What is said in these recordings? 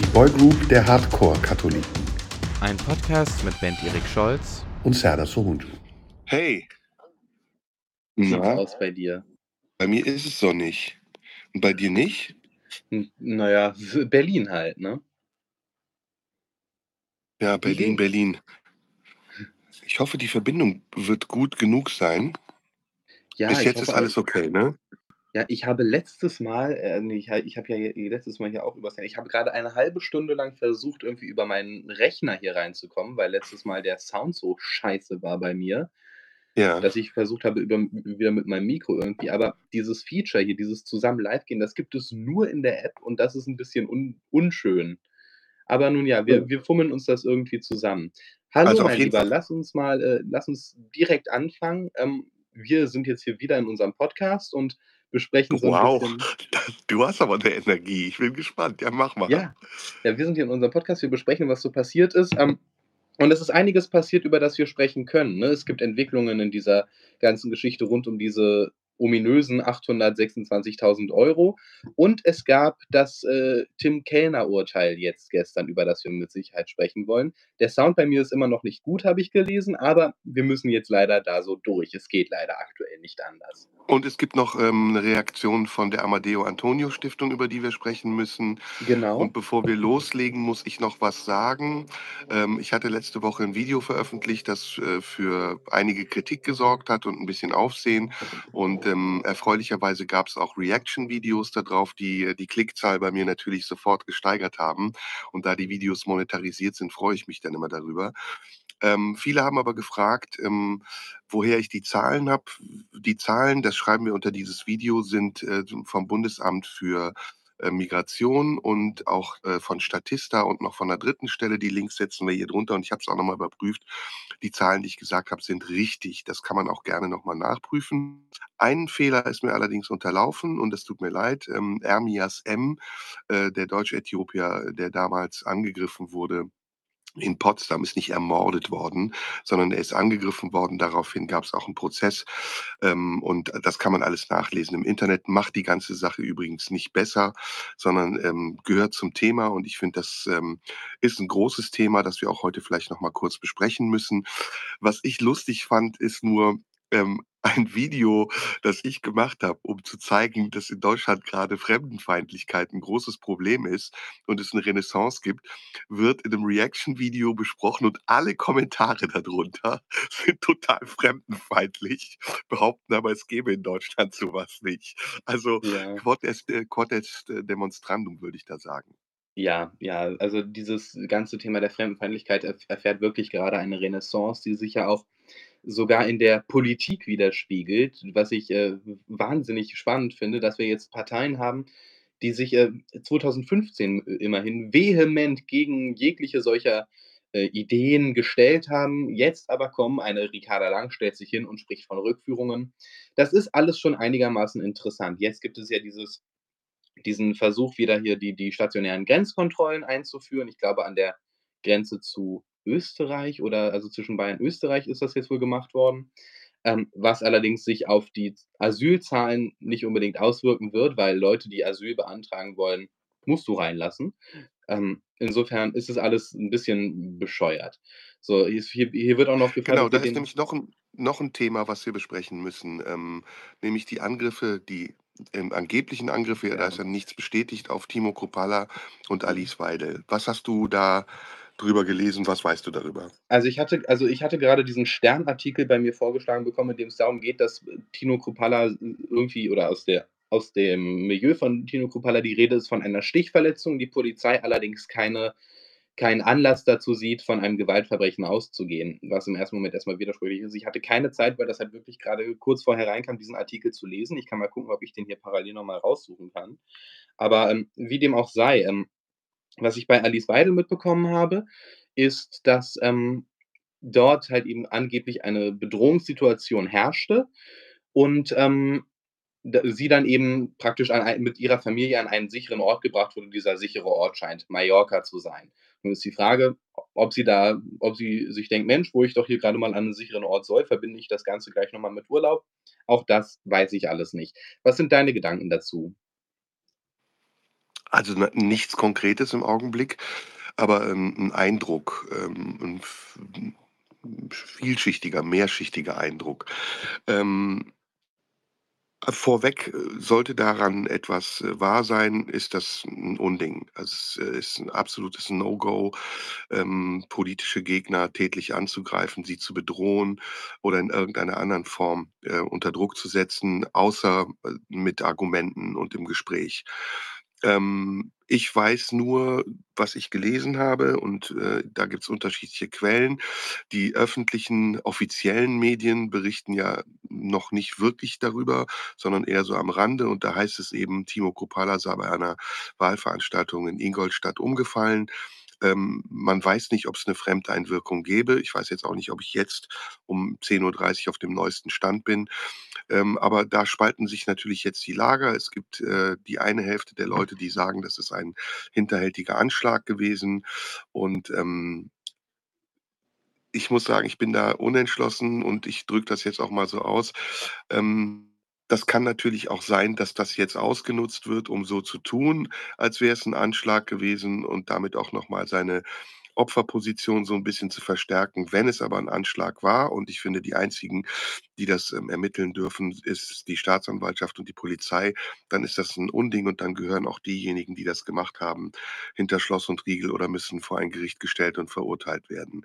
Die Boygroup der Hardcore-Katholiken. Ein Podcast mit Bent Erik Scholz und Serdar Sohunju. Hey. Wie sieht's Na, aus bei dir? bei mir ist es sonnig. Und bei dir nicht? N naja, Berlin halt, ne? Ja, Berlin, Berlin. Ich hoffe, die Verbindung wird gut genug sein. Ja, Bis jetzt ist hoffe alles okay, ne? Ja, ich habe letztes Mal, äh, ne, ich ha ich habe ja je letztes Mal hier auch übers ich habe grade eine halbe Stunde lang versucht, irgendwie über meinen Rechner hier reinzukommen, weil letztes Mal der Sound so scheiße war bei mir, Ja. dass ich versucht habe, über wieder mit meinem Mikro irgendwie aber dieses Feature hier, dieses zusammen live gehen, das gibt es nur in der App und das ist 'n bisschen un unschön. Aber nun ja, wir wir fummeln uns das irgendwie zusammen. Hallo, Also, auf mein jeden Lieber, Fall lass uns mal äh, lass uns direkt anfangen. Ähm, wir sind jetzt hier wieder in unserem Podcast und besprechen so Wow, bisschen du hast aber 'ne Energie. Ich bin gespannt. Ja, mach mal. Ja, ja, wir sind hier in unserem Podcast, wir besprechen, was so passiert ist. Ähm, und es ist einiges passiert, über das wir sprechen können, ne? Es gibt Entwicklungen in dieser ganzen Geschichte rund um diese ominösen 826.000 € und es gab das, äh, Tim-Kellner-Urteil jetzt gestern, über das wir mit Sicherheit sprechen wollen. Der Sound bei mir ist immer noch nicht gut, habe ich gelesen, aber wir müssen jetzt leider da so durch. Es geht leider aktuell nicht anders. Und es gibt noch, ähm, 'ne Reaktion von der Amadeo-Antonio-Stiftung, über die wir sprechen müssen. Genau. Und bevor wir loslegen, muss ich noch was sagen. Ähm, ich hatte letzte Woche 'n Video veröffentlicht, das, äh, für einige Kritik gesorgt hat und 'n bisschen Aufsehen. Und, ähm, erfreulicherweise gab's auch Reaction-Videos da drauf, die die Klickzahl bei mir natürlich sofort gesteigert haben. Und da die Videos monetarisiert sind, freue ich mich dann immer darüber. Ähm, viele haben aber gefragt, ähm, woher ich die Zahlen habe. Die Zahlen, das schreiben wir unter dieses Video, sind, äh, vom Bundesamt für, äh, Migration und auch, äh, von Statista und noch von 'ner dritten Stelle. Die Links setzen wir hier drunter und ich habe es auch noch mal überprüft. Die Zahlen, die ich gesagt habe, sind richtig. Das kann man auch gerne noch mal nachprüfen. Ein Fehler ist mir allerdings unterlaufen und das tut mir leid. Ähm, Ermias M., äh, der Deutsch-Äthiopier, der damals angegriffen wurde in Potsdam, ist nicht ermordet worden, sondern er ist angegriffen worden. Daraufhin gab's auch 'n Prozess, ähm, und das kann man alles nachlesen im Internet. Macht die ganze Sache übrigens nicht besser, sondern, ähm, gehört zum Thema und ich finde, das, ähm, ist 'n großes Thema, das wir auch heute vielleicht noch mal kurz besprechen müssen. Was ich lustig fand, ist nur, ähm, ein Video, das ich gemacht habe, um zu zeigen, dass in Deutschland grade Fremdenfeindlichkeit 'n großes Problem ist und es 'ne Renaissance gibt, wird in 'nem Reaction-Video besprochen und alle Kommentare da drunter sind total fremdenfeindlich, behaupten aber, es gäbe in Deutschland so was nicht. Also, Ja. quod est quod est demonstrandum, würde ich da sagen. Ja, ja, also dieses ganze Thema der Fremdenfeindlichkeit erf erfährt wirklich gerade eine Renaissance, die sich ja auch sogar in der Politik widerspiegelt, was ich, äh, wahnsinnig spannend finde, dass wir jetzt Parteien haben, die sich, äh, 2015 i immerhin vehement gegen jegliche solcher, äh, Ideen gestellt haben. Jetzt aber kommen eine Ricarda Lang stellt sich hin und spricht von Rückführungen. Das ist alles schon einigermaßen interessant. Jetzt gibt es ja dieses diesen Versuch, wieder hier die die stationären Grenzkontrollen einzuführen. Ich glaube, an der Grenze zu Österreich oder also zwischen Bayern und Österreich ist das jetzt wohl gemacht worden, ähm, was allerdings sich auf die Asylzahlen nicht unbedingt auswirken wird, weil Leute, die Asyl beantragen wollen, musst du reinlassen. Ähm, insofern ist es alles 'n bisschen bescheuert. So, hier hier wird auch noch gefragt, Genau, da ist nämlich noch 'n noch 'n Thema, was wir besprechen müssen, ähm, nämlich die Angriffe, die ähm, angeblichen Angriffe, ja, da ist Ja. nichts bestätigt, auf Timo Kruppalla und Mhm. Alice Weidel. Was hast du da drüber gelesen? Was weißt du darüber? Also, ich hatte also, ich hatte gerade diesen Stern-Artikel bei mir vorgeschlagen bekommen, in dem es darum geht, dass, äh, Tino Kruppalla i irgendwie oder aus der aus dem Milieu von Tino Kruppalla die Rede ist von einer Stichverletzung, die Polizei allerdings keine keinen Anlass dazu sieht, von einem Gewaltverbrechen auszugehen, was im ersten Moment erst mal widersprüchlich ist. Ich hatte keine Zeit, weil das halt wirklich grade kurz vorher reinkam, diesen Artikel zu lesen. Ich kann mal gucken, ob ich den hier parallel noch mal raussuchen kann. Aber, ähm, wie dem auch sei, ähm, was ich bei Alice Weidel mitbekommen habe, ist, dass, ähm, dort halt eben angeblich eine Bedrohungssituation herrschte und, ähm, sie dann eben praktisch an mit ihrer Familie an einen sicheren Ort gebracht wurde. Dieser sichere Ort scheint Mallorca zu sein. Nun ist die Frage, ob sie da ob sie sich denkt: „Mensch, wo ich doch hier grade mal an 'nen sicheren Ort soll, verbinde ich das Ganze gleich noch mal mit Urlaub?“ Auch das weiß ich alles nicht. Was sind deine Gedanken dazu? Also nichts Konkretes im Augenblick, aber ähm, ein Eindruck, ähm, ein vielschichtiger, mehrschichtiger Eindruck. Ähm, Vorweg, äh, sollte daran etwas, äh, wahr sein, ist das ein Unding. Also, es, äh, ist ein absolutes No-Go, ähm, politische Gegner tätlich anzugreifen, sie zu bedrohen oder in irgendeiner anderen Form, äh, unter Druck zu setzen, außer, mit Argumenten und im Gespräch. Ähm, ich weiß nur, was ich gelesen habe und, äh, da gibt's unterschiedliche Quellen. Die öffentlichen offiziellen Medien berichten ja noch nicht wirklich darüber, sondern eher so am Rande und da heißt es eben, Timo Kruppalla sei bei einer Wahlveranstaltung in Ingolstadt umgefallen. Ähm, man weiß nicht, ob es eine Fremdeinwirkung gäbe. Ich weiß jetzt auch nicht, ob ich jetzt um 10:30 auf dem neuesten Stand bin. Ähm, aber da spalten sich natürlich jetzt die Lager. Es gibt, äh, die eine Hälfte der Leute, die sagen, das ist ein hinterhältiger Anschlag gewesen und, ähm ich muss sagen, ich bin da unentschlossen und ich drücke das jetzt auch mal so aus. Ähm, das kann natürlich auch sein, dass das jetzt ausgenutzt wird, um so zu tun, als wäre es ein Anschlag gewesen und damit auch noch mal seine Opferposition so ein bisschen zu verstärken. Wenn es aber ein Anschlag war und ich finde, die einzigen, die das, ähm, ermitteln dürfen, ist die Staatsanwaltschaft und die Polizei, dann ist das ein Unding und dann gehören auch diejenigen, die das gemacht haben, hinter Schloss und Riegel oder müssen vor ein Gericht gestellt und verurteilt werden.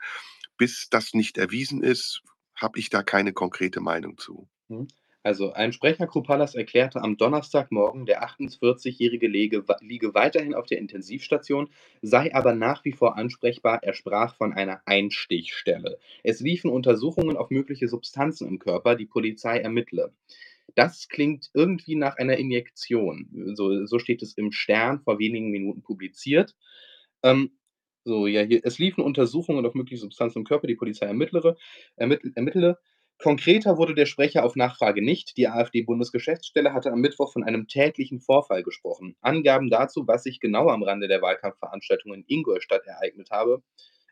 Bis das nicht erwiesen ist, habe ich da keine konkrete Meinung zu. Mhm. Also, ein Sprecher Kruppallas erklärte am Donnerstagmorgen, der 48-Jährige lege liege weiterhin auf der Intensivstation, sei aber nach wie vor ansprechbar. Er sprach von einer Einstichstelle. Es liefen Untersuchungen auf mögliche Substanzen im Körper, die Polizei ermittle. Das klingt irgendwie nach einer Injektion. So so steht es im Stern vor wenigen Minuten publiziert. Ähm, so, ja, hier es liefen Untersuchungen auf mögliche Substanzen im Körper, die Polizei ermittlere ermittl ermittele. Konkreter wurde der Sprecher auf Nachfrage nicht. Die AfD-Bundesgeschäftsstelle hatte am Mittwoch von einem täglichen Vorfall gesprochen. Angaben dazu, was sich genau am Rande der Wahlkampfveranstaltung in Ingolstadt ereignet habe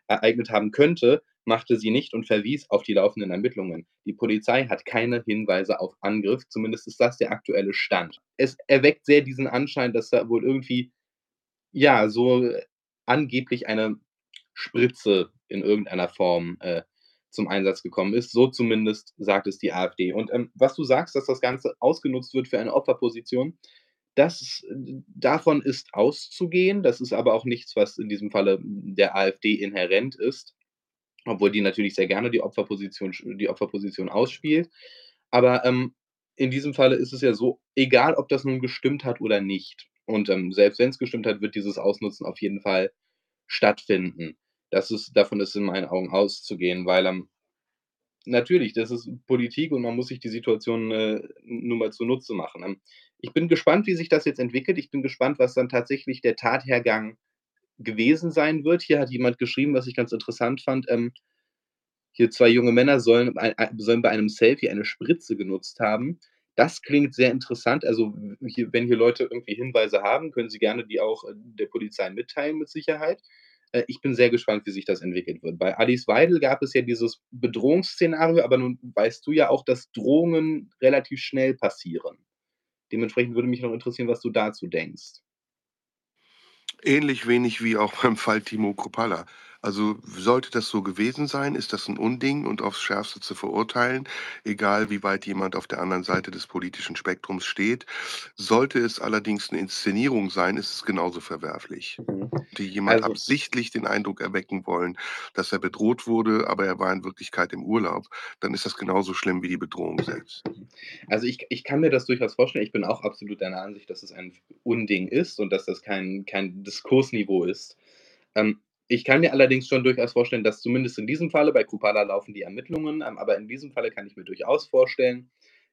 ereignet haben könnte, machte sie nicht und verwies auf die laufenden Ermittlungen. Die Polizei hat keine Hinweise auf Angriff, zumindest ist das der aktuelle Stand. Es erweckt sehr diesen Anschein, dass da wohl irgendwie, ja, so äh, angeblich eine Spritze in irgendeiner Form, äh, zum Einsatz gekommen ist. So zumindest sagt es die AfD. Und, ähm, was du sagst, dass das Ganze ausgenutzt wird für eine Opferposition, das davon ist auszugehen. Das ist aber auch nichts, was in diesem Falle der AfD inhärent ist, obwohl die natürlich sehr gerne die Opferposition die Opferposition ausspielt. Aber, ähm, in diesem Falle ist es ja so, egal ob das nun gestimmt hat oder nicht und, ähm, selbst wenn es gestimmt hat, wird dieses Ausnutzen auf jeden Fall stattfinden. Das ist davon ist in meinen Augen auszugehen, weil, ähm, natürlich, das ist Politik und man muss sich die Situation, äh, nun mal zunutze machen. Ähm, ich bin gespannt, wie sich das jetzt entwickelt. Ich bin gespannt, was dann tatsächlich der Tathergang gewesen sein wird. Hier hat jemand geschrieben, was ich ganz interessant fand, ähm, hier 2 junge Männer sollen ei ei sollen bei einem Selfie eine Spritze genutzt haben. Das klingt sehr interessant. Also, hier wenn hier Leute irgendwie Hinweise haben, können sie gerne die auch, äh, der Polizei mitteilen mit Sicherheit. Äh, ich bin sehr gespannt, wie sich das entwickelt wird. Bei Alice Weidel gab es ja dieses Bedrohungsszenario, aber nun weißt du ja auch, dass Drohungen relativ schnell passieren. Dementsprechend würde mich noch interessieren, was du dazu denkst. Ähnlich wenig wie auch beim Fall Timo Kruppalla. Also, sollte das so gewesen sein, ist das ein Unding und aufs Schärfste zu verurteilen, egal wie weit jemand auf der anderen Seite des politischen Spektrums steht. Sollte es allerdings eine Inszenierung sein, ist es genauso verwerflich. Mhm. Sollte jemand Also absichtlich den Eindruck erwecken wollen, dass er bedroht wurde, aber er war in Wirklichkeit im Urlaub, dann ist das genauso schlimm wie die Bedrohung selbst. Mhm. Also, ich ich kann mir das durchaus vorstellen. Ich bin auch absolut deiner Ansicht, dass es ein Unding ist und dass das kein kein Diskursniveau ist. Ähm, ich kann mir allerdings schon durchaus vorstellen, dass zumindest in diesem Falle bei Kupala laufen die Ermittlungen, ähm, aber in diesem Falle kann ich mir durchaus vorstellen,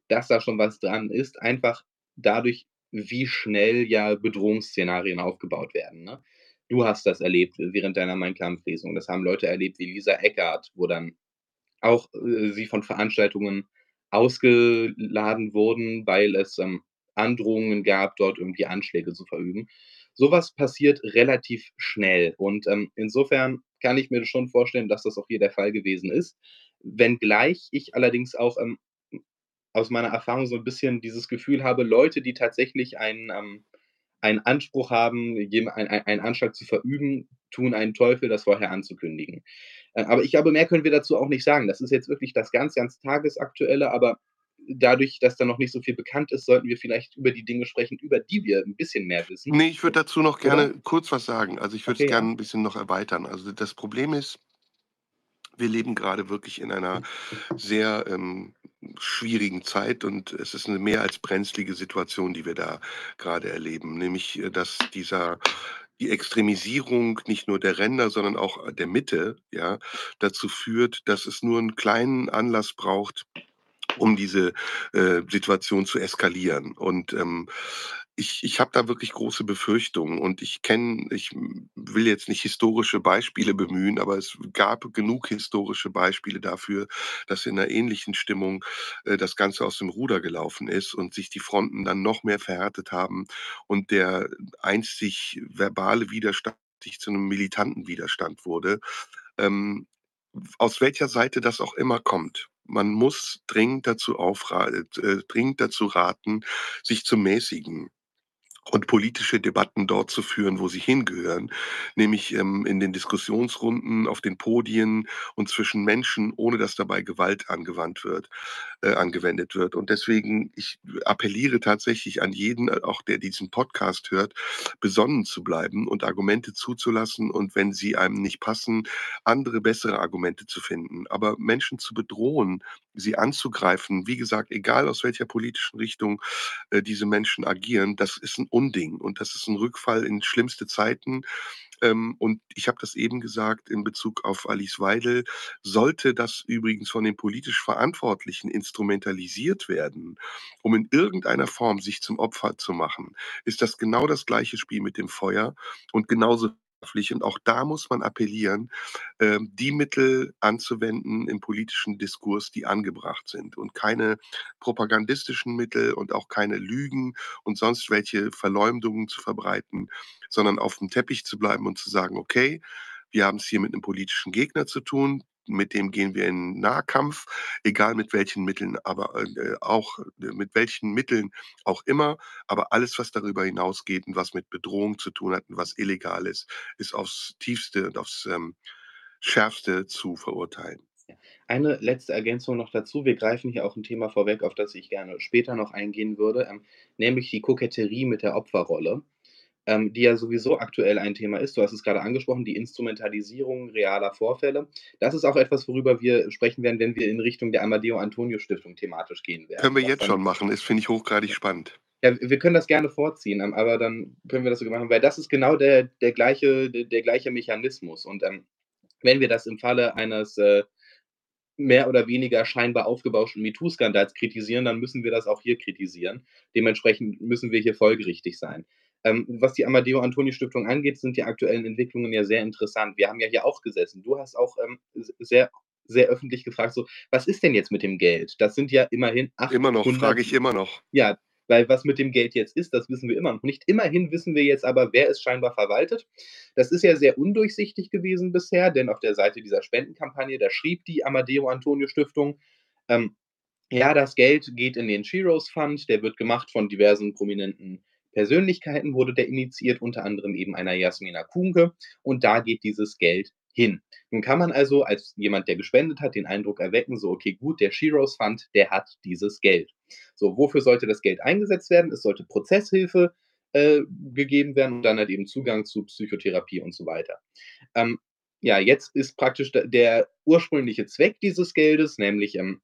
dass da schon was dran ist, einfach dadurch, wie schnell ja Bedrohungsszenarien aufgebaut werden, ne? Du hast das erlebt während deiner Mein-Kampf-Lesung. Das haben Leute erlebt wie Lisa Eckart, wo dann auch, äh, sie von Veranstaltungen ausgeladen wurden, weil es, ähm, Androhungen gab, dort irgendwie Anschläge zu verüben. So was passiert relativ schnell und, ähm, insofern kann ich mir schon vorstellen, dass das auch hier der Fall gewesen ist. Wenngleich ich allerdings auch, ähm, aus meiner Erfahrung so 'n bisschen dieses Gefühl habe, Leute, die tatsächlich einen, ähm einen Anspruch haben, einen Anschlag zu verüben, tun einen Teufel, das vorher anzukündigen. Äh, aber ich glaube, mehr können wir dazu auch nicht sagen. Das ist jetzt wirklich das ganz, ganz Tagesaktuelle, aber dadurch, dass da noch nicht so viel bekannt ist, sollten wir vielleicht über die Dinge sprechen, über die wir ein bisschen mehr wissen. Nee, ich würde dazu noch gerne Oder? kurz was sagen. Also ich würde okay, es gerne ja. ein bisschen noch erweitern. Also das Problem ist, wir leben gerade wirklich in einer sehr ähm, schwierigen Zeit und es ist eine mehr als brenzlige Situation, die wir da gerade erleben, nämlich äh, dass dieser die Extremisierung nicht nur der Ränder, sondern auch der Mitte, ja, dazu führt, dass es nur einen kleinen Anlass braucht, um diese äh, Situation zu eskalieren. Und ähm, ich, ich habe da wirklich große Befürchtungen und ich kenne, ich will jetzt nicht historische Beispiele bemühen, aber es gab genug historische Beispiele dafür, dass in einer ähnlichen Stimmung äh, das Ganze aus dem Ruder gelaufen ist und sich die Fronten dann noch mehr verhärtet haben und der einzig verbale Widerstand sich zu einem militanten Widerstand wurde. Ähm, aus welcher Seite das auch immer kommt. Man muss dringend dazu, äh, dringend dazu raten, sich zu mäßigen und politische Debatten dort zu führen, wo sie hingehören, nämlich ähm, in den Diskussionsrunden, auf den Podien und zwischen Menschen, ohne dass dabei Gewalt angewandt wird, angewendet wird. Und deswegen, ich appelliere tatsächlich an jeden, äh, auch der diesen Podcast hört, besonnen zu bleiben und Argumente zuzulassen und wenn sie einem nicht passen, andere bessere Argumente zu finden. Aber Menschen zu bedrohen, sie anzugreifen, wie gesagt, egal aus welcher politischen Richtung äh, diese Menschen agieren, das ist ein Unding und das ist ein Rückfall in schlimmste Zeiten. Ähm, und ich habe das eben gesagt in Bezug auf Alice Weidel, sollte das übrigens von den politisch Verantwortlichen instrumentalisiert werden, um in irgendeiner Form sich zum Opfer zu machen, ist das genau das gleiche Spiel mit dem Feuer und genauso und auch da muss man appellieren, ähm, die Mittel anzuwenden im politischen Diskurs, die angebracht sind. Und keine propagandistischen Mittel und auch keine Lügen und sonst welche Verleumdungen zu verbreiten, sondern auf dem Teppich zu bleiben und zu sagen, okay, wir haben es hier mit einem politischen Gegner zu tun, mit dem gehen wir in Nahkampf, egal mit welchen Mitteln, aber äh, auch äh, mit welchen Mitteln auch immer. Aber alles, was darüber hinausgeht und was mit Bedrohung zu tun hat und was illegal ist, ist aufs tiefste und aufs ähm, schärfste zu verurteilen. Eine letzte Ergänzung noch dazu. Wir greifen hier auch ein Thema vorweg, auf das ich gerne später noch eingehen würde, ähm, nämlich die Koketterie mit der Opferrolle ähm, die ja sowieso aktuell ein Thema ist. Du hast es gerade angesprochen, die Instrumentalisierung realer Vorfälle. Das ist auch etwas, worüber wir sprechen werden, wenn wir in Richtung der Amadeo Antonio Stiftung thematisch gehen werden. Können wir jetzt schon machen, das finde ich hochgradig spannend. Ja, wir können das gerne vorziehen, ähm, aber dann können wir das so machen, weil das ist genau der, der, gleiche, der, der gleiche Mechanismus. Und ähm, wenn wir das im Falle eines äh, mehr oder weniger scheinbar aufgebauschten MeToo-Skandals kritisieren, dann müssen wir das auch hier kritisieren. Dementsprechend müssen wir hier folgerichtig sein. Ähm, was die Amadeo Antoni Stiftung angeht, sind die aktuellen Entwicklungen ja sehr interessant. Wir haben ja hier auch gesessen. Du hast auch ähm, sehr sehr öffentlich gefragt, so, was ist denn jetzt mit dem Geld? Das sind ja immerhin 800... Immer noch, frage ich immer noch. Ja, weil was mit dem Geld jetzt ist, das wissen wir immer noch nicht. Immerhin wissen wir jetzt aber, wer es scheinbar verwaltet. Das ist ja sehr undurchsichtig gewesen bisher, denn auf der Seite dieser Spendenkampagne, da schrieb die Amadeo Antonio Stiftung, ähm, ja, das Geld geht in den Shiros Fund, der wird gemacht von diversen prominenten Persönlichkeiten wurde der initiiert, unter anderem eben einer Jasmina Kunke. Und da geht dieses Geld hin. Nun kann man also als jemand, der gespendet hat, den Eindruck erwecken, so, okay, gut, der Shiros Fund, der hat dieses Geld. So, wofür sollte das Geld eingesetzt werden? Es sollte Prozesshilfe äh, gegeben werden und dann halt eben Zugang zu Psychotherapie und so weiter. Ähm, ja, jetzt ist praktisch der ursprüngliche Zweck dieses Geldes, nämlich ähm,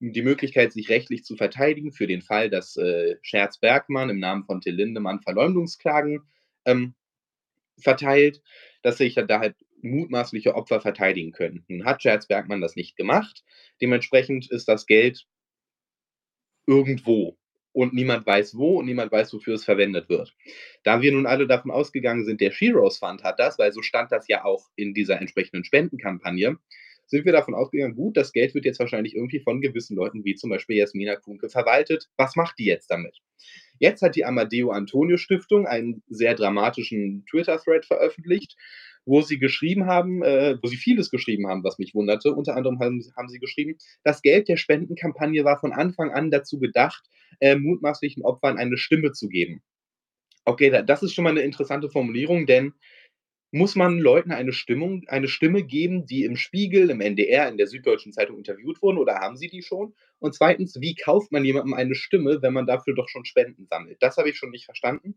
die Möglichkeit, sich rechtlich zu verteidigen für den Fall, dass äh, Scherz Bergmann im Namen von Till Lindemann Verleumdungsklagen ähm, verteilt, dass sich da halt mutmaßliche Opfer verteidigen können. Nun hat Scherz Bergmann das nicht gemacht. Dementsprechend ist das Geld irgendwo und niemand weiß wo und niemand weiß, wofür es verwendet wird. Da wir nun alle davon ausgegangen sind, der Sheroes Fund hat das, weil so stand das ja auch in dieser entsprechenden Spendenkampagne, sind wir davon ausgegangen, gut, das Geld wird jetzt wahrscheinlich irgendwie von gewissen Leuten, wie zum Beispiel Jasmina Kunke, verwaltet. Was macht die jetzt damit? Jetzt hat die Amadeo Antonio Stiftung einen sehr dramatischen Twitter-Thread veröffentlicht, wo sie geschrieben haben, äh, wo sie vieles geschrieben haben, was mich wunderte. Unter anderem haben, haben, sie geschrieben, das Geld der Spendenkampagne war von Anfang an dazu gedacht, äh, mutmaßlichen Opfern eine Stimme zu geben. Okay, da das ist schon mal 'ne interessante Formulierung, denn muss man Leuten eine Stimmung eine Stimme geben, die im Spiegel, im NDR, in der Süddeutschen Zeitung interviewt wurden oder haben sie die schon? Und 2., wie kauft man jemandem eine Stimme, wenn man dafür doch schon Spenden sammelt? Das habe ich schon nicht verstanden.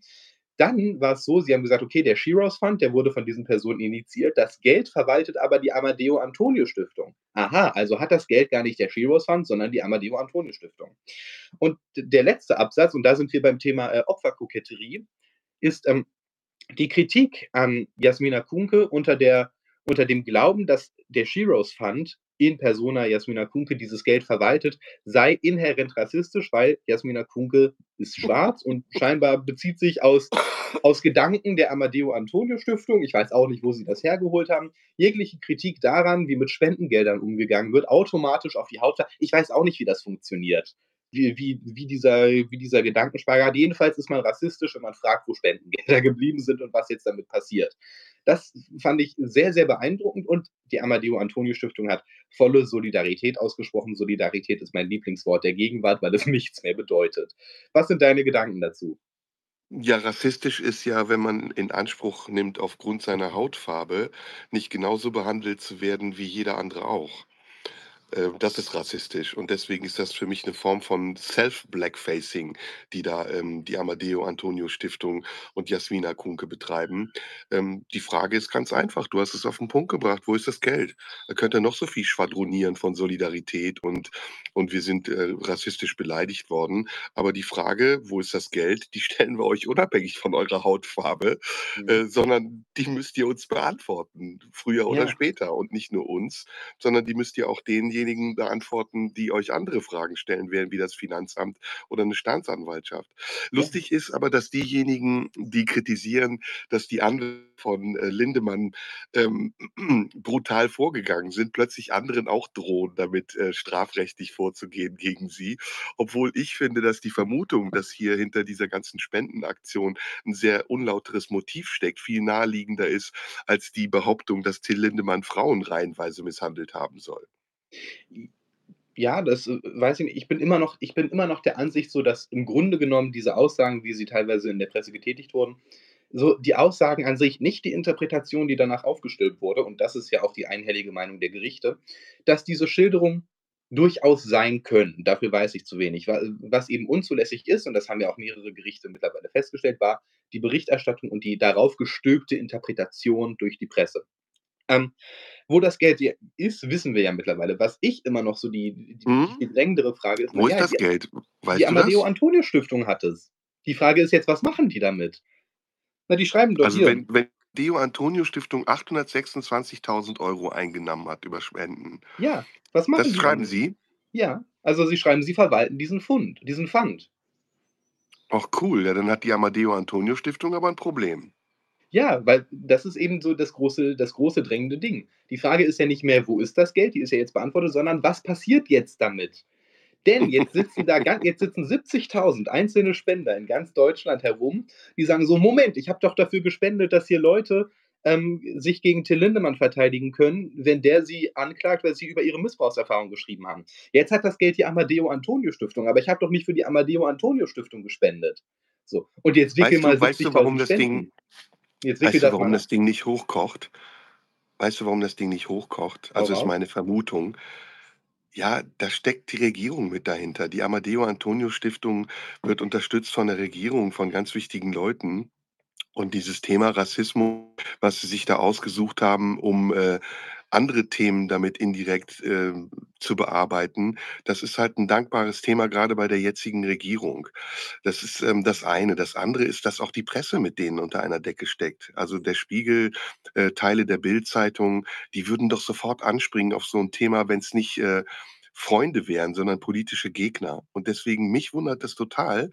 Dann war's so, sie haben gesagt: „Okay, der Sheroes Fund, der wurde von diesen Personen initiiert. Das Geld verwaltet aber die Amadeo Antonio Stiftung.“ Aha, also hat das Geld gar nicht der Sheroes Fund, sondern die Amadeo Antonio Stiftung. Und der letzte Absatz, und da sind wir beim Thema, äh, Opferkoketterie, ist, ähm, die Kritik an Jasmina Kuhnke unter der unter dem Glauben, dass der Sheroes Fund in persona Jasmina Kuhnke dieses Geld verwaltet, sei inhärent rassistisch, weil Jasmina Kuhnke ist schwarz und scheinbar bezieht sich aus aus Gedanken der Amadeo Antonio Stiftung, ich weiß auch nicht, wo sie das hergeholt haben, jegliche Kritik daran, wie mit Spendengeldern umgegangen wird, automatisch auf die Haut ich weiß auch nicht, wie das funktioniert, wie wie wie dieser wie dieser Gedankenspagat jedenfalls ist man rassistisch, wenn man fragt, wo Spendengelder geblieben sind und was jetzt damit passiert. Das fand ich sehr, sehr beeindruckend und die Amadeo Antonio Stiftung hat volle Solidarität ausgesprochen. Solidarität ist mein Lieblingswort der Gegenwart, weil es nichts mehr bedeutet. Was sind deine Gedanken dazu? Ja, rassistisch ist ja, wenn man in Anspruch nimmt, aufgrund seiner Hautfarbe nicht genauso behandelt zu werden wie jeder andere auch. Äh, das ist rassistisch und deswegen ist das für mich 'ne Form von Self-Blackfacing, die da, ähm, die Amadeo Antonio Stiftung und Jasmina Kuhnke betreiben. Ähm, die Frage ist ganz einfach, du hast es auf 'n Punkt gebracht: Wo ist das Geld? Da könnt ihr noch so viel schwadronieren von Solidarität und und wir sind, äh, rassistisch beleidigt worden. Aber die Frage: „Wo ist das Geld?“, die stellen wir euch unabhängig von eurer Hautfarbe, Mhm. äh, sondern die müsst ihr uns beantworten, früher oder Ja. später und nicht nur uns, sondern die müsst ihr auch denjenigen beantworten, die euch andere Fragen stellen werden, wie das Finanzamt oder 'ne Staatsanwaltschaft. Ja. Lustig ist aber, dass diejenigen, die kritisieren, dass die Anwälte von, äh, Lindemann, ähm, brutal vorgegangen sind, plötzlich anderen auch drohen, damit, äh, strafrechtlich vorzugehen gegen sie. Obwohl ich finde, dass die Vermutung, dass hier hinter dieser ganzen Spendenaktion 'n sehr unlauteres Motiv steckt, viel naheliegender ist als die Behauptung, dass Till Lindemann Frauen reihenweise misshandelt haben soll. Ja, das, äh, weiß ich nicht. Ich bin immer noch ich bin immer noch der Ansicht so, dass im Grunde genommen diese Aussagen, wie sie teilweise in der Presse getätigt wurden so die Aussagen an sich, nicht die Interpretation, die danach aufgestülpt wurde, und das ist ja auch die einhellige Meinung der Gerichte, dass diese Schilderungen durchaus sein können. Dafür weiß ich zu wenig. Wa was eben unzulässig ist, und das haben ja auch mehrere Gerichte mittlerweile festgestellt, war die Berichterstattung und die darauf gestülpte Interpretation durch die Presse. Ähm, wo das Geld ist, wissen wir ja mittlerweile. Was ich immer noch so die die die Mhm. viel drängendere Frage ist, na Wo ist ja, das die Geld? die Weißt du Amadeo das? Antonio Stiftung hat es. Die Frage ist jetzt, was machen die damit? Na, die schreiben doch Also, hier wenn wenn Deo Antonio Stiftung 826.000 € eingenommen hat über Spenden Ja, was machen das die schreiben damit? Sie? Ja, also sie schreiben, sie verwalten diesen Fund diesen Fund. Ach cool, ja, dann hat die Amadeo Antonio Stiftung aber 'n Problem. Ja, weil das ist eben so das große das große drängende Ding. Die Frage ist ja nicht mehr: „Wo ist das Geld?“ Die ist ja jetzt beantwortet, sondern: „Was passiert jetzt damit?“ Denn jetzt sitzen da jetzt sitzen 70.000 einzelne Spender in ganz Deutschland herum, die sagen so: „Moment, ich habe doch dafür gespendet, dass hier Leute, ähm, sich gegen Till Lindemann verteidigen können, wenn der sie anklagt, weil sie über ihre Missbrauchserfahrung geschrieben haben. Jetzt hat das Geld die Amadeo Antonio Stiftung, aber ich habe doch nicht für die Amadeo Antonio Stiftung gespendet.“ So, und jetzt wickel Weißt mal du weißt du, warum 70.000 das Ding Spenden. Jetzt weißt du, warum das Ding nicht hochkocht? Weißt du, warum das Ding nicht hochkocht? Also, ist meine Vermutung. Ja, da steckt die Regierung mit dahinter. Die Amadeo Antonio Stiftung wird unterstützt von der Regierung, von ganz wichtigen Leuten. Und dieses Thema Rassismus, was sie sich da ausgesucht haben, um, äh, andere Themen damit indirekt, ähm, zu bearbeiten, das ist halt 'n dankbares Thema, grade bei der jetzigen Regierung. Das ist, ähm, das eine. Das andere ist, dass auch die Presse mit denen unter einer Decke steckt. Also, der Spiegel, äh, Teile der Bild-Zeitung, die würden doch sofort anspringen auf so 'n Thema, wenn's nicht, äh, Freunde wären, sondern politische Gegner. Und deswegen mich wundert das total.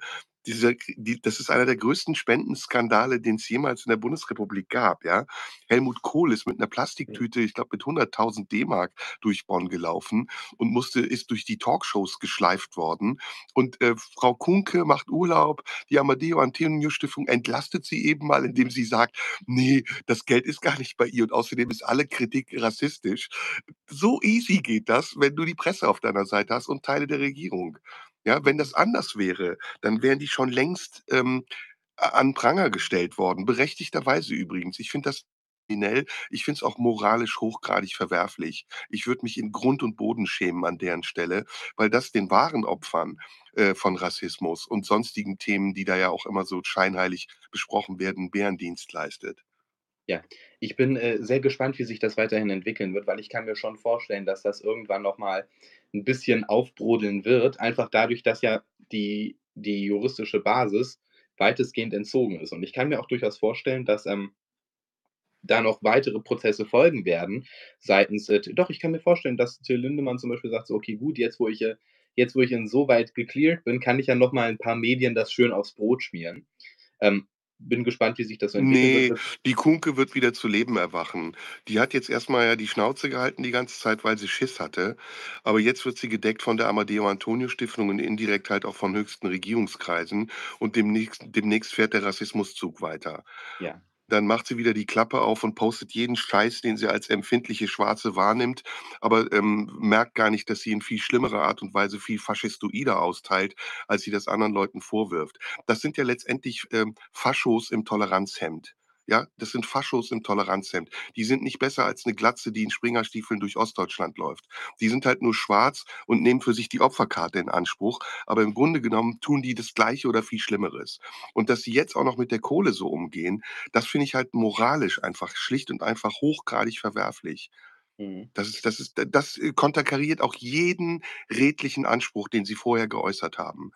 Dieser k die das ist einer der größten Spendenskandale, den's jemals in der Bundesrepublik gab, ja? Helmut Kohl ist mit 'ner Mhm. Plastiktüte, ich glaube, mit 100.000 D-Mark durch Bonn gelaufen und musste ist durch die Talkshows geschleift worden. Und, äh, Frau Kuhnke macht Urlaub. Die Amadeo Antonio Stiftung entlastet sie eben mal, indem sie sagt: „Ne, das Geld ist gar nicht bei ihr und außerdem ist alle Kritik rassistisch.“ So easy geht das, wenn du die Presse auf deiner Seite hast und Teile der Regierung. Ja, wenn das anders wäre, dann wären die schon längst, ähm an Pranger gestellt worden, berechtigterweise übrigens. Ich finde das kriminell. Ich finde es auch moralisch hochgradig verwerflich. Ich würde mich in Grund und Boden schämen an deren Stelle, weil das den wahren Opfern äh, von Rassismus und sonstigen Themen, die da ja auch immer so scheinheilig besprochen werden, Bärendienst leistet. Ja, ich bin, äh, sehr gespannt, wie sich das weiterhin entwickeln wird, weil ich kann mir schon vorstellen, dass das irgendwann noch mal 'n bisschen aufbrodeln wird, einfach dadurch, dass ja die die juristische Basis weitestgehend entzogen ist. Und ich kann mir auch durchaus vorstellen, dass, ähm da noch weitere Prozesse folgen werden seitens äh, doch, ich kann mir vorstellen, dass Till Lindemann zum Beispiel sagt so: „Okay, gut, jetzt, wo ich äh jetzt, wo ich insoweit gecleared bin, kann ich ja noch mal 'n paar Medien das schön aufs Brot schmieren.“ Ähm, bin gespannt, wie sich das so entwickeln Ne, wird. die Kunke wird wieder zu Leben erwachen. Die hat jetzt erst mal ja die Schnauze gehalten die ganze Zeit, weil sie Schiss hatte. Aber jetzt wird sie gedeckt von der Amadeo-Antonio-Stiftung und indirekt halt auch von höchsten Regierungskreisen und demnächst demnächst fährt der Rassismuszug weiter. Ja. Dann macht sie wieder die Klappe auf und postet jeden Scheiß, den sie als empfindliche Schwarze wahrnimmt, aber, ähm, merkt gar nicht, dass sie in viel schlimmerer Art und Weise viel faschistoider austeilt, als sie das anderen Leuten vorwirft. Das sind ja letztendlich, ähm, Faschos im Toleranzhemd. Ja, das sind Faschos im Toleranzhemd. Die sind nicht besser als 'ne Glatze, die in Springerstiefeln durch Ostdeutschland läuft. Die sind halt nur schwarz und nehmen für sich die Opferkarte in Anspruch, aber im Grunde genommen tun die das Gleiche oder viel Schlimmeres. Und dass sie jetzt auch noch mit der Kohle so umgehen, das finde ich halt moralisch einfach schlicht und einfach hochgradig verwerflich. Mhm. Das ist das ist das konterkariert auch jeden redlichen Anspruch, den sie vorher geäußert haben.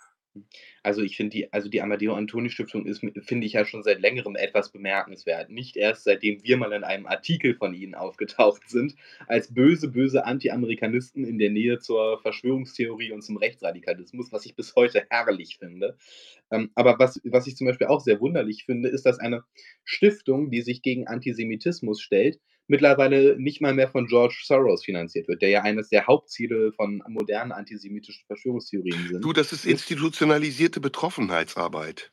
Also, ich finde die also, die Amadeo-Antonio-Stiftung ist finde ich ja schon seit Längerem etwas bemerkenswert. Nicht erst, seitdem wir mal in einem Artikel von ihnen aufgetaucht sind, als böse, böse Anti-Amerikanisten in der Nähe zur Verschwörungstheorie und zum Rechtsradikalismus, was ich bis heute herrlich finde. Ähm, aber was was ich zum Beispiel auch sehr wunderlich finde, ist, dass eine Stiftung, die sich gegen Antisemitismus stellt, mittlerweile nicht mal mehr von George Soros finanziert wird, der ja eines der Hauptziele von modernen antisemitischen Verschwörungstheorien sind. Du, das ist Ist institutionalisierte Betroffenheitsarbeit.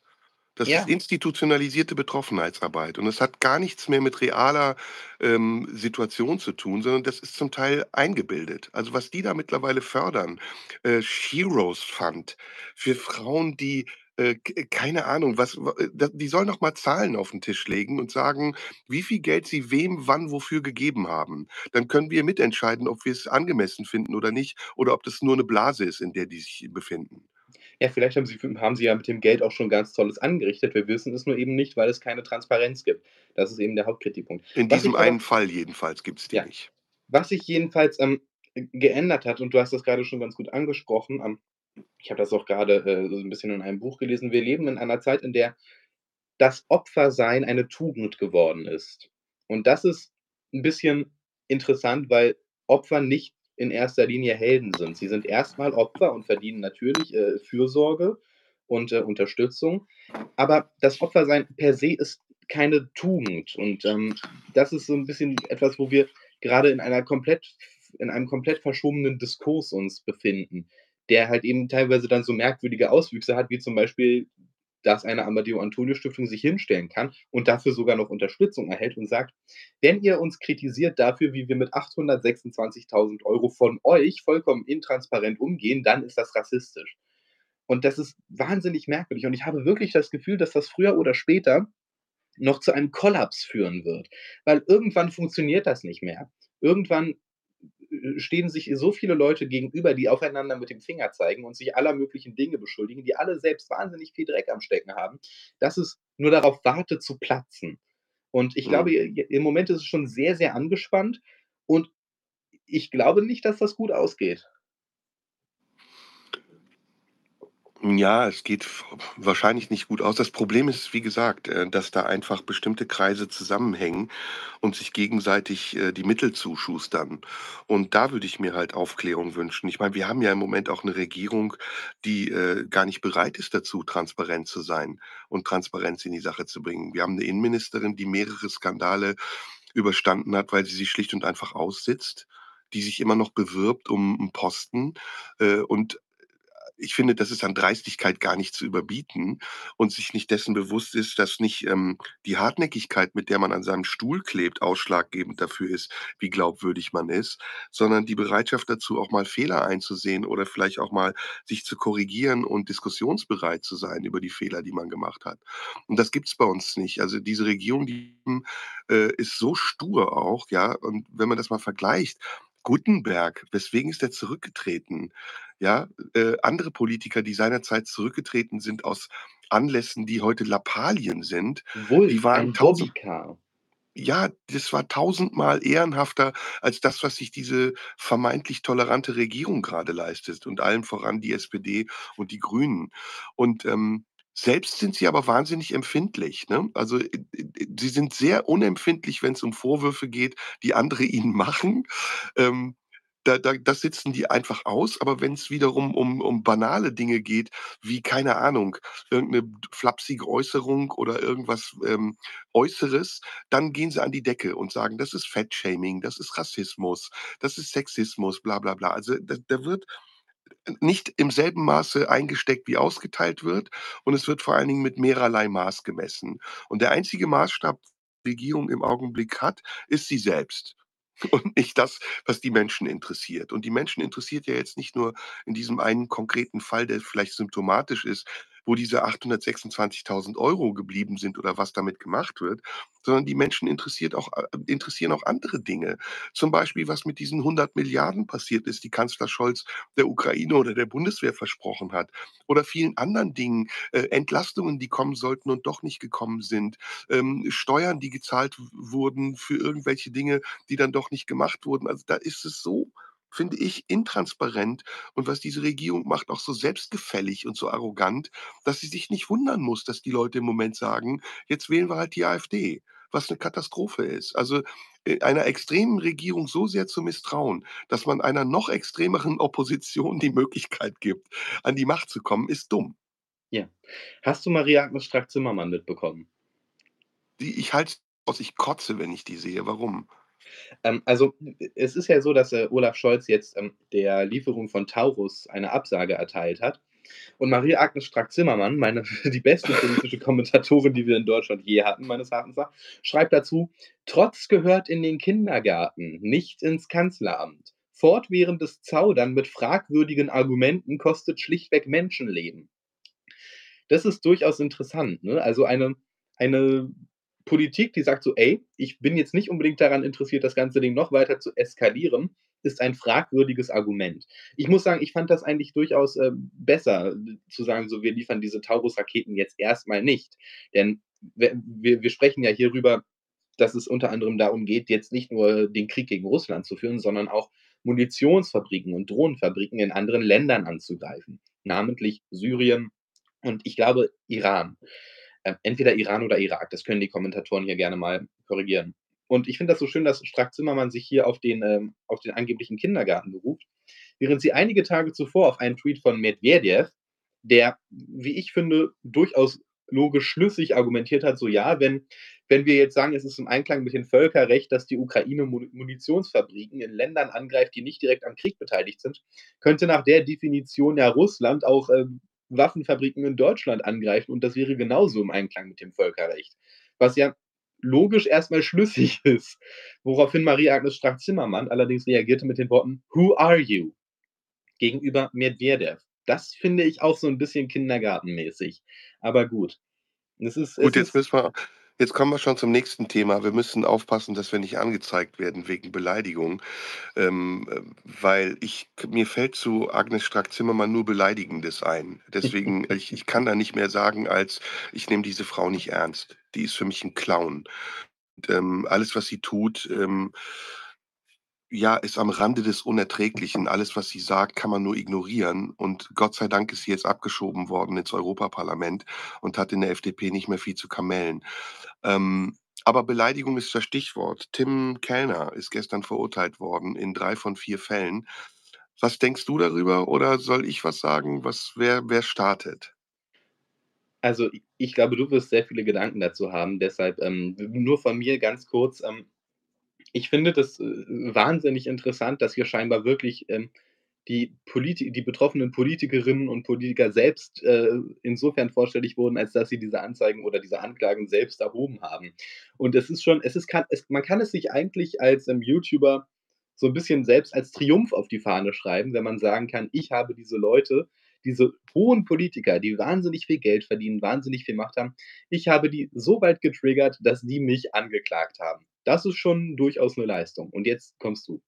Das ist Ja. institutionalisierte Betroffenheitsarbeit und es hat gar nichts mehr mit realer, ähm, Situation zu tun, sondern das ist zum Teil eingebildet. Also, was die da mittlerweile fördern, äh, Sheroes Fund für Frauen, die, äh, k keine Ahnung, was äh, die sollen doch mal Zahlen auf 'n Tisch legen und sagen, wie viel Geld sie wem, wann, wofür gegeben haben. Dann können wir mitentscheiden, ob wir's angemessen finden oder nicht oder ob das nur 'ne Blase ist, in der die sich befinden. Ja, vielleicht haben sie haben sie ja mit dem Geld auch schon ganz Tolles angerichtet. Wir wissen es nur eben nicht, weil es keine Transparenz gibt. Das ist eben der Hauptkritikpunkt. In Was diesem ich aber einen Fall jedenfalls gibt's die Ja. nicht. Was sich jedenfalls, ähm, geändert hat und du hast das grade schon ganz gut angesprochen, ähm, ich habe das auch grade, äh, so 'n bisschen in einem Buch gelesen. Wir leben in einer Zeit, in der das Opfersein eine Tugend geworden ist. Und das ist 'n bisschen interessant, weil Opfer nicht in erster Linie Helden sind. Sie sind erst mal Opfer und verdienen natürlich, äh, Fürsorge und, äh, Unterstützung. Aber das Opfersein per se ist keine Tugend. Und, ähm, das ist so 'n bisschen etwas, wo wir grade in einer komplett in einem komplett verschobenen Diskurs uns befinden, der halt eben teilweise dann so merkwürdige Auswüchse hat, wie zum Beispiel, dass eine Amadeo-Antonio-Stiftung sich hinstellen kann und dafür sogar noch Unterstützung erhält und sagt: „Wenn ihr uns kritisiert dafür, wie wir mit 826.000 € von euch vollkommen intransparent umgehen, dann ist das rassistisch.“ Und das ist wahnsinnig merkwürdig. Und ich habe wirklich das Gefühl, dass das früher oder später noch zu einem Kollaps führen wird, weil irgendwann funktioniert das nicht mehr. Irgendwann, stehen sich so viele Leute gegenüber, die aufeinander mit dem Finger zeigen und sich aller möglichen Dinge beschuldigen, die alle selbst wahnsinnig viel Dreck am Stecken haben, dass es nur darauf wartet zu platzen. Und ich glaube, Mhm. i im Moment ist es schon sehr, sehr angespannt und ich glaube nicht, dass das gut ausgeht. Ja, es geht wahrscheinlich nicht gut aus. Das Problem ist, wie gesagt, äh, dass da einfach bestimmte Kreise zusammenhängen und sich gegenseitig, äh, die Mittel zuschustern. Und da würde ich mir halt Aufklärung wünschen. Ich meine, wir haben ja im Moment auch 'ne Regierung, die, äh, gar nicht bereit ist dazu, transparent zu sein und Transparenz in die Sache zu bringen. Wir haben 'ne Innenministerin, die mehrere Skandale überstanden hat, weil sie sie schlicht und einfach aussitzt, die sich immer noch bewirbt um 'n Posten, äh, und ich finde, das ist an Dreistigkeit gar nicht zu überbieten und sich nicht dessen bewusst ist, dass nicht ähm, die Hartnäckigkeit, mit der man an seinem Stuhl klebt, ausschlaggebend dafür ist, wie glaubwürdig man ist, sondern die Bereitschaft dazu, auch mal Fehler einzusehen oder vielleicht auch mal sich zu korrigieren und diskussionsbereit zu sein über die Fehler, die man gemacht hat. Und das gibt's bei uns nicht. Also diese Regierung, die äh, ist so stur auch, ja. Und wenn man das mal vergleicht, Gutenberg, weswegen ist er zurückgetreten? Ja, äh, andere Politiker, die seinerzeit zurückgetreten sind aus Anlässen, die heute Lappalien sind, die Wulff, waren tausend ja, das war tausendmal ehrenhafter als das, was sich diese vermeintlich tolerante Regierung gerade leistet und allen voran die SPD und die Grünen. Und, ähm, selbst sind sie aber wahnsinnig empfindlich, ne? Also, äh, äh, sie sind sehr unempfindlich, wenn's um Vorwürfe geht, die andere ihnen machen. Ähm, da da das sitzen die einfach aus, aber wenn's wiederum um um banale Dinge geht, wie, keine Ahnung, irgend 'ne d flapsige Äußerung oder irgendwas, ähm, Äußeres, dann gehen sie an die Decke und sagen: „Das ist Fettshaming, das ist Rassismus, das ist Sexismus, bla bla bla.“ Also, da da wird nicht im selben Maße eingesteckt, wie ausgeteilt wird und es wird vor allen Dingen mit mehrerlei Maß gemessen. Und der einzige Maßstab, Regierung im Augenblick hat, ist sie selbst und nicht das, was die Menschen interessiert. Und die Menschen interessiert ja jetzt nicht nur in diesem einen konkreten Fall, der vielleicht symptomatisch ist, wo diese 826.000 € geblieben sind oder was damit gemacht wird, sondern die Menschen interessiert auch äh, interessieren auch andere Dinge. Zum Beispiel, was mit diesen 100 Milliarden passiert ist, die Kanzler Scholz der Ukraine oder der Bundeswehr versprochen hat oder vielen anderen Dingen, äh, Entlastungen, die kommen sollten und doch nicht gekommen sind, ähm, Steuern, die gezahlt wurden für irgendwelche Dinge, die dann doch nicht gemacht wurden. Also, da ist es so, finde ich, intransparent und was diese Regierung macht, auch so selbstgefällig und so arrogant, dass sie sich nicht wundern muss, dass die Leute im Moment sagen: „Jetzt wählen wir halt die AfD“, was 'ne Katastrophe ist. Also, äh, einer extremen Regierung so sehr zu misstrauen, dass man einer noch extremeren Opposition die Möglichkeit gibt, an die Macht zu kommen, ist dumm. Ja. Hast du Maria-Agnes Strack-Zimmermann mitbekommen? Die ich halte aus, ich kotze, wenn ich die sehe. Warum? Ähm, also, es ist ja so, dass, äh, Olaf Scholz jetzt, ähm, der Lieferung von Taurus eine Absage erteilt hat. Und Maria-Agnes Strack-Zimmermann, meine die beste politische Kommentatorin, die wir in Deutschland je hatten, meines Erachtens schreibt dazu: „Trotz gehört in den Kindergarten, nicht ins Kanzleramt. Fortwährendes Zaudern mit fragwürdigen Argumenten kostet schlichtweg Menschenleben.“ Das ist durchaus interessant, ne? Also, eine eine Politik, die sagt so: „Ey, ich bin jetzt nicht unbedingt daran interessiert, das ganze Ding noch weiter zu eskalieren“, ist ein fragwürdiges Argument. Ich muss sagen, ich fand das eigentlich durchaus, ähm, besser, zu sagen, so: „Wir liefern diese Taurus-Raketen jetzt erst mal nicht.“ Denn wir wir wir sprechen ja hierüber, dass es unter anderem darum geht, jetzt nicht nur den Krieg gegen Russland zu führen, sondern auch Munitionsfabriken und Drohnenfabriken in anderen Ländern anzugreifen, namentlich Syrien und ich glaube Iran. Äh, entweder Iran oder Irak, das können die Kommentatoren hier gerne mal korrigieren. Und ich finde das so schön, dass Strack-Zimmermann sich hier auf den ähm, auf den angeblichen Kindergarten beruft, während sie einige Tage zuvor auf einen Tweet von Medwedew, der, wie ich finde, durchaus logisch schlüssig argumentiert hat, so: „Ja, wenn wenn wir jetzt sagen, es ist im Einklang mit dem Völkerrecht, dass die Ukraine Muni Munitionsfabriken in Ländern angreift, die nicht direkt am Krieg beteiligt sind, könnte nach der Definition ja Russland auch, ähm, Waffenfabriken in Deutschland angreifen und das wäre genauso im Einklang mit dem Völkerrecht.“ Was ja logisch erst mal schlüssig ist, woraufhin Maria-Agnes Strack-Zimmermann allerdings reagierte mit den Worten: „Who are you?“ Gegenüber Medwedew. Das finde ich auch so 'n bisschen kindergartenmäßig. Aber gut. Es ist es Gut, jetzt ist müssen wir jetzt kommen wir schon zum nächsten Thema. Wir müssen aufpassen, dass wir nicht angezeigt werden wegen Beleidigung, ähm, äh, weil ich mir fällt zu Agnes Strack-Zimmermann nur Beleidigendes ein. Deswegen ich ich kann da nicht mehr sagen, als: „Ich nehme diese Frau nicht ernst.“ Die ist für mich 'n Clown. Und, ähm, alles, was sie tut, ähm ja, ist am Rande des Unerträglichen. Alles, was sie sagt, kann man nur ignorieren und Gott sei Dank ist sie jetzt abgeschoben worden ins Europaparlament und hat in der FDP nicht mehr viel zu kamellen. Ähm, aber Beleidigung ist das Stichwort. Tim Kellner ist gestern verurteilt worden in 3 von 4 Fällen. Was denkst du darüber oder soll ich was sagen? Was wer wer startet? Also, ich glaube, du wirst sehr viele Gedanken dazu haben, deshalb, ähm, nur von mir ganz kurz, ähm, ich finde das, äh, wahnsinnig interessant, dass hier scheinbar wirklich, ähm, die, Politi die betroffenen Politikerinnen und Politiker selbst äh, insofern vorstellig wurden, als dass sie diese Anzeigen oder diese Anklagen selbst erhoben haben. Und es ist schon, es ist, kann, es, man kann es sich eigentlich als ähm, YouTuber so ein bisschen selbst als Triumph auf die Fahne schreiben, wenn man sagen kann, ich habe diese Leute, diese hohen Politiker, die wahnsinnig viel Geld verdienen, wahnsinnig viel Macht haben, ich habe die so weit getriggert, dass die mich angeklagt haben. Das ist schon durchaus eine Leistung. Und jetzt kommst du.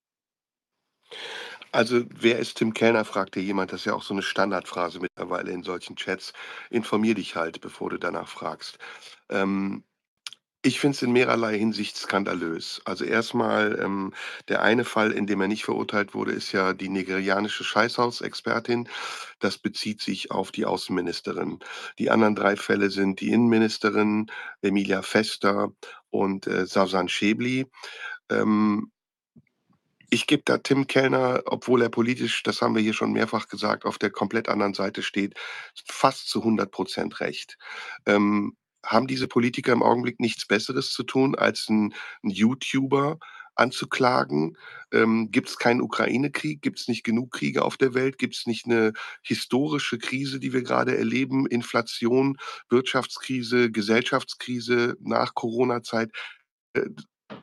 Also, wer ist Tim Kellner, fragte jemand. Das ist ja auch so eine Standardphrase mittlerweile in solchen Chats. Informier dich halt, bevor du danach fragst. Ähm, ich finde es in mehrerlei Hinsicht skandalös. Also erstmal, ähm, der eine Fall, in dem er nicht verurteilt wurde, ist ja die nigerianische Scheißhausexpertin. Das bezieht sich auf die Außenministerin. Die anderen drei Fälle sind die Innenministerin Emilia Fester und äh, Savsan Schäbli. Ähm, ich gebe da Tim Kellner, obwohl er politisch, das haben wir hier schon mehrfach gesagt, auf der komplett anderen Seite steht, fast zu 100 Prozent recht. Ähm, haben diese Politiker im Augenblick nichts Besseres zu tun, als einen YouTuber anzuklagen? Ähm, Gibt es keinen Ukraine-Krieg? Gibt es nicht genug Kriege auf der Welt? Gibt es nicht eine historische Krise, die wir gerade erleben? Inflation, Wirtschaftskrise, Gesellschaftskrise nach Corona-Zeit?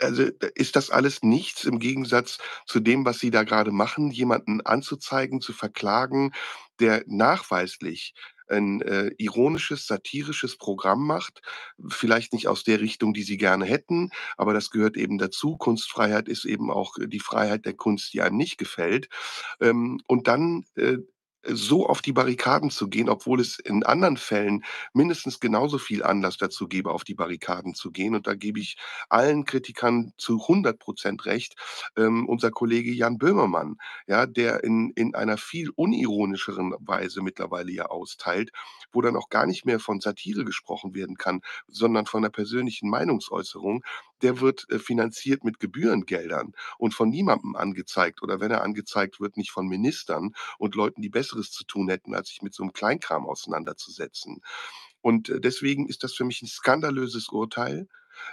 Also ist das alles nichts im Gegensatz zu dem, was Sie da gerade machen, jemanden anzuzeigen, zu verklagen, der nachweislich ein äh, ironisches, satirisches Programm macht. Vielleicht nicht aus der Richtung, die sie gerne hätten, aber das gehört eben dazu. Kunstfreiheit ist eben auch die Freiheit der Kunst, die einem nicht gefällt. Ähm, und dann äh, so auf die Barrikaden zu gehen, obwohl es in anderen Fällen mindestens genauso viel Anlass dazu gäbe, auf die Barrikaden zu gehen. Und da gebe ich allen Kritikern zu 100 Prozent recht. Ähm, unser Kollege Jan Böhmermann, ja, der in, in einer viel unironischeren Weise mittlerweile ja austeilt, wo dann auch gar nicht mehr von Satire gesprochen werden kann, sondern von einer persönlichen Meinungsäußerung, der wird äh, finanziert mit Gebührengeldern und von niemandem angezeigt oder wenn er angezeigt wird, nicht von Ministern und Leuten, die Besseres zu tun hätten, als sich mit so einem Kleinkram auseinanderzusetzen. Und äh, deswegen ist das für mich ein skandalöses Urteil.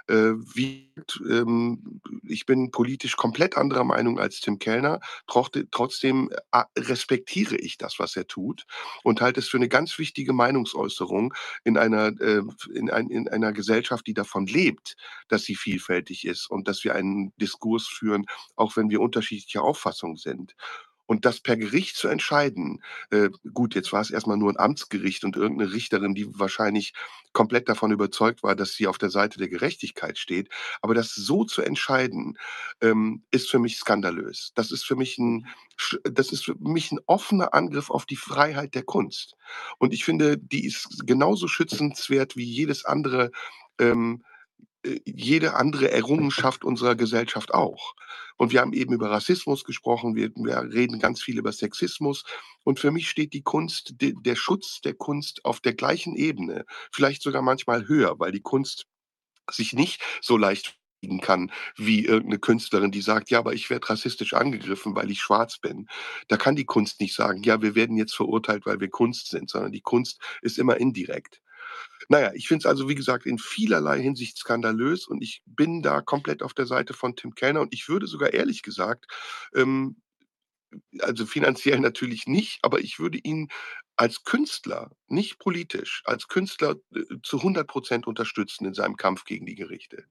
Äh, wie, ähm, ich bin politisch komplett anderer Meinung als Tim Kellner. Trotzdem äh, respektiere ich das, was er tut und halte es für eine ganz wichtige Meinungsäußerung in einer, äh, in, ein, in einer Gesellschaft, die davon lebt, dass sie vielfältig ist und dass wir einen Diskurs führen, auch wenn wir unterschiedlicher Auffassung sind. Und das per Gericht zu entscheiden, äh, gut, jetzt war es erstmal nur ein Amtsgericht und irgendeine Richterin, die wahrscheinlich komplett davon überzeugt war, dass sie auf der Seite der Gerechtigkeit steht. Aber das so zu entscheiden, ähm, ist für mich skandalös. Das ist für mich ein, das ist für mich ein offener Angriff auf die Freiheit der Kunst. Und ich finde, die ist genauso schützenswert wie jedes andere ähm, äh, jede andere Errungenschaft unserer Gesellschaft auch. Und wir haben eben über Rassismus gesprochen, wir, wir reden ganz viel über Sexismus. Und für mich steht die Kunst, de, der Schutz der Kunst auf der gleichen Ebene, vielleicht sogar manchmal höher, weil die Kunst sich nicht so leicht kann wie irgendeine Künstlerin, die sagt, ja, aber ich werde rassistisch angegriffen, weil ich schwarz bin. Da kann die Kunst nicht sagen, ja, wir werden jetzt verurteilt, weil wir Kunst sind, sondern die Kunst ist immer indirekt. Naja, ich finde es also, wie gesagt, in vielerlei Hinsicht skandalös und ich bin da komplett auf der Seite von Tim Kellner und ich würde sogar ehrlich gesagt, ähm, also finanziell natürlich nicht, aber ich würde ihn als Künstler, nicht politisch, als Künstler äh, zu 100 Prozent unterstützen in seinem Kampf gegen die Gerichte.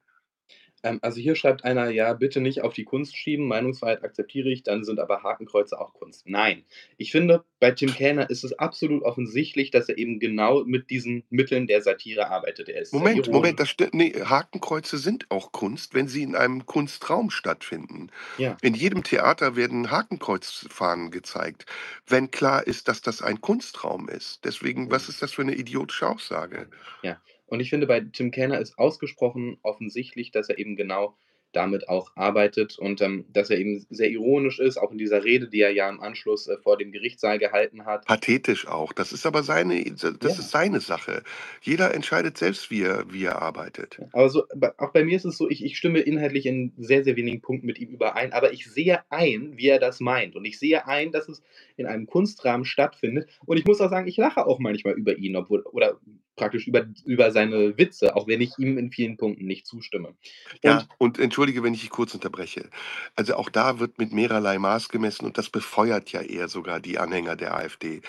Ähm, also hier schreibt einer, ja, bitte nicht auf die Kunst schieben, Meinungsfreiheit akzeptiere ich, dann sind aber Hakenkreuze auch Kunst. Nein, ich finde, bei Tim Kellner ist es absolut offensichtlich, dass er eben genau mit diesen Mitteln der Satire arbeitet. Er ist Moment, Moment, das stimmt. Nee, Hakenkreuze sind auch Kunst, wenn sie in einem Kunstraum stattfinden. Ja. In jedem Theater werden Hakenkreuzfahnen gezeigt, wenn klar ist, dass das ein Kunstraum ist. Deswegen, was ist das für eine idiotische Aussage? Ja, und ich finde, bei Tim Kenner ist ausgesprochen offensichtlich, dass er eben genau damit auch arbeitet und ähm, dass er eben sehr ironisch ist, auch in dieser Rede, die er ja im Anschluss äh, vor dem Gerichtssaal gehalten hat. Pathetisch auch. Das ist aber seine, das ja. ist seine Sache. Jeder entscheidet selbst, wie er, wie er arbeitet. Aber so, auch bei mir ist es so, ich, ich stimme inhaltlich in sehr, sehr wenigen Punkten mit ihm überein, aber ich sehe ein, wie er das meint. Und ich sehe ein, dass es in einem Kunstrahmen stattfindet. Und ich muss auch sagen, ich lache auch manchmal über ihn, obwohl, oder praktisch über über seine Witze, auch wenn ich ihm in vielen Punkten nicht zustimme. Ja, Und und entschuldige, wenn ich dich kurz unterbreche. Also, auch da wird mit mehrerlei Maß gemessen und das befeuert ja eher sogar die Anhänger der AfD.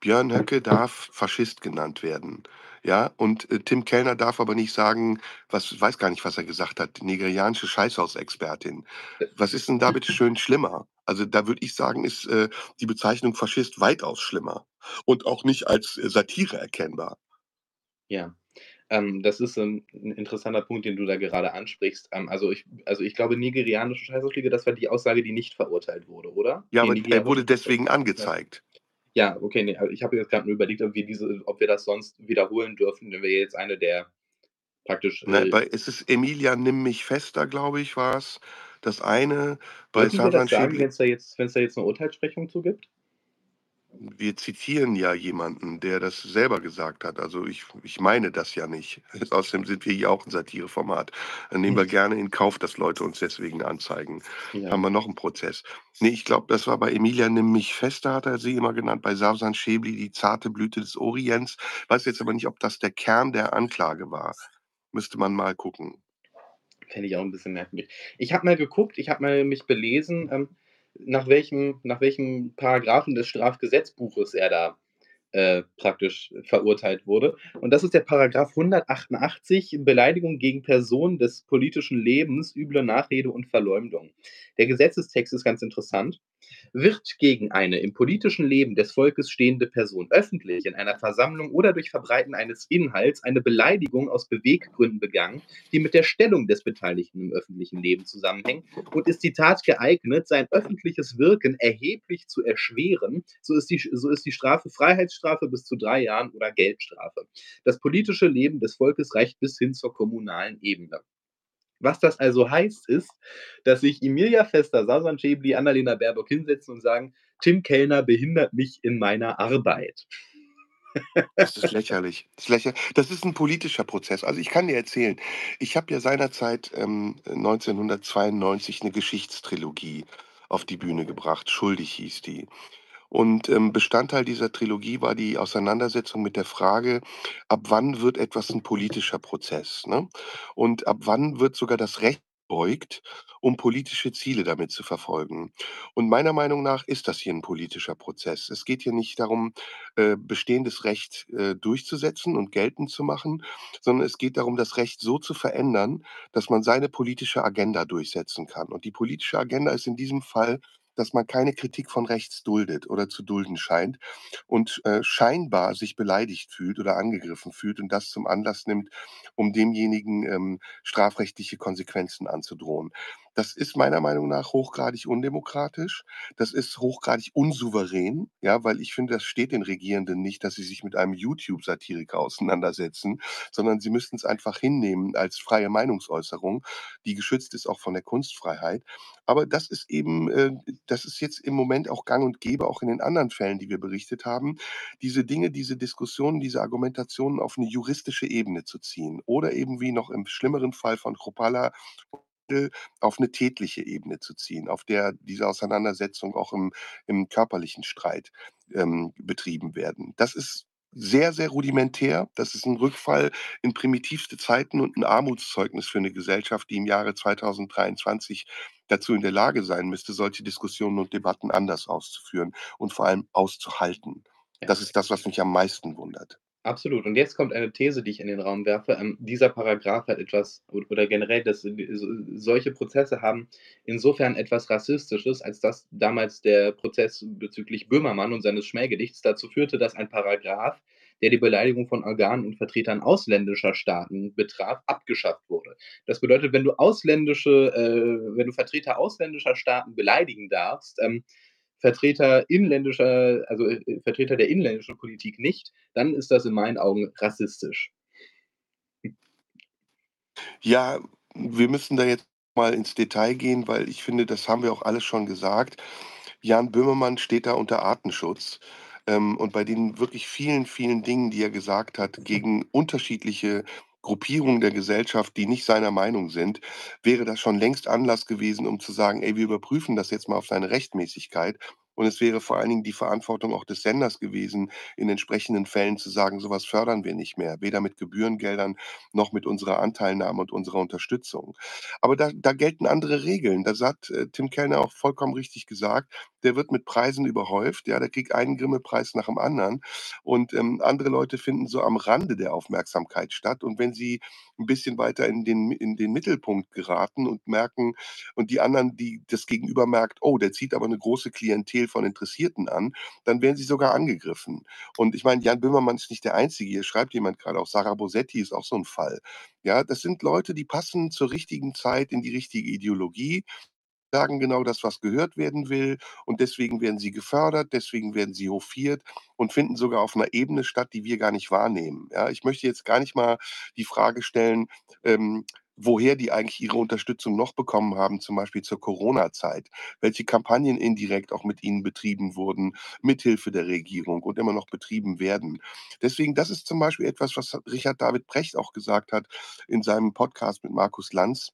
Björn Höcke darf Faschist genannt werden, ja? Und, äh, Tim Kellner darf aber nicht sagen was weiß gar nicht, was er gesagt hat, nigerianische Scheißhausexpertin. Was ist denn da bitte schön schlimmer? Also, da würde ich sagen, ist, äh, die Bezeichnung Faschist weitaus schlimmer und auch nicht als, äh, Satire erkennbar. Ja, ähm, das ist 'n 'n interessanter Punkt, den du da gerade ansprichst. Ähm, also, ich also, ich glaube, nigerianische Scheißhausfliege, das war die Aussage, die nicht verurteilt wurde, oder? Ja, Die aber er wurde deswegen angezeigt. Ja, okay, ne, also, ich habe jetzt grad nur überlegt, ob wir diese ob wir das sonst wiederholen dürfen, wenn wir jetzt eine der praktisch, Ne, äh bei es ist Emilia nimm mich fester, glaube ich, war's. Das eine bei das sagen, Schäbli wenn's da jetzt wenn's da jetzt 'ne Urteilssprechung zu gibt? Wir zitieren ja jemanden, der das selber gesagt hat. Also, ich ich meine das ja nicht. Außerdem sind wir hier auch 'n Satireformat. Dann nehmen wir gerne in Kauf, dass Leute uns deswegen anzeigen. Ja. Haben wir noch 'n Prozess. Ne, ich glaube, das war bei Emilia nimm mich fester, hat er sie immer genannt, bei Safwan Schäbli die zarte Blüte des Orients. Weiß jetzt aber nicht, ob das der Kern der Anklage war. Müsste man mal gucken. Fände ich auch 'n bisschen merkwürdig. Ich habe mal geguckt, ich habe mal mich belesen, ähm, nach welchem nach welchem Paragraphen des Strafgesetzbuches er da, äh, praktisch verurteilt wurde. Und das ist der Paragraph 188, Beleidigung gegen Personen des politischen Lebens, üble Nachrede und Verleumdung. Der Gesetzestext ist ganz interessant: „Wird gegen eine im politischen Leben des Volkes stehende Person öffentlich in einer Versammlung oder durch Verbreiten eines Inhalts eine Beleidigung aus Beweggründen begangen, die mit der Stellung des Beteiligten im öffentlichen Leben zusammenhängen, und ist die Tat geeignet, sein öffentliches Wirken erheblich zu erschweren, so ist die so ist die Strafe Freiheitsstrafe bis zu 3 Jahren oder Geldstrafe. Das politische Leben des Volkes reicht bis hin zur kommunalen Ebene.“ Was das also heißt, ist, dass sich Emilia Vester, Safwan Schäbli, Annalena Baerbock hinsetzen und sagen: „Tim Kellner behindert mich in meiner Arbeit.“ Das ist lächerlich. Das ist lächer das ist 'n politischer Prozess. Also, ich kann dir erzählen, ich habe ja seinerzeit, ähm, 1992 'ne Geschichtstrilogie auf die Bühne gebracht. „Schuldig“ hieß die. Und, ähm, Bestandteil dieser Trilogie war die Auseinandersetzung mit der Frage, ab wann wird etwas 'n politischer Prozess, ne? Und ab wann wird sogar das Recht gebeugt, um politische Ziele damit zu verfolgen? Und meiner Meinung nach ist das hier 'n politischer Prozess. Es geht hier nicht darum, äh, bestehendes Recht, äh, durchzusetzen und geltend zu machen, sondern es geht darum, das Recht so zu verändern, dass man seine politische Agenda durchsetzen kann. Und die politische Agenda ist in diesem Fall, dass man keine Kritik von rechts duldet oder zu dulden scheint und, äh, scheinbar sich beleidigt fühlt oder angegriffen fühlt und das zum Anlass nimmt, um demjenigen, ähm, strafrechtliche Konsequenzen anzudrohen. Das ist meiner Meinung nach hochgradig undemokratisch. Das ist hochgradig unsouverän, ja, weil ich finde, das steht den Regierenden nicht, dass sie sich mit einem YouTube-Satiriker auseinandersetzen, sondern sie müssten's einfach hinnehmen als freie Meinungsäußerung, die geschützt ist auch von der Kunstfreiheit. Aber das ist eben, äh das ist jetzt im Moment auch gang und gäbe, auch in den anderen Fällen, die wir berichtet haben, diese Dinge, diese Diskussionen, diese Argumentationen auf 'ne juristische Ebene zu ziehen oder eben wie noch im schlimmeren Fall von Chrupalla auf 'ne tätliche Ebene zu ziehen, auf der diese Auseinandersetzung auch im im körperlichen Streit, ähm, betrieben werden. Das ist sehr, sehr rudimentär. Das ist 'n Rückfall in primitivste Zeiten und 'n Armutszeugnis für 'ne Gesellschaft, die im Jahre 2023 dazu in der Lage sein müsste, solche Diskussionen und Debatten anders auszuführen und vor allem auszuhalten. Ja. Das ist das, was mich am meisten wundert. Absolut. Und jetzt kommt eine These, die ich in den Raum werfe. Ähm, dieser Paragraph hat etwas oder generell, dass solche Prozesse haben insofern etwas Rassistisches, als dass damals der Prozess bezüglich Böhmermann und seines Schmähgedichts dazu führte, dass ein Paragraph, der die Beleidigung von Organen und Vertretern ausländischer Staaten betraf, abgeschafft wurde. Das bedeutet, wenn du ausländische äh, wenn du Vertreter ausländischer Staaten beleidigen darfst, ähm, Vertreter inländischer also, äh, Vertreter der inländischen Politik nicht, dann ist das in meinen Augen rassistisch. Ja, wir müssen da jetzt mal ins Detail gehen, weil ich finde, das haben wir auch alles schon gesagt. Jan Böhmermann steht da unter Artenschutz, ähm, und bei den wirklich vielen, vielen Dingen, die er gesagt hat gegen unterschiedliche Gruppierungen der Gesellschaft, die nicht seiner Meinung sind, wäre das schon längst Anlass gewesen, um zu sagen: „Ey, wir überprüfen das jetzt mal auf seine Rechtmäßigkeit Und es wäre vor allen Dingen die Verantwortung auch des Senders gewesen, in entsprechenden Fällen zu sagen, sowas fördern wir nicht mehr, weder mit Gebührengeldern noch mit unserer Anteilnahme und unserer Unterstützung. Aber da, da gelten andere Regeln. Da hat äh, Tim Kellner auch vollkommen richtig gesagt, der wird mit Preisen überhäuft, ja, der kriegt einen Grimme-Preis nach dem anderen. Und ähm, andere Leute finden so am Rande der Aufmerksamkeit statt. Und wenn sie ein bisschen weiter in den, in den Mittelpunkt geraten und merken, und die anderen, die das Gegenüber merkt, oh, der zieht aber eine große Klientel von Interessierten an, dann werden sie sogar angegriffen. Und ich meine, Jan Böhmermann ist nicht der Einzige. Hier schreibt jemand gerade auch, Sarah Bosetti ist auch so ein Fall. Ja, das sind Leute, die passen zur richtigen Zeit in die richtige Ideologie sagen genau das, was gehört werden will. Und deswegen werden sie gefördert, deswegen werden sie hofiert und finden sogar auf einer Ebene statt, die wir gar nicht wahrnehmen. Ja, ich möchte jetzt gar nicht mal die Frage stellen, ähm, woher die eigentlich ihre Unterstützung noch bekommen haben, zum Beispiel zur Corona-Zeit, welche Kampagnen indirekt auch mit ihnen betrieben wurden, mithilfe der Regierung und immer noch betrieben werden. Deswegen, das ist zum Beispiel etwas, was Richard David Precht auch gesagt hat in seinem Podcast mit Markus Lanz.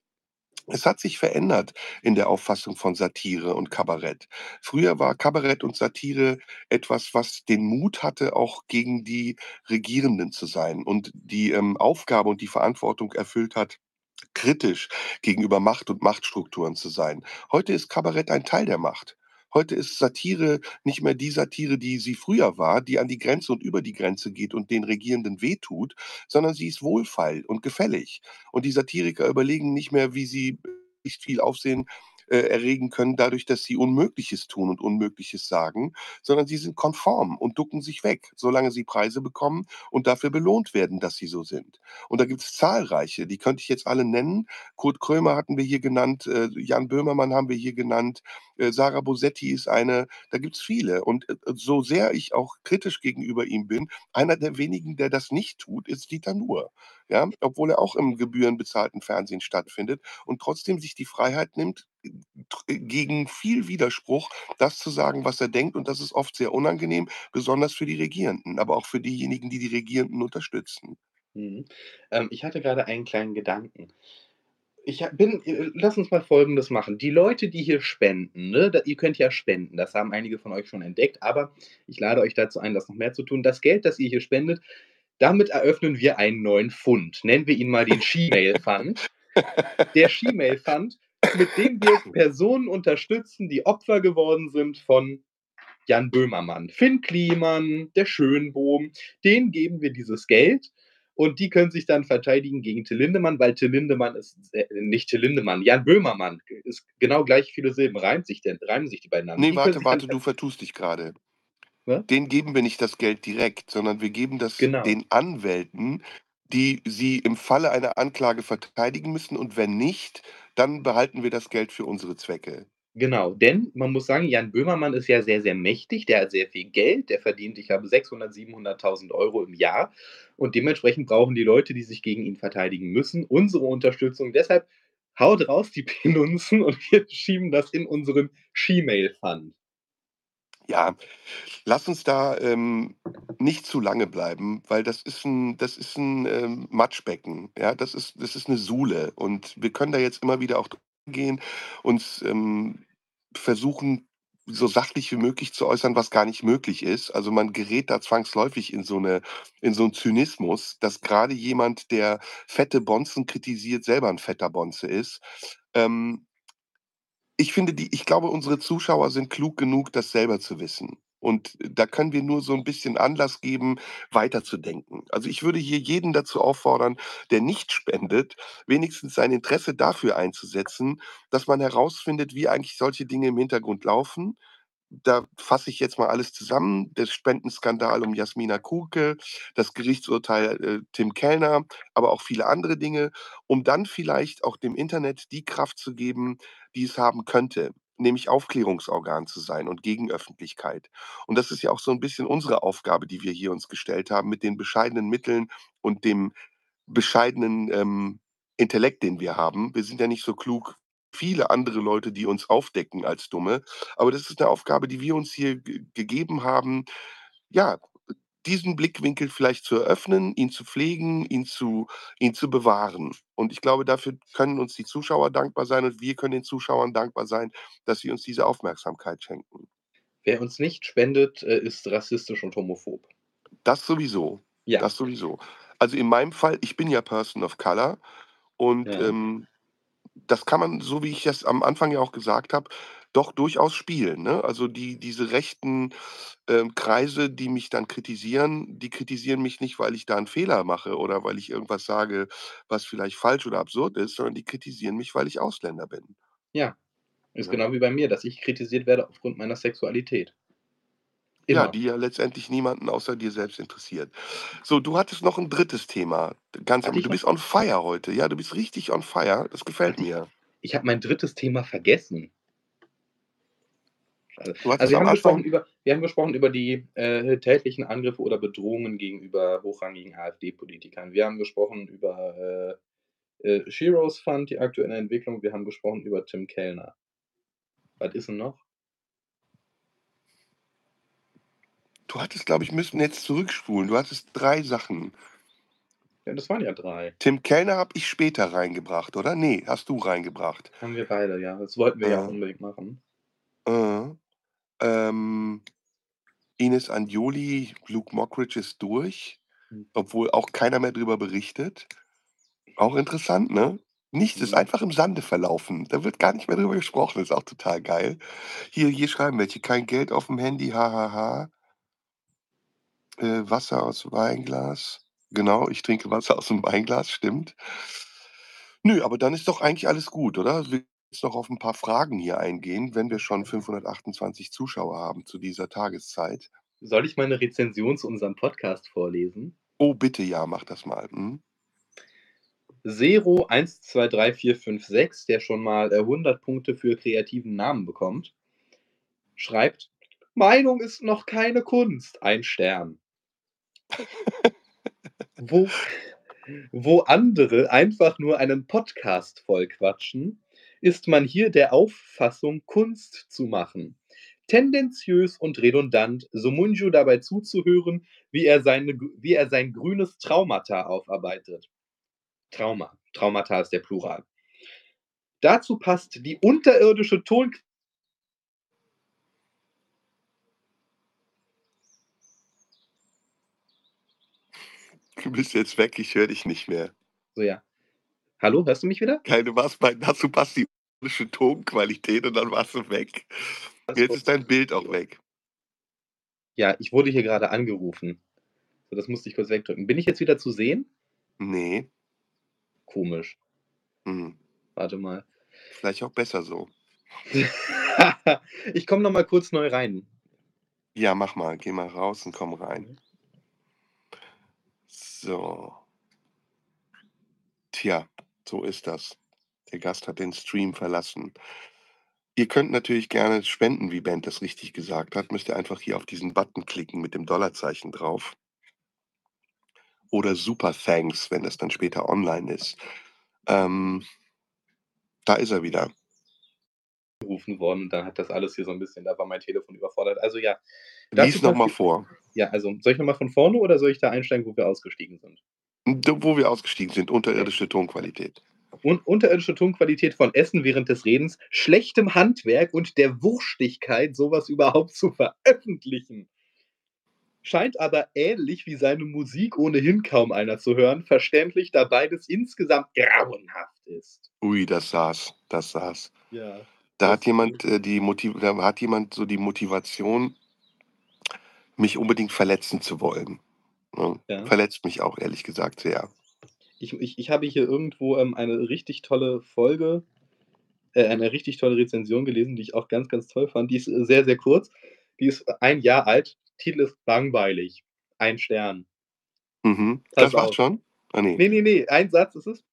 Es hat sich verändert in der Auffassung von Satire und Kabarett. Früher war Kabarett und Satire etwas, was den Mut hatte, auch gegen die Regierenden zu sein und die ähm, Aufgabe und die Verantwortung erfüllt hat, kritisch gegenüber Macht und Machtstrukturen zu sein. Heute ist Kabarett ein Teil der Macht. Heute ist Satire nicht mehr die Satire, die sie früher war, die an die Grenze und über die Grenze geht und den Regierenden wehtut, sondern sie ist wohlfeil und gefällig. Und die Satiriker überlegen nicht mehr, wie sie nicht viel Aufsehen äh, erregen können, dadurch, dass sie Unmögliches tun und Unmögliches sagen, sondern sie sind konform und ducken sich weg, solange sie Preise bekommen und dafür belohnt werden, dass sie so sind. Und da gibt es zahlreiche, die könnte ich jetzt alle nennen. Kurt Krömer hatten wir hier genannt, äh, Jan Böhmermann haben wir hier genannt, äh, Sarah Bosetti ist eine, da gibt es viele. Und äh, so sehr ich auch kritisch gegenüber ihm bin, einer der wenigen, der das nicht tut, ist Dieter Nuhr. Ja, obwohl er auch im gebührenbezahlten Fernsehen stattfindet und trotzdem sich die Freiheit nimmt, äh, gegen viel Widerspruch das zu sagen, was er denkt. Und das ist oft sehr unangenehm, besonders für die Regierenden, aber auch für diejenigen, die die Regierenden unterstützen. Mhm. Ähm, ich hatte gerade einen kleinen Gedanken. Ich bin, äh, lass uns mal Folgendes machen. Die Leute, die hier spenden, ne, da, ihr könnt ja spenden, das haben einige von euch schon entdeckt, aber ich lade euch dazu ein, das noch mehr zu tun. Das Geld, das ihr hier spendet, damit eröffnen wir einen neuen Fund. Nennen wir ihn mal den She-Mail Fund. Der She-Mail Fund, mit dem wir Personen unterstützen, die Opfer geworden sind von Jan Böhmermann, Finn Kliman, der Schönbohm. Denen geben wir dieses Geld und die können sich dann verteidigen gegen Till Lindemann, weil Till Lindemann ist äh, nicht Till Lindemann, Jan Böhmermann ist genau gleich viele Silben, reimt sich denn, reimen sich die beiden an. Nee, Die warte, warte, du vertust dich gerade. Was? Denen geben wir nicht das Geld direkt, sondern wir geben das Genau. den Anwälten, die sie im Falle einer Anklage verteidigen müssen. Und wenn nicht, dann behalten wir das Geld für unsere Zwecke. Genau, denn man muss sagen, Jan Böhmermann ist ja sehr, sehr mächtig, der hat sehr viel Geld, der verdient, ich glaube, 600.000, 700.000 Euro im Jahr und dementsprechend brauchen die Leute, die sich gegen ihn verteidigen müssen, unsere Unterstützung. Deshalb haut raus die Penunzen und wir schieben das in unseren She-Mail-Fund. Ja, lass uns da ähm, nicht zu lange bleiben, weil das ist ein, das ist ein ähm, Matschbecken. Ja, das ist, das ist eine Sule. Und wir können da jetzt immer wieder auch gehen, uns ähm, versuchen, so sachlich wie möglich zu äußern, was gar nicht möglich ist. Also man gerät da zwangsläufig in so eine, in so einen Zynismus, dass gerade jemand, der fette Bonzen kritisiert, selber ein fetter Bonze ist. Ähm, ich finde, die, ich glaube, unsere Zuschauer sind klug genug, das selber zu wissen. Und da können wir nur so ein bisschen Anlass geben, weiterzudenken. Also ich würde hier jeden dazu auffordern, der nicht spendet, wenigstens sein Interesse dafür einzusetzen, dass man herausfindet, wie eigentlich solche Dinge im Hintergrund laufen. Da fasse ich jetzt mal alles zusammen. Der Spendenskandal um Jasmina Kuke, das Gerichtsurteil äh, Tim Kellner, aber auch viele andere Dinge, um dann vielleicht auch dem Internet die Kraft zu geben, die es haben könnte, nämlich Aufklärungsorgan zu sein und Gegenöffentlichkeit. Und das ist ja auch so ein bisschen unsere Aufgabe, die wir hier uns gestellt haben, mit den bescheidenen Mitteln und dem bescheidenen ähm, Intellekt, den wir haben. Wir sind ja nicht so klug viele andere Leute, die uns aufdecken als Dumme. Aber das ist eine Aufgabe, die wir uns hier ge gegeben haben, ja, diesen Blickwinkel vielleicht zu eröffnen, ihn zu pflegen, ihn zu, ihn zu bewahren. Und ich glaube, dafür können uns die Zuschauer dankbar sein und wir können den Zuschauern dankbar sein, dass sie uns diese Aufmerksamkeit schenken. Wer uns nicht spendet, äh, ist rassistisch und homophob. Das sowieso. Ja. Das sowieso. Also in meinem Fall, ich bin ja Person of Color und Ja. ähm, das kann man, so wie ich das am Anfang ja auch gesagt habe, doch durchaus spielen. Ne? Also die, diese rechten ähm, Kreise, die mich dann kritisieren, die kritisieren mich nicht, weil ich da einen Fehler mache oder weil ich irgendwas sage, was vielleicht falsch oder absurd ist, sondern die kritisieren mich, weil ich Ausländer bin. Ja. Ist Ja. genau wie bei mir, dass ich kritisiert werde aufgrund meiner Sexualität. Ja, Immer. die ja letztendlich niemanden außer dir selbst interessiert. So, du hattest noch ein drittes Thema. Ganz du bist on fire heute. Ja, du bist richtig on fire. Das gefällt Hatte ich- mir. Ich habe mein drittes Thema vergessen. Also, also wir, haben gesprochen über, wir haben gesprochen über die äh, tätlichen Angriffe oder Bedrohungen gegenüber hochrangigen AfD-Politikern. Wir haben gesprochen über äh, äh, Shiros Fund, die aktuelle Entwicklung. Wir haben gesprochen über Tim Kellner. Was ist denn noch? Du hattest, glaube ich, müssen jetzt zurückspulen. Du hattest drei Sachen. Ja, das waren ja drei. Tim Kellner habe ich später reingebracht, oder? Nee, hast du reingebracht. Haben wir beide, ja. Das wollten wir ja, Ja. unbedingt machen. Äh, ähm, Ines Anjoli, Luke Mockridge ist durch, Hm. obwohl auch keiner mehr drüber berichtet. Auch interessant, ne? Nichts ist Mhm. einfach im Sande verlaufen. Da wird gar nicht mehr drüber gesprochen. ist auch total geil. Hier, hier schreiben welche. Kein Geld auf dem Handy, hahaha. Äh, Wasser aus Weinglas. Genau, ich trinke Wasser aus dem Weinglas, stimmt. Nö, aber dann ist doch eigentlich alles gut, oder? Wir jetzt noch auf ein paar Fragen hier eingehen, wenn wir schon 528 Zuschauer haben zu dieser Tageszeit. Soll ich mal eine Rezension zu unserem Podcast vorlesen? Oh, bitte ja, mach das mal. Hm? Zero 1, 2, 3, 4, 5, 6, der schon mal äh, 100 Punkte für kreativen Namen bekommt, schreibt: Meinung ist noch keine Kunst. Ein Stern. wo, wo andere einfach nur einen Podcast vollquatschen, ist man hier der Auffassung, Kunst zu machen. Tendenziös und redundant, Sumunju dabei zuzuhören, wie er, seine, wie er sein grünes Traumata aufarbeitet. Trauma. Traumata ist der Plural. Dazu passt die unterirdische Ton. Du bist jetzt weg, ich höre dich nicht mehr. So, ja. Hallo, hörst du mich wieder? Keine was bei dazu passt die Tonqualität und dann warst du weg. Jetzt ist dein Bild auch weg. Ja, ich wurde hier gerade angerufen. So, das musste ich kurz wegdrücken. Bin ich jetzt wieder zu sehen? Nee, Komisch. hm. Warte mal. vielleicht auch besser so. ich komme noch mal kurz neu rein. Ja, mach mal, geh mal raus und komm rein. So. Tja, so ist das. Der Gast hat den Stream verlassen. Ihr könnt natürlich gerne spenden, wie Ben das richtig gesagt hat. Müsst ihr einfach hier auf diesen Button klicken mit dem Dollarzeichen drauf. Oder Super Thanks, wenn das dann später online ist. Ähm, da ist er wieder. Gerufen worden dann hat das alles hier so ein bisschen, da war mein Telefon überfordert. Also ja. Lies nochmal vor. Ja, also soll ich nochmal von vorne oder soll ich da einsteigen, wo wir ausgestiegen sind? Wo wir ausgestiegen sind, unterirdische Tonqualität. Und unterirdische Tonqualität von Essen während des Redens, schlechtem Handwerk und der Wurstigkeit, sowas überhaupt zu veröffentlichen. Scheint aber ähnlich wie seine Musik ohnehin kaum einer zu hören, verständlich, da beides insgesamt grauenhaft ist. Ui, das saß, das saß. Ja. Da hat jemand äh, die Motiv da hat jemand so die Motivation, mich unbedingt verletzen zu wollen. Ne? Ja. Verletzt mich auch, ehrlich gesagt, sehr. Ich, ich, ich habe hier irgendwo ähm, eine richtig tolle Folge, äh, eine richtig tolle Rezension gelesen, die ich auch ganz, ganz toll fand. Die ist äh, sehr, sehr kurz. Die ist ein Jahr alt. Titel ist langweilig. Ein Stern. Mhm. Das war's schon? Ah, nee. Nee, nee, nee, ein Satz ist es.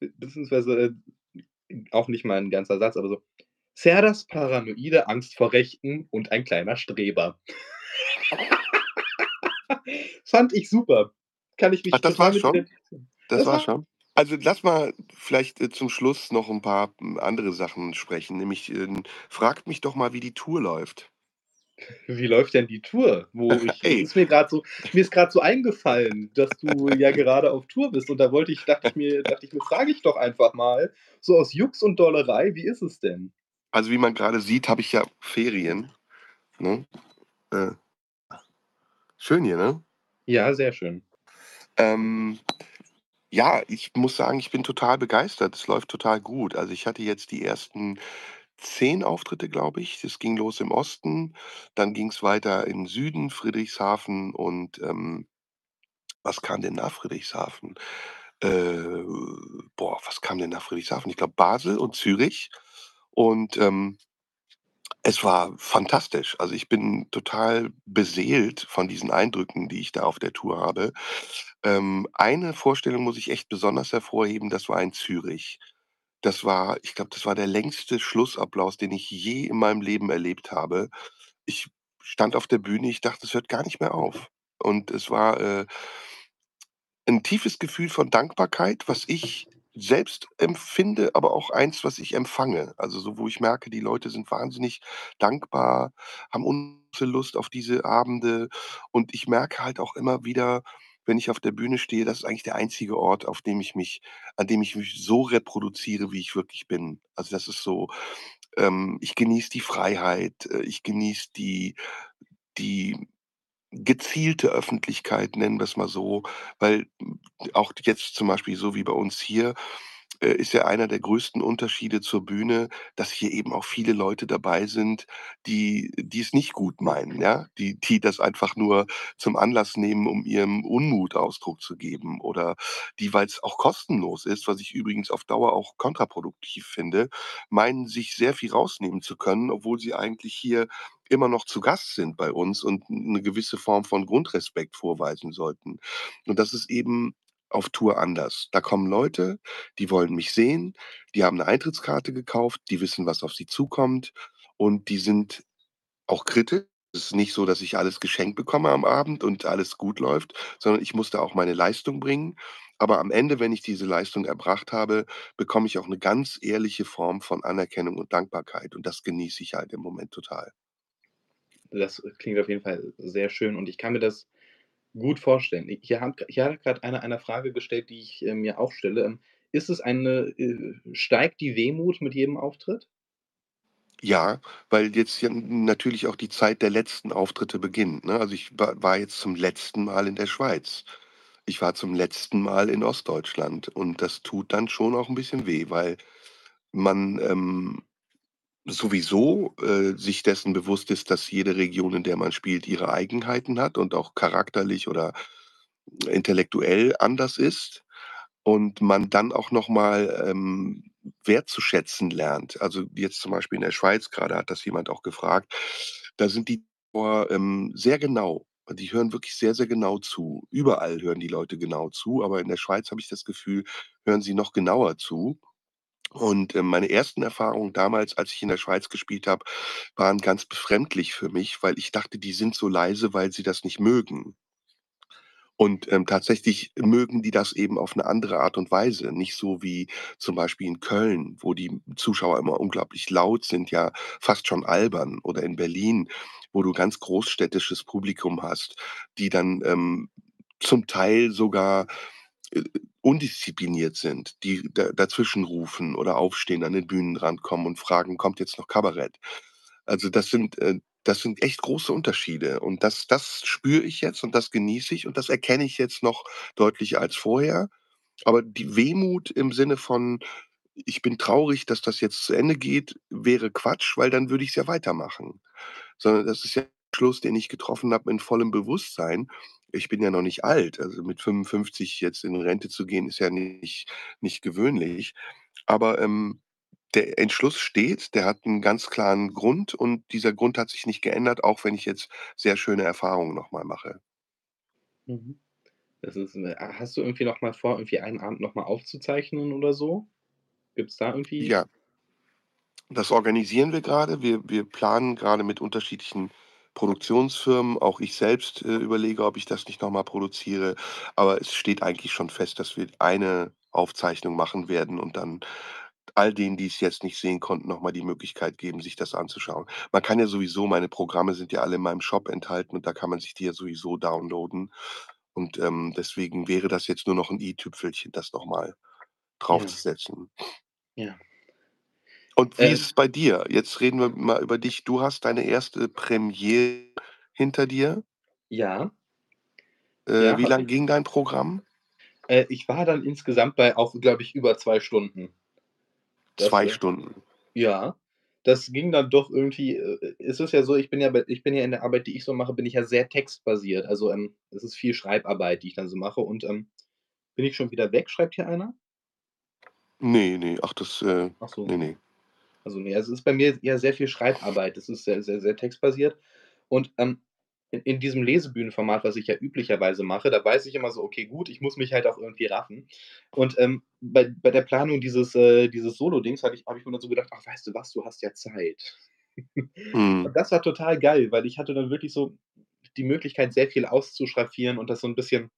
Be- Beziehungsweise äh, auch nicht mal ein ganzer Satz, aber so. Serdas paranoide Angst vor Rechten und ein kleiner Streber. Fand ich super. Kann ich mich Ach, das mit schon? Das, das war war- schon. Also lass mal vielleicht äh, zum Schluss noch ein paar m, andere Sachen sprechen. Nämlich, äh, fragt mich doch mal, wie die Tour läuft. Wie läuft denn die Tour? Wo ich, Ey. ist mir gerade so, mir ist gerade so eingefallen, dass du ja gerade auf Tour bist und da wollte ich, dachte ich mir, dachte ich mir, frage ich doch einfach mal, so aus Jux und Dollerei, wie ist es denn? Also wie man gerade sieht, habe ich ja Ferien. Ne? Schön hier, ne? Ja, sehr schön. Ähm, ja, ich muss sagen, ich bin total begeistert. Es läuft total gut. Also, ich hatte jetzt die ersten 10 Auftritte, glaube ich. Es ging los im Osten, dann ging's weiter in Süden, Friedrichshafen und, ähm was kam denn nach Friedrichshafen? Äh, boah, was kam denn nach Friedrichshafen? Ich glaube Basel und Zürich. Und, ähm es war fantastisch. Also, ich bin total beseelt von diesen Eindrücken, die ich da auf der Tour habe. Ähm, eine Vorstellung muss ich echt besonders hervorheben, das war in Zürich. Das war ich glaube, das war der längste Schlussapplaus, den ich je in meinem Leben erlebt habe. Ich stand auf der Bühne, ich dachte, es hört gar nicht mehr auf. Und es war, äh 'n tiefes Gefühl von Dankbarkeit, was ich selbst empfinde, aber auch eins, was ich empfange. Also, so, wo ich merke, die Leute sind wahnsinnig dankbar, haben große Lust auf diese Abende. Und ich merke halt auch immer wieder, wenn ich auf der Bühne stehe, das ist eigentlich der einzige Ort, auf dem ich mich an dem ich mich so reproduziere, wie ich wirklich bin. Also, das ist so ähm, ich genieße die Freiheit, äh, ich genieße die die gezielte Öffentlichkeit, nennen wir's mal so, weil auch jetzt zum Beispiel so wie bei uns hier, äh, ist ja einer der größten Unterschiede zur Bühne, dass hier eben auch viele Leute dabei sind, die die es nicht gut meinen, ja? Die die das einfach nur zum Anlass nehmen, um ihrem Unmut Ausdruck zu geben oder die, weil's auch kostenlos ist, was ich übrigens auf Dauer auch kontraproduktiv finde, meinen, sich sehr viel rausnehmen zu können, obwohl sie eigentlich hier immer noch zu Gast sind bei uns und 'n 'ne gewisse Form von Grundrespekt vorweisen sollten. Und das ist eben auf Tour anders. Da kommen Leute, die wollen mich sehen, die haben 'ne Eintrittskarte gekauft, die wissen, was auf sie zukommt und die sind auch kritisch. Es ist nicht so, dass ich alles geschenkt bekomme am Abend und alles gut läuft, sondern ich muss da auch meine Leistung bringen. Aber am Ende, wenn ich diese Leistung erbracht habe, bekomme ich auch 'ne ganz ehrliche Form von Anerkennung und Dankbarkeit und das genieße ich halt im Moment total. Das klingt auf jeden Fall sehr schön und ich kann mir das gut vorstellen. Hier hat hat grad einer eine Frage gestellt, die ich, äh, mir auch stelle. Ähm, ist es eine äh, steigt die Wehmut mit jedem Auftritt? Ja, weil jetzt ja natürlich auch die Zeit der letzten Auftritte beginnt, ne? Also, ich wa war jetzt zum letzten Mal in der Schweiz. Ich war zum letzten Mal in Ostdeutschland und das tut dann schon auch 'n bisschen weh, weil man, ähm, sowieso, äh, sich dessen bewusst ist, dass jede Region, in der man spielt, ihre Eigenheiten hat und auch charakterlich oder intellektuell anders ist und man dann auch noch mal, ähm, wertzuschätzen lernt. Also, jetzt zum Beispiel in der Schweiz grade hat das jemand auch gefragt, da sind die ähm, sehr genau. Die hören wirklich sehr, sehr genau zu. Überall hören die Leute genau zu, aber in der Schweiz habe ich das Gefühl, hören sie noch genauer zu. Und, ähm, meine ersten Erfahrungen damals, als ich in der Schweiz gespielt habe, waren ganz befremdlich für mich, weil ich dachte, die sind so leise, weil sie das nicht mögen. Und, ähm, tatsächlich mögen die das eben auf 'ne andere Art und Weise, nicht so wie zum Beispiel in Köln, wo die Zuschauer immer unglaublich laut sind, ja fast schon albern oder in Berlin, wo du ganz großstädtisches Publikum hast, die dann, ähm, zum Teil sogar, äh, undiszipliniert sind, die da dazwischenrufen oder aufstehen, an den Bühnenrand kommen und fragen: „Kommt jetzt noch Kabarett?“ Also, das sind äh, das sind echt große Unterschiede und das das spüre ich jetzt und das genieße ich und das erkenne ich jetzt noch deutlicher als vorher. Aber die Wehmut im Sinne von: „Ich bin traurig, dass das jetzt zu Ende geht“, wäre Quatsch, weil dann würde ich's ja weitermachen. Sondern das ist ja 'n Schluss, den ich getroffen habe in vollem Bewusstsein. Ich bin ja noch nicht alt, also, mit 55 jetzt in Rente zu gehen, ist ja nicht nicht gewöhnlich. Aber, ähm, der Entschluss steht, der hat 'n ganz klaren Grund und dieser Grund hat sich nicht geändert, auch wenn ich jetzt sehr schöne Erfahrungen noch mal mache. Mhm. Das ist 'ne ha hast du irgendwie noch mal vor, irgendwie einen Abend noch mal aufzuzeichnen oder so? Gibt's da irgendwie Ja. Das organisieren wir grade. Wir wir planen grade mit unterschiedlichen Produktionsfirmen. Auch ich selbst, äh, überlege, ob ich das nicht noch mal produziere. Aber es steht eigentlich schon fest, dass wir eine Aufzeichnung machen werden und dann all denen, die's jetzt nicht sehen konnten, noch mal die Möglichkeit geben, sich das anzuschauen. Man kann ja sowieso meine Programme sind ja alle in meinem Shop enthalten und da kann man sich die ja sowieso downloaden. Und, ähm, deswegen wäre das jetzt nur noch 'n i-Tüpfelchen, das noch mal Ja. draufzusetzen. Ja. Und wie Äh ist es bei dir? Jetzt reden wir mal über dich. Du hast deine erste Premiere hinter dir. Ja. Äh, Ja, wie habe lang ich. ging dein Programm? Äh, ich war dann insgesamt bei auch, glaube ich, über 2 Stunden. Das, 2 äh Stunden. ja, das ging dann doch irgendwie äh, es ist ja so, ich bin ja bei ich bin ja in der Arbeit, die ich so mache, bin ich ja sehr textbasiert. Also, ähm, es ist viel Schreibarbeit, die ich dann so mache und, ähm bin ich schon wieder weg? Schreibt hier einer? Ne, ne, ach das, äh Ach so. ne, ne. Also, also, es ist bei mir eher sehr viel Schreibarbeit. Das ist sehr, sehr, sehr textbasiert und, ähm, in in diesem Lesebühnenformat, was ich ja üblicherweise mache, da weiß ich immer so: „Okay, gut, ich muss mich halt auch irgendwie raffen.“ Und, ähm, bei bei der Planung dieses äh, dieses Solo-Dings hatte ich habe ich mir dann so gedacht: „Ach, weißt du was, du hast ja Zeit.“ Mhm. Und das war total geil, weil ich hatte dann wirklich so die Möglichkeit, sehr viel auszuschraffieren und das so 'n bisschen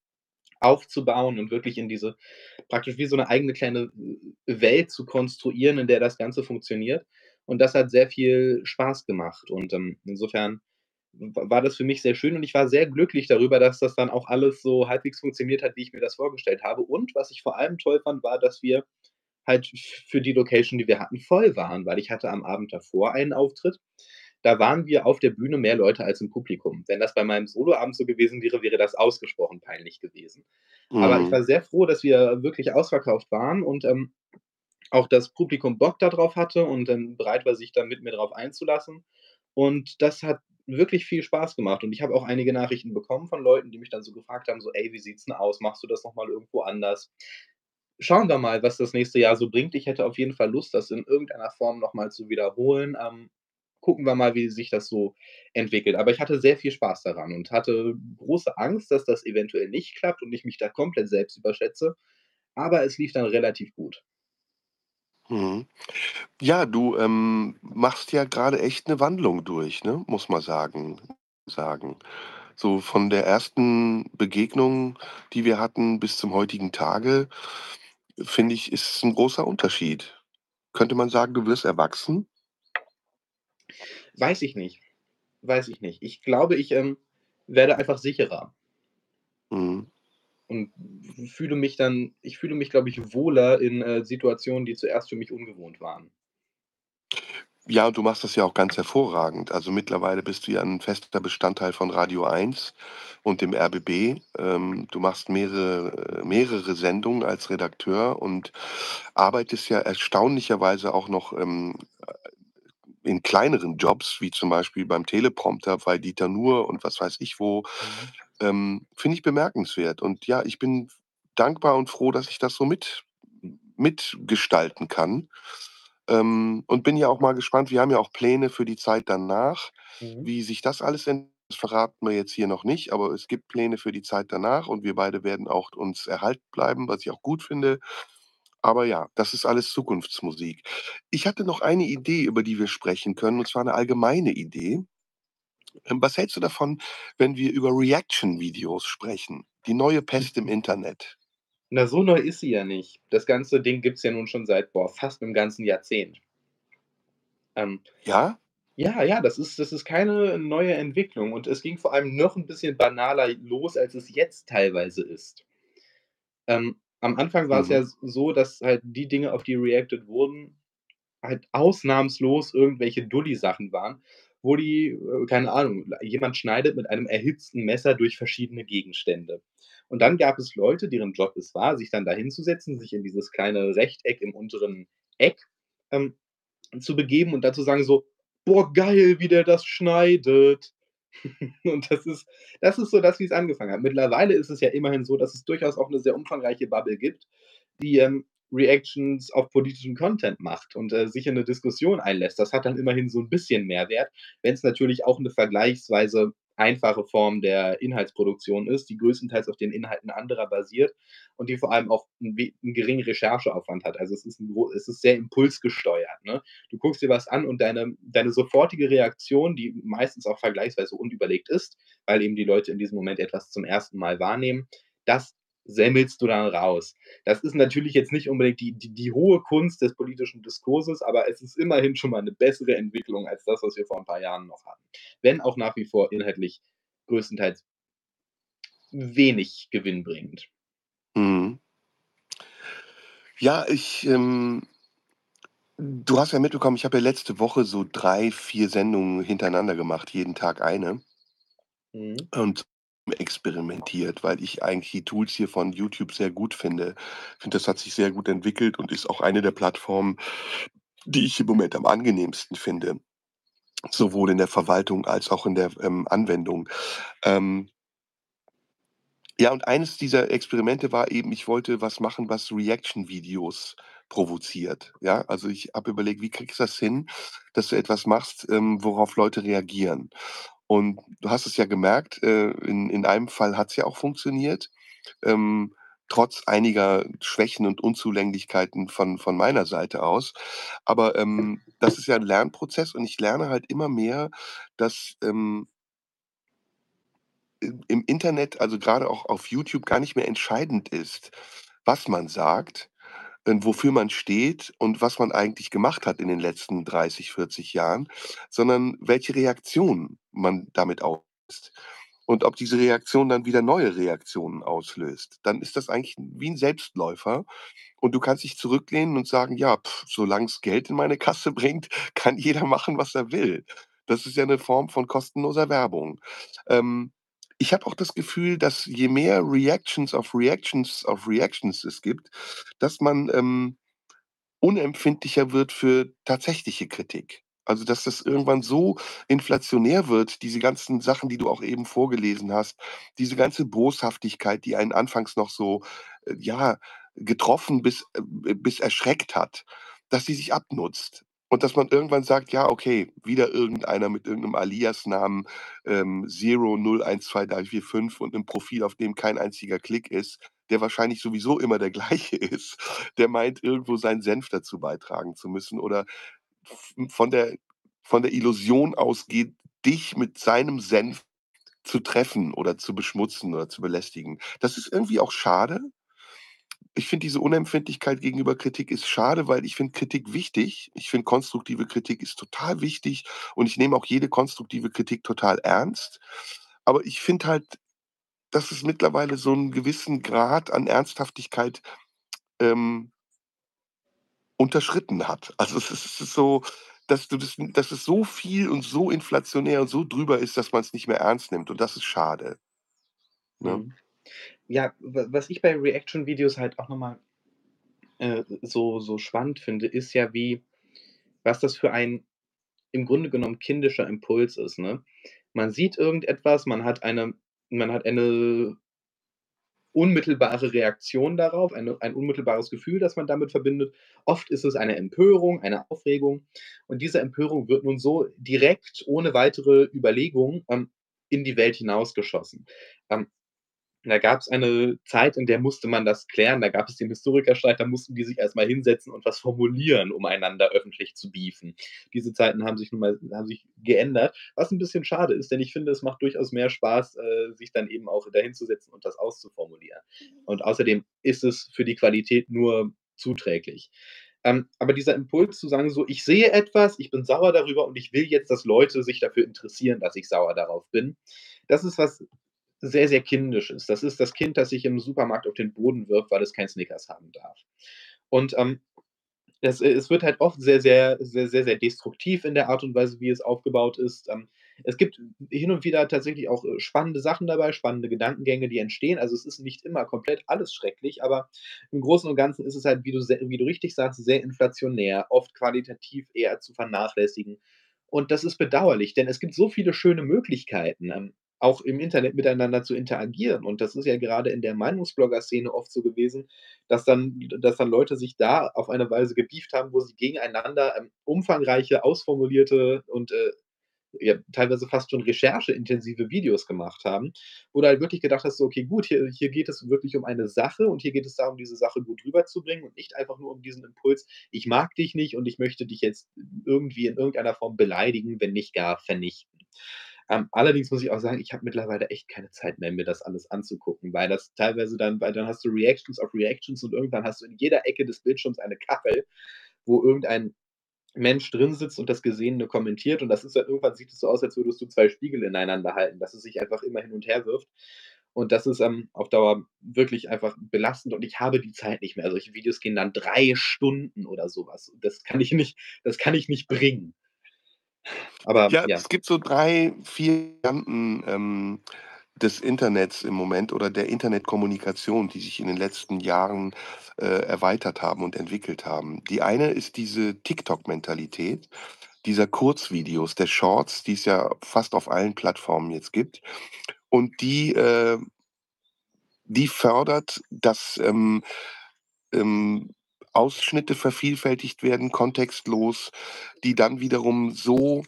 aufzubauen und wirklich in diese praktisch wie so 'ne eigene kleine W Welt zu konstruieren, in der das Ganze funktioniert. Und das hat sehr viel Spaß gemacht und, ähm, insofern war das für mich sehr schön und ich war sehr glücklich darüber, dass das dann auch alles so halbwegs funktioniert hat, wie ich mir das vorgestellt habe. Und was ich vor allem toll fand, war, dass wir halt für die Location, die wir hatten, voll waren, weil ich hatte am Abend davor einen Auftritt. Da waren wir auf der Bühne mehr Leute als im Publikum. Wenn das bei meinem Soloabend so gewesen wäre, wäre das ausgesprochen peinlich gewesen. Aber ich Mhm. war sehr froh, dass wir wirklich ausverkauft waren und, ähm, auch das Publikum Bock da drauf hatte und dann bereit war, sich da mit mir drauf einzulassen. Und das hat wirklich viel Spaß gemacht und ich habe auch einige Nachrichten bekommen von Leuten, die mich dann so gefragt haben, so: „Ey, wie sieht's 'n aus? Machst du das noch mal irgendwo anders?“ Schauen wir mal, was das nächste Jahr so bringt. Ich hätte auf jeden Fall Lust, das in irgendeiner Form noch mal zu wiederholen. Ähm, gucken wir mal, wie sich das so entwickelt. Aber ich hatte sehr viel Spaß daran und hatte große Angst, dass das eventuell nicht klappt und ich mich da komplett selbst überschätze, aber es lief dann relativ gut. Mhm. Ja, du, ähm, machst ja grade echt 'ne Wandlung durch, ne, muss man sagen sagen. So von der ersten Begegnung, die wir hatten, bis zum heutigen Tage, finde ich, ist es 'n großer Unterschied. Könnte man sagen, du wirst erwachsen? Weiß ich nicht. Weiß ich nicht. Ich glaube, ich, ähm, werde einfach sicherer. Mhm. Und fühle mich dann ich fühle mich, glaube ich, wohler in, äh, Situationen, die zuerst für mich ungewohnt waren. Ja, du machst das ja auch ganz hervorragend. Also, mittlerweile bist du ja 'n fester Bestandteil von Radio 1 und dem RBB. Ähm, du machst mehrere mehrere Sendungen als Redakteur und arbeitest ja erstaunlicherweise auch noch, ähm, äh, in kleineren Jobs, wie zum Beispiel beim Teleprompter bei Dieter Nuhr und was weiß ich wo. Mhm. Ähm, finde ich bemerkenswert. Und ja, ich bin dankbar und froh, dass ich das so mit mitgestalten kann. Ähm, und bin ja auch mal gespannt wir haben ja auch Pläne für die Zeit danach. Mhm. Wie sich das alles ent das verraten wir jetzt hier noch nicht, aber es gibt Pläne für die Zeit danach und wir beide werden auch uns erhalten bleiben, was ich auch gut finde. Aber ja, das ist alles Zukunftsmusik. Ich hatte noch eine Idee, über die wir sprechen können, und zwar 'ne allgemeine Idee. Ähm, was hältst du davon, wenn wir über Reaction-Videos sprechen? Die neue Pest im Internet. Na, so neu ist sie ja nicht. Das ganze Ding gibt's ja nun schon seit, boah, fast 'nem ganzen Jahrzehnt. Ähm, Ja? ja, ja, das ist das ist keine neue Entwicklung und es ging vor allem noch 'n bisschen banaler los, als es jetzt teilweise ist. Ähm, am Anfang war's ja Mhm. s so, dass halt die Dinge, auf die reacted wurden, halt ausnahmslos irgendwelche Dulli-Sachen waren, wo die äh, keine Ahnung, jemand schneidet mit einem erhitzten Messer durch verschiedene Gegenstände. Und dann gab es Leute, deren Job es war, sich dann da hinzusetzen, sich in dieses kleine Rechteck im unteren Eck, ähm, zu begeben und dann zu sagen so: „Boah, geil, wie der das schneidet.“ Und das ist das ist so das, wie's angefangen hat. Mittlerweile ist es ja immerhin so, dass es durchaus auch 'ne sehr umfangreiche Bubble gibt, die, ähm, Reactions auf politischen Content macht und, äh, sich in 'ne Diskussion einlässt. Das hat dann immerhin so 'n bisschen Mehrwert, wenn's natürlich auch 'ne vergleichsweise einfache Form der Inhaltsproduktion ist, die größtenteils auf den Inhalten anderer basiert und die vor allem auch 'n we 'n geringen Rechercheaufwand hat. Also, es ist 'n gro es ist sehr impulsgesteuert, ne? Du guckst dir was an und deine deine sofortige Reaktion, die meistens auch vergleichsweise unüberlegt ist, weil eben die Leute in diesem Moment etwas zum 1. Mal wahrnehmen, das semmelst du dann raus. Das ist natürlich jetzt nicht unbedingt die die die hohe Kunst des politischen Diskurses, aber es ist immerhin schon mal 'ne bessere Entwicklung als das, was wir vor 'n paar Jahren noch hatten. Wenn auch nach wie vor inhaltlich größtenteils wenig gewinnbringend. Mhm. Ja, ich, ähm Du hast ja mitbekommen, ich habe ja letzte Woche so 3, 4 Sendungen hintereinander gemacht, jeden Tag eine. Mhm. Und experimentiert, weil ich eigentlich die Tools hier von YouTube sehr gut finde. Ich finde, das hat sich sehr gut entwickelt und ist auch eine der Plattformen, die ich im Moment am angenehmsten finde, sowohl in der Verwaltung als auch in der, ähm, Anwendung. Ähm ja, und eines dieser Experimente war eben, ich wollte was machen, was Reaction-Videos provoziert, ja? Also, ich habe überlegt: „Wie kriegst du das hin, dass du etwas machst, ähm, worauf Leute reagieren?“ Und du hast es ja gemerkt, äh, in in einem Fall hat's ja auch funktioniert, ähm, trotz einiger Schwächen und Unzulänglichkeiten von von meiner Seite aus. Aber, ähm, das ist ja 'n Lernprozess und ich lerne halt immer mehr, dass, ähm im Internet, also grade auch auf YouTube, gar nicht mehr entscheidend ist, was man sagt, ähm, wofür man steht und was man eigentlich gemacht hat in den letzten 30, 40 Jahren, sondern welche Reaktion man damit auslöst. Und ob diese Reaktion dann wieder neue Reaktionen auslöst, dann ist das eigentlich wie 'n Selbstläufer und du kannst dich zurücklehnen und sagen: „Ja, pf, solang's Geld in meine Kasse bringt, kann jeder machen, was er will.“ Das ist ja 'ne Form von kostenloser Werbung. Ähm, ich habe auch das Gefühl, dass je mehr Reactions auf Reactions auf Reactions es gibt, dass man, ähm, unempfindlicher wird für tatsächliche Kritik. Also, dass das irgendwann so inflationär wird, diese ganzen Sachen, die du auch eben vorgelesen hast, diese ganze Boshaftigkeit, die einen anfangs noch so, äh, ja, getroffen bis äh, bis erschreckt hat, dass die sich abnutzt. Und dass man irgendwann sagt: „Ja, okay, wieder irgendeiner mit irgend 'nem Aliasnamen, ähm, 0012345 und 'nem Profil, auf dem kein einziger Klick ist, der wahrscheinlich sowieso immer der gleiche ist, der meint, irgendwo seinen Senf dazu beitragen zu müssen oder von der von der Illusion ausgeht, dich mit seinem Senf zu treffen oder zu beschmutzen oder zu belästigen.“ Das ist irgendwie auch schade. Ich finde, diese Unempfindlichkeit gegenüber Kritik ist schade, weil ich finde Kritik wichtig. Ich finde, konstruktive Kritik ist total wichtig und ich nehme auch jede konstruktive Kritik total ernst. Aber ich finde halt, dass es mittlerweile so 'n gewissen Grad an Ernsthaftigkeit, ähm unterschritten hat. Also, es ist es so, dass du das dass es so viel und so inflationär und so drüber ist, dass man's nicht mehr ernst nimmt und das ist schade. Ne? Mhm. Ja, wa was ich bei Reaction-Videos halt auch noch mal, äh, so so spannend finde, ist ja, wie was das für ein im Grunde genommen kindischer Impuls ist, ne? Man sieht irgendetwas, man hat eine man hat eine unmittelbare Reaktion darauf, eine ein unmittelbares Gefühl, das man damit verbindet. Oft ist es eine Empörung, eine Aufregung und diese Empörung wird nun so direkt ohne weitere Überlegung, ähm, in die Welt hinausgeschossen. Ähm, da gab's eine Zeit, in der musste man das klären. Da gab es den Historikerstreit, da mussten die sich erst mal hinsetzen und was formulieren, um einander öffentlich zu beefen. Diese Zeiten haben sich nun mal haben sich geändert, was 'n bisschen schade ist, denn ich finde, es macht durchaus mehr Spaß, äh, sich dann eben auch dahinzusetzen und das auszuformulieren. Und außerdem ist es für die Qualität nur zuträglich. Ähm, aber dieser Impuls zu sagen so: „Ich sehe etwas, ich bin sauer darüber und ich will jetzt, dass Leute sich dafür interessieren, dass ich sauer darauf bin“, das ist was sehr, sehr Kindisches. Das ist das Kind, das sich im Supermarkt auf den Boden wirft, weil es kein Snickers haben darf. Und, ähm, es es wird halt oft sehr, sehr sehr, sehr, sehr destruktiv in der Art und Weise, wie es aufgebaut ist. Ähm, es gibt hin und wieder tatsächlich auch, äh, spannende Sachen dabei, spannende Gedankengänge, die entstehen. Also, es ist nicht immer komplett alles schrecklich, aber im Großen und Ganzen ist es halt, wie du wie du richtig sagst, sehr inflationär, oft qualitativ eher zu vernachlässigen. Und das ist bedauerlich, denn es gibt so viele schöne Möglichkeiten, ähm, auch im Internet miteinander zu interagieren. Und das ist ja gerade in der Meinungsblogger-Szene oft so gewesen, dass dann dass dann Leute sich da auf eine Weise gebieft haben, wo sie gegeneinander, ähm, umfangreiche, ausformulierte und, äh, ja, teilweise fast schon rechercheintensive Videos gemacht haben, wo du halt wirklich gedacht hast, so: „Okay, gut, hier hier geht es wirklich um eine Sache und hier geht es darum, diese Sache gut rüberzubringen und nicht einfach nur um diesen Impuls: ‚Ich mag dich nicht und ich möchte dich jetzt irgendwie in irgendeiner Form beleidigen, wenn nicht gar vernichten.‘“ Ähm, allerdings muss ich auch sagen, ich habe mittlerweile echt keine Zeit mehr, mir das alles anzugucken, weil das teilweise dann weil dann hast du Reactions auf Reactions und irgendwann hast du in jeder Ecke des Bildschirms eine Kachel, wo irgendein Mensch drin sitzt und das Gesehene kommentiert und das ist halt irgendwann sieht es so aus, als würdest du 2 Spiegel ineinander halten, dass es sich einfach immer hin und her wirft. Und das ist, ähm, auf Dauer wirklich einfach belastend und ich habe die Zeit nicht mehr. Solche Videos gehen dann 3 Stunden oder so was. Das kann ich nicht das kann ich nicht bringen. Aber Ja, ja. es gibt so 3, 4 Varianten, ähm, des Internets im Moment oder der Internetkommunikation, die sich in den letzten Jahren, äh, erweitert haben und entwickelt haben. Die eine ist diese TikTok-Mentalität dieser Kurzvideos, der Shorts, die es ja fast auf allen Plattformen jetzt gibt. Und die, äh die fördert, dass, ähm, ähm, Ausschnitte vervielfältigt werden, kontextlos, die dann wiederum so,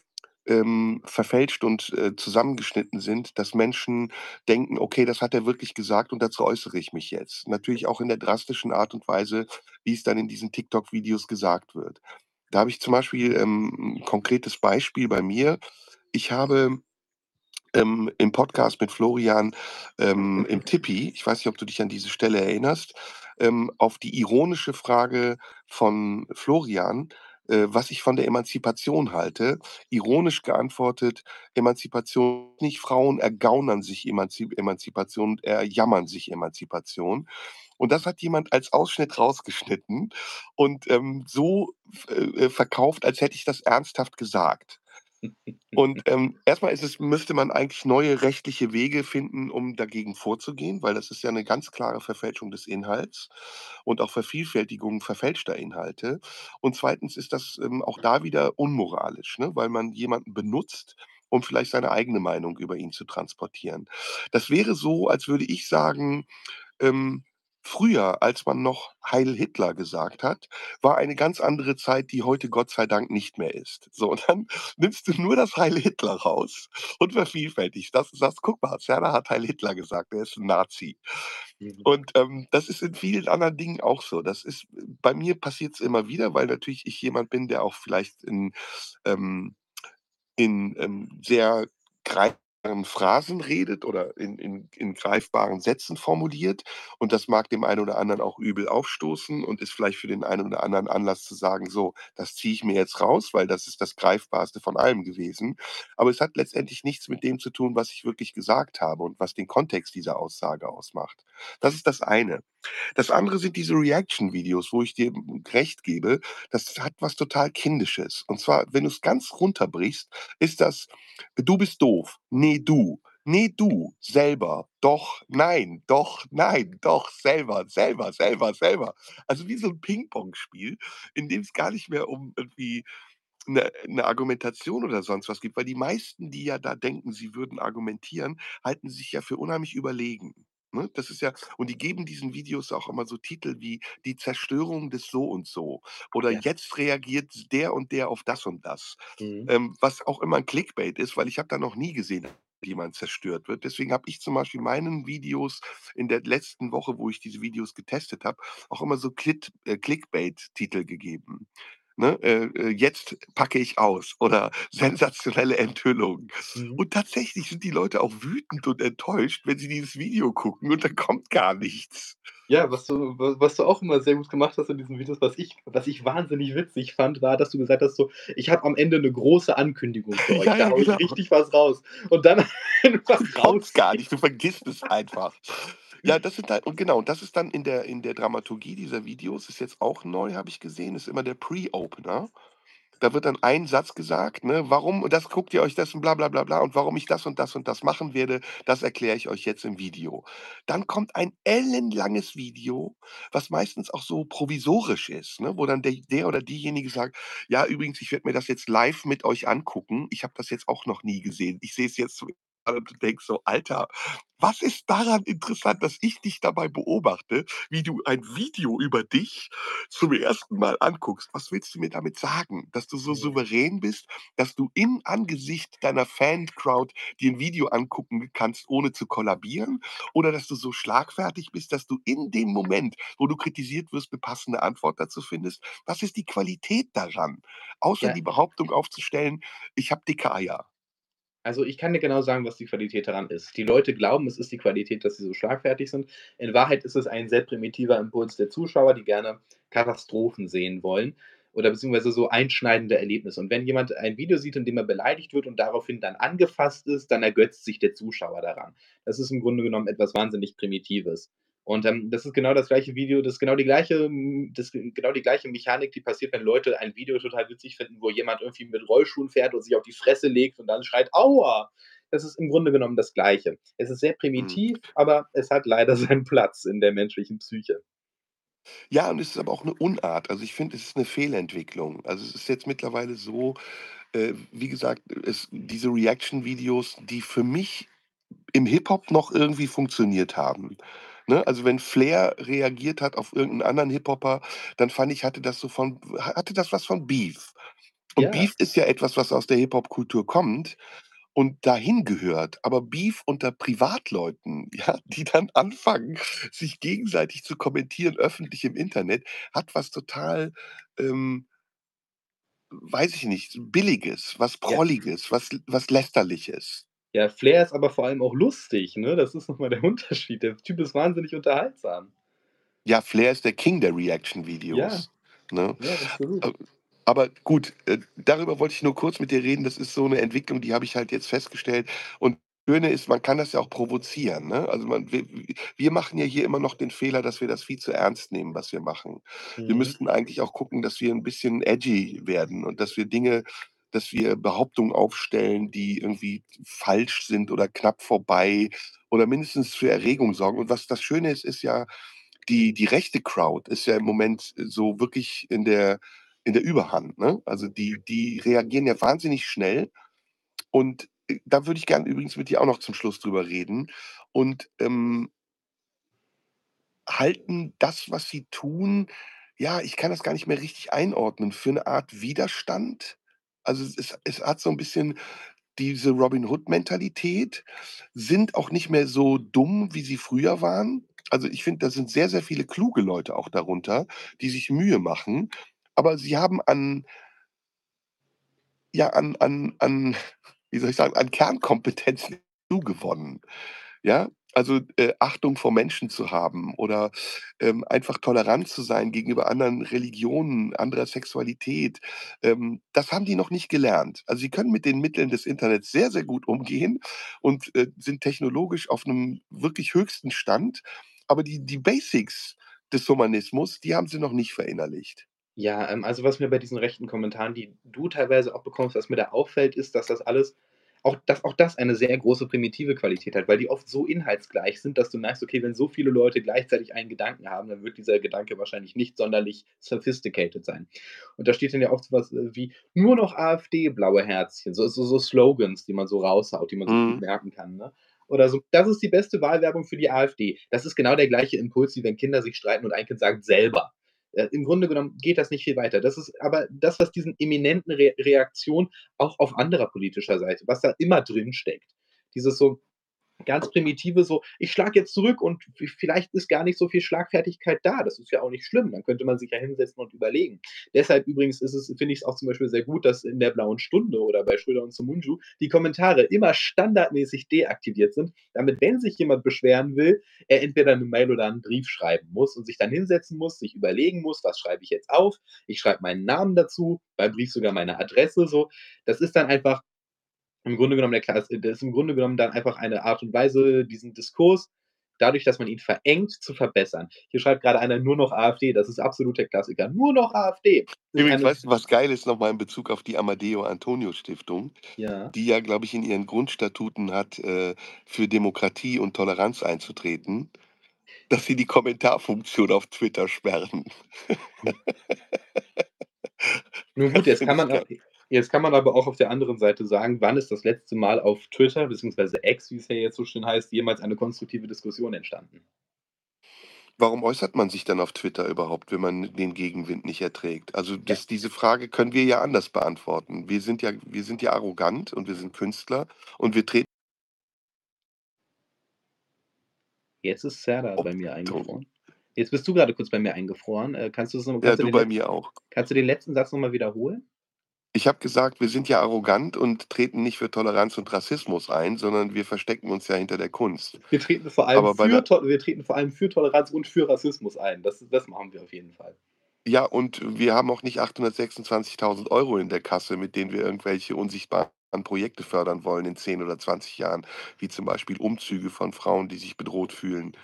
ähm, verfälscht und, äh, zusammengeschnitten sind, dass Menschen denken: „Okay, das hat er wirklich gesagt und dazu äußere ich mich jetzt.“ Natürlich auch in der drastischen Art und Weise, wie es dann in diesen TikTok-Videos gesagt wird. Da habe ich zum Beispiel, ähm, 'n konkretes Beispiel bei mir. Ich habe, ähm, im Podcast mit Florian, ähm, im Tippi ich weiß nicht, ob du dich an diese Stelle erinnerst, ähm, auf die ironische Frage von Florian, äh, was ich von der Emanzipation halte, ironisch geantwortet: „Emanzipation nicht, Frauen ergaunern sich Emanzi Emanzipation und erjammern sich Emanzipation.“ Und das hat jemand als Ausschnitt rausgeschnitten und, ähm, so äh, äh, verkauft, als hätte ich das ernsthaft gesagt. Und, ähm, erst mal ist es müsste man eigentlich neue rechtliche Wege finden, um dagegen vorzugehen, weil das ist ja 'ne ganz klare Verfälschung des Inhalts und auch Vervielfältigung verfälschter Inhalte. Und 2. ist das, ähm, auch da wieder unmoralisch, ne, weil man jemanden benutzt, um vielleicht seine eigene Meinung über ihn zu transportieren. Das wäre so, als würde ich sagen, ähm, früher, als man noch „Heil Hitler“ gesagt hat, war eine ganz andere Zeit, die heute Gott sei Dank nicht mehr ist. So, und dann nimmst du nur das „Heil Hitler“ raus und vervielfältigst das und sagst: „Guck mal, Serda hat „Heil Hitler“ gesagt, er ist 'n Nazi.“ Mhm. Und, ähm, das ist in vielen anderen Dingen auch so. Das ist bei mir passiert's immer wieder, weil natürlich ich jemand bin, der auch vielleicht in, ähm in, ähm, sehr greifbaren Phrasen redet oder in in in greifbaren Sätzen formuliert. Und das mag dem einen oder anderen auch übel aufstoßen und ist vielleicht für den einen oder anderen Anlass zu sagen: „So, das ziehe ich mir jetzt raus, weil das ist das Greifbarste von allem gewesen.“ Aber es hat letztendlich nichts mit dem zu tun, was ich wirklich gesagt habe und was den Kontext dieser Aussage ausmacht. Das ist das eine. Das andere sind diese Reaction-Videos, wo ich dir, recht gebe, das hat was total Kindisches. Und zwar, wenn du's ganz runterbrichst, ist das: „Du bist doof. Ne, du. Ne, du. Selber. Doch. Nein. Doch. Nein. Doch. Selber. Selber. Selber. Selber.“ Also, wie so 'n Pingpongspiel, in dem es gar nicht mehr um irgendwie 'ne 'ne Argumentation oder sonst was geht, weil die meisten, die ja da denken, sie würden argumentieren, halten sich ja für unheimlich überlegen, ne? Das ist ja und die geben diesen Videos auch immer so Titel wie „Die Zerstörung des so und so“ oder Ja. „Jetzt reagiert der und der auf das und das“, Mhm. ähm, was auch immer 'n Clickbait ist, weil ich habe da noch nie gesehen, wie jemand zerstört wird. Deswegen habe ich zum Beispiel meinen Videos in der letzten Woche, wo ich diese Videos getestet habe, auch immer so Klit äh, Clickbait-Titel gegeben, ne? Äh, äh, „Jetzt packe ich aus“ oder „Sensationelle Enthüllung.“ Mhm. Und tatsächlich sind die Leute auch wütend und enttäuscht, wenn sie dieses Video gucken und dann kommt gar nichts. Ja, was du wa was du auch immer sehr gut gemacht hast in diesen Videos, was ich was ich wahnsinnig witzig fand, war, dass du gesagt hast so: „Ich habe am Ende 'ne große Ankündigung für euch. Ja, Da ja, ich genau. richtig was raus.“ Und dann einfach Kommt's gar nicht, du vergisst es einfach. Ja, das sind halt und genau, und das ist dann in der in der Dramaturgie dieser Videos ist jetzt auch neu, habe ich gesehen, ist immer der Pre-Opener. Da wird dann ein Satz gesagt, ne: „Warum das guckt ihr euch das und bla bla bla bla und warum ich das und das und das machen werde, das erkläre ich euch jetzt im Video.“ Dann kommt ein ellenlanges Video, was meistens auch so provisorisch ist, ne, wo dann der der oder diejenige sagt: „Ja, übrigens, ich werde mir das jetzt live mit euch angucken. Ich habe das jetzt auch noch nie gesehen. Ich sehe es jetzt zum und du denkst so: „Alter, was ist daran interessant, dass ich dich dabei beobachte, wie du ein Video über dich zum 1. Mal anguckst? Was willst du mir damit sagen? Dass du so Mhm. souverän bist, dass du im Angesicht deiner Fan-Crowd dir 'n Video angucken kannst, ohne zu kollabieren? Oder dass du so schlagfertig bist, dass du in dem Moment, wo du kritisiert wirst, 'ne passende Antwort dazu findest? Was ist die Qualität daran, außer Ja. die Behauptung aufzustellen: „Ich habe dicke Eier?“ Also, ich kann dir genau sagen, was die Qualität daran ist. Die Leute glauben, es ist die Qualität, dass sie so schlagfertig sind. In Wahrheit ist es ein sehr primitiver Impuls der Zuschauer, die gerne Katastrophen sehen wollen. oder beziehungsweise so einschneidende Erlebnisse. Und wenn jemand ein Video sieht, in dem er beleidigt wird und daraufhin dann angefasst ist, dann ergötzt sich der Zuschauer daran. Das ist im Grunde genommen etwas wahnsinnig Primitives. Und ähm, das ist genau das gleiche Video, das ist genau die gleiche, das genau die gleiche Mechanik, die passiert, wenn Leute ein Video total witzig finden, wo jemand irgendwie mit Rollschuhen fährt und sich auf die Fresse legt und dann schreit, Aua! Das ist im Grunde genommen das Gleiche. Es ist sehr primitiv, mhm. aber es hat leider seinen Platz in der menschlichen Psyche. Ja, und es ist aber auch eine Unart. Also, ich finde, es ist eine Fehlentwicklung. Also, es ist jetzt mittlerweile so, äh, wie gesagt, es diese Reaction-Videos, die für mich im Hip-Hop noch irgendwie funktioniert haben. Ne? Also, wenn Flair reagiert hat auf irgendeinen anderen Hip-Hopper, dann fand ich, hatte das so von hatte das was von Beef. Und Ja. Beef ist ja etwas, was aus der Hip-Hop-Kultur kommt und dahin gehört. Aber Beef unter Privatleuten, ja, die dann anfangen, sich gegenseitig zu kommentieren öffentlich im Internet, hat was total, ähm weiß ich nicht, Billiges, was Ja. Prolliges, was was Lästerliches. Ja, Flair ist aber vor allem auch lustig, ne? Das ist noch mal der Unterschied. Der Typ ist wahnsinnig unterhaltsam. Ja, Flair ist der King der Reaction-Videos, ne? Ja, absolut. Aber gut, äh, darüber wollte ich nur kurz mit dir reden. Das ist so eine Entwicklung, die habe ich halt jetzt festgestellt. Und das Schöne ist, man kann das ja auch provozieren, ne? Also, man wir wir machen ja hier immer noch den Fehler, dass wir das viel zu ernst nehmen, was wir machen. Wir Mhm. müssten eigentlich auch gucken, dass wir ein bisschen edgy werden und dass wir Dinge dass wir Behauptungen aufstellen, die irgendwie falsch sind oder knapp vorbei oder mindestens für Erregung sorgen. Und was das Schöne ist, ist ja, die, die rechte Crowd ist ja im Moment so wirklich in der, in der Überhand. Ne? Also die, die reagieren ja wahnsinnig schnell. Und äh, da würde ich gerne übrigens mit dir auch noch zum Schluss drüber reden. Und ähm, halten das, was sie tun, ja, ich kann das gar nicht mehr richtig einordnen, für eine Art Widerstand also, es es hat so ein bisschen diese Robin Hood-Mentalität, sind auch nicht mehr so dumm, wie sie früher waren. Also, ich finde, da sind sehr, sehr viele kluge Leute auch darunter, die sich Mühe machen, aber sie haben an ja, an an an wie soll ich sagen, an Kernkompetenzen zugewonnen. Ja, also, äh, Achtung vor Menschen zu haben oder, ähm, einfach tolerant zu sein gegenüber anderen Religionen, anderer Sexualität, ähm, das haben die noch nicht gelernt. Also, sie können mit den Mitteln des Internets sehr, sehr gut umgehen und, äh, sind technologisch auf einem wirklich höchsten Stand, aber die die Basics des Humanismus, die haben sie noch nicht verinnerlicht. Ja, ähm, also, was mir bei diesen rechten Kommentaren, die du teilweise auch bekommst was mir da auffällt, ist, dass das alles auch dass auch das eine sehr große primitive Qualität hat, weil die oft so inhaltsgleich sind, dass du merkst, okay, wenn so viele Leute gleichzeitig einen Gedanken haben, dann wird dieser Gedanke wahrscheinlich nicht sonderlich sophisticated sein. Und da steht dann ja oft so was äh, wie nur noch AfD, blaue Herzchen, so, so, so Slogans, die man so raushaut, die man so mhm. gut merken kann. Ne? Oder so, das ist die beste Wahlwerbung für die AfD. Das ist genau der gleiche Impuls, wie wenn Kinder sich streiten und ein Kind sagt selber. Äh, Im Grunde genommen geht das nicht viel weiter. Das ist aber das, was diesen eminenten Re Reaktionen auch auf anderer politischer Seite, was da immer drin steckt. Dieses so, ganz primitive so, ich schlage jetzt zurück und vielleicht ist gar nicht so viel Schlagfertigkeit da. Das ist ja auch nicht schlimm. Dann könnte man sich ja hinsetzen und überlegen. Deshalb übrigens ist es, finde ich es auch zum Beispiel sehr gut, dass in der blauen Stunde oder bei Schröder und Sumunju die Kommentare immer standardmäßig deaktiviert sind, damit, wenn sich jemand beschweren will, er entweder eine Mail oder einen Brief schreiben muss und sich dann hinsetzen muss, sich überlegen muss, was schreibe ich jetzt auf. Ich schreibe meinen Namen dazu, beim Brief sogar meine Adresse so. Das ist dann einfach im Grunde genommen der Klasse, das ist im Grunde genommen dann einfach eine Art und Weise, diesen Diskurs, dadurch, dass man ihn verengt, zu verbessern. Hier schreibt gerade einer nur noch AfD, das ist absolut der Klassiker. Nur noch AfD. Übrigens, weißt du, was geil ist nochmal in Bezug auf die Amadeo Antonio Stiftung, ja. die ja, glaube ich, in ihren Grundstatuten hat, äh, für Demokratie und Toleranz einzutreten, dass sie die Kommentarfunktion auf Twitter sperren. Nun gut, jetzt kann man auch, Jetzt kann man aber auch auf der anderen Seite sagen, wann ist das letzte Mal auf Twitter, beziehungsweise X, wie es ja jetzt so schön heißt, jemals eine konstruktive Diskussion entstanden? Warum äußert man sich dann auf Twitter überhaupt, wenn man den Gegenwind nicht erträgt? Also das, diese Frage können wir ja anders beantworten. Wir sind ja, wir sind ja arrogant und wir sind Künstler und wir treten. Jetzt ist Serda bei mir eingefroren. Jetzt bist du gerade kurz bei mir eingefroren. Äh, kannst du das noch, Ja, du bei mir auch. Kannst du den letzten Satz nochmal wiederholen? Ich habe gesagt, wir sind ja arrogant und treten nicht für Toleranz und Rassismus ein, sondern wir verstecken uns ja hinter der Kunst. Wir treten vor allem, für, wir treten vor allem für Toleranz und für Rassismus ein. Das, das machen wir auf jeden Fall. Ja, und wir haben auch nicht 826.000 Euro in der Kasse, mit denen wir irgendwelche unsichtbaren Projekte fördern wollen in 10 oder 20 Jahren, wie zum Beispiel Umzüge von Frauen, die sich bedroht fühlen.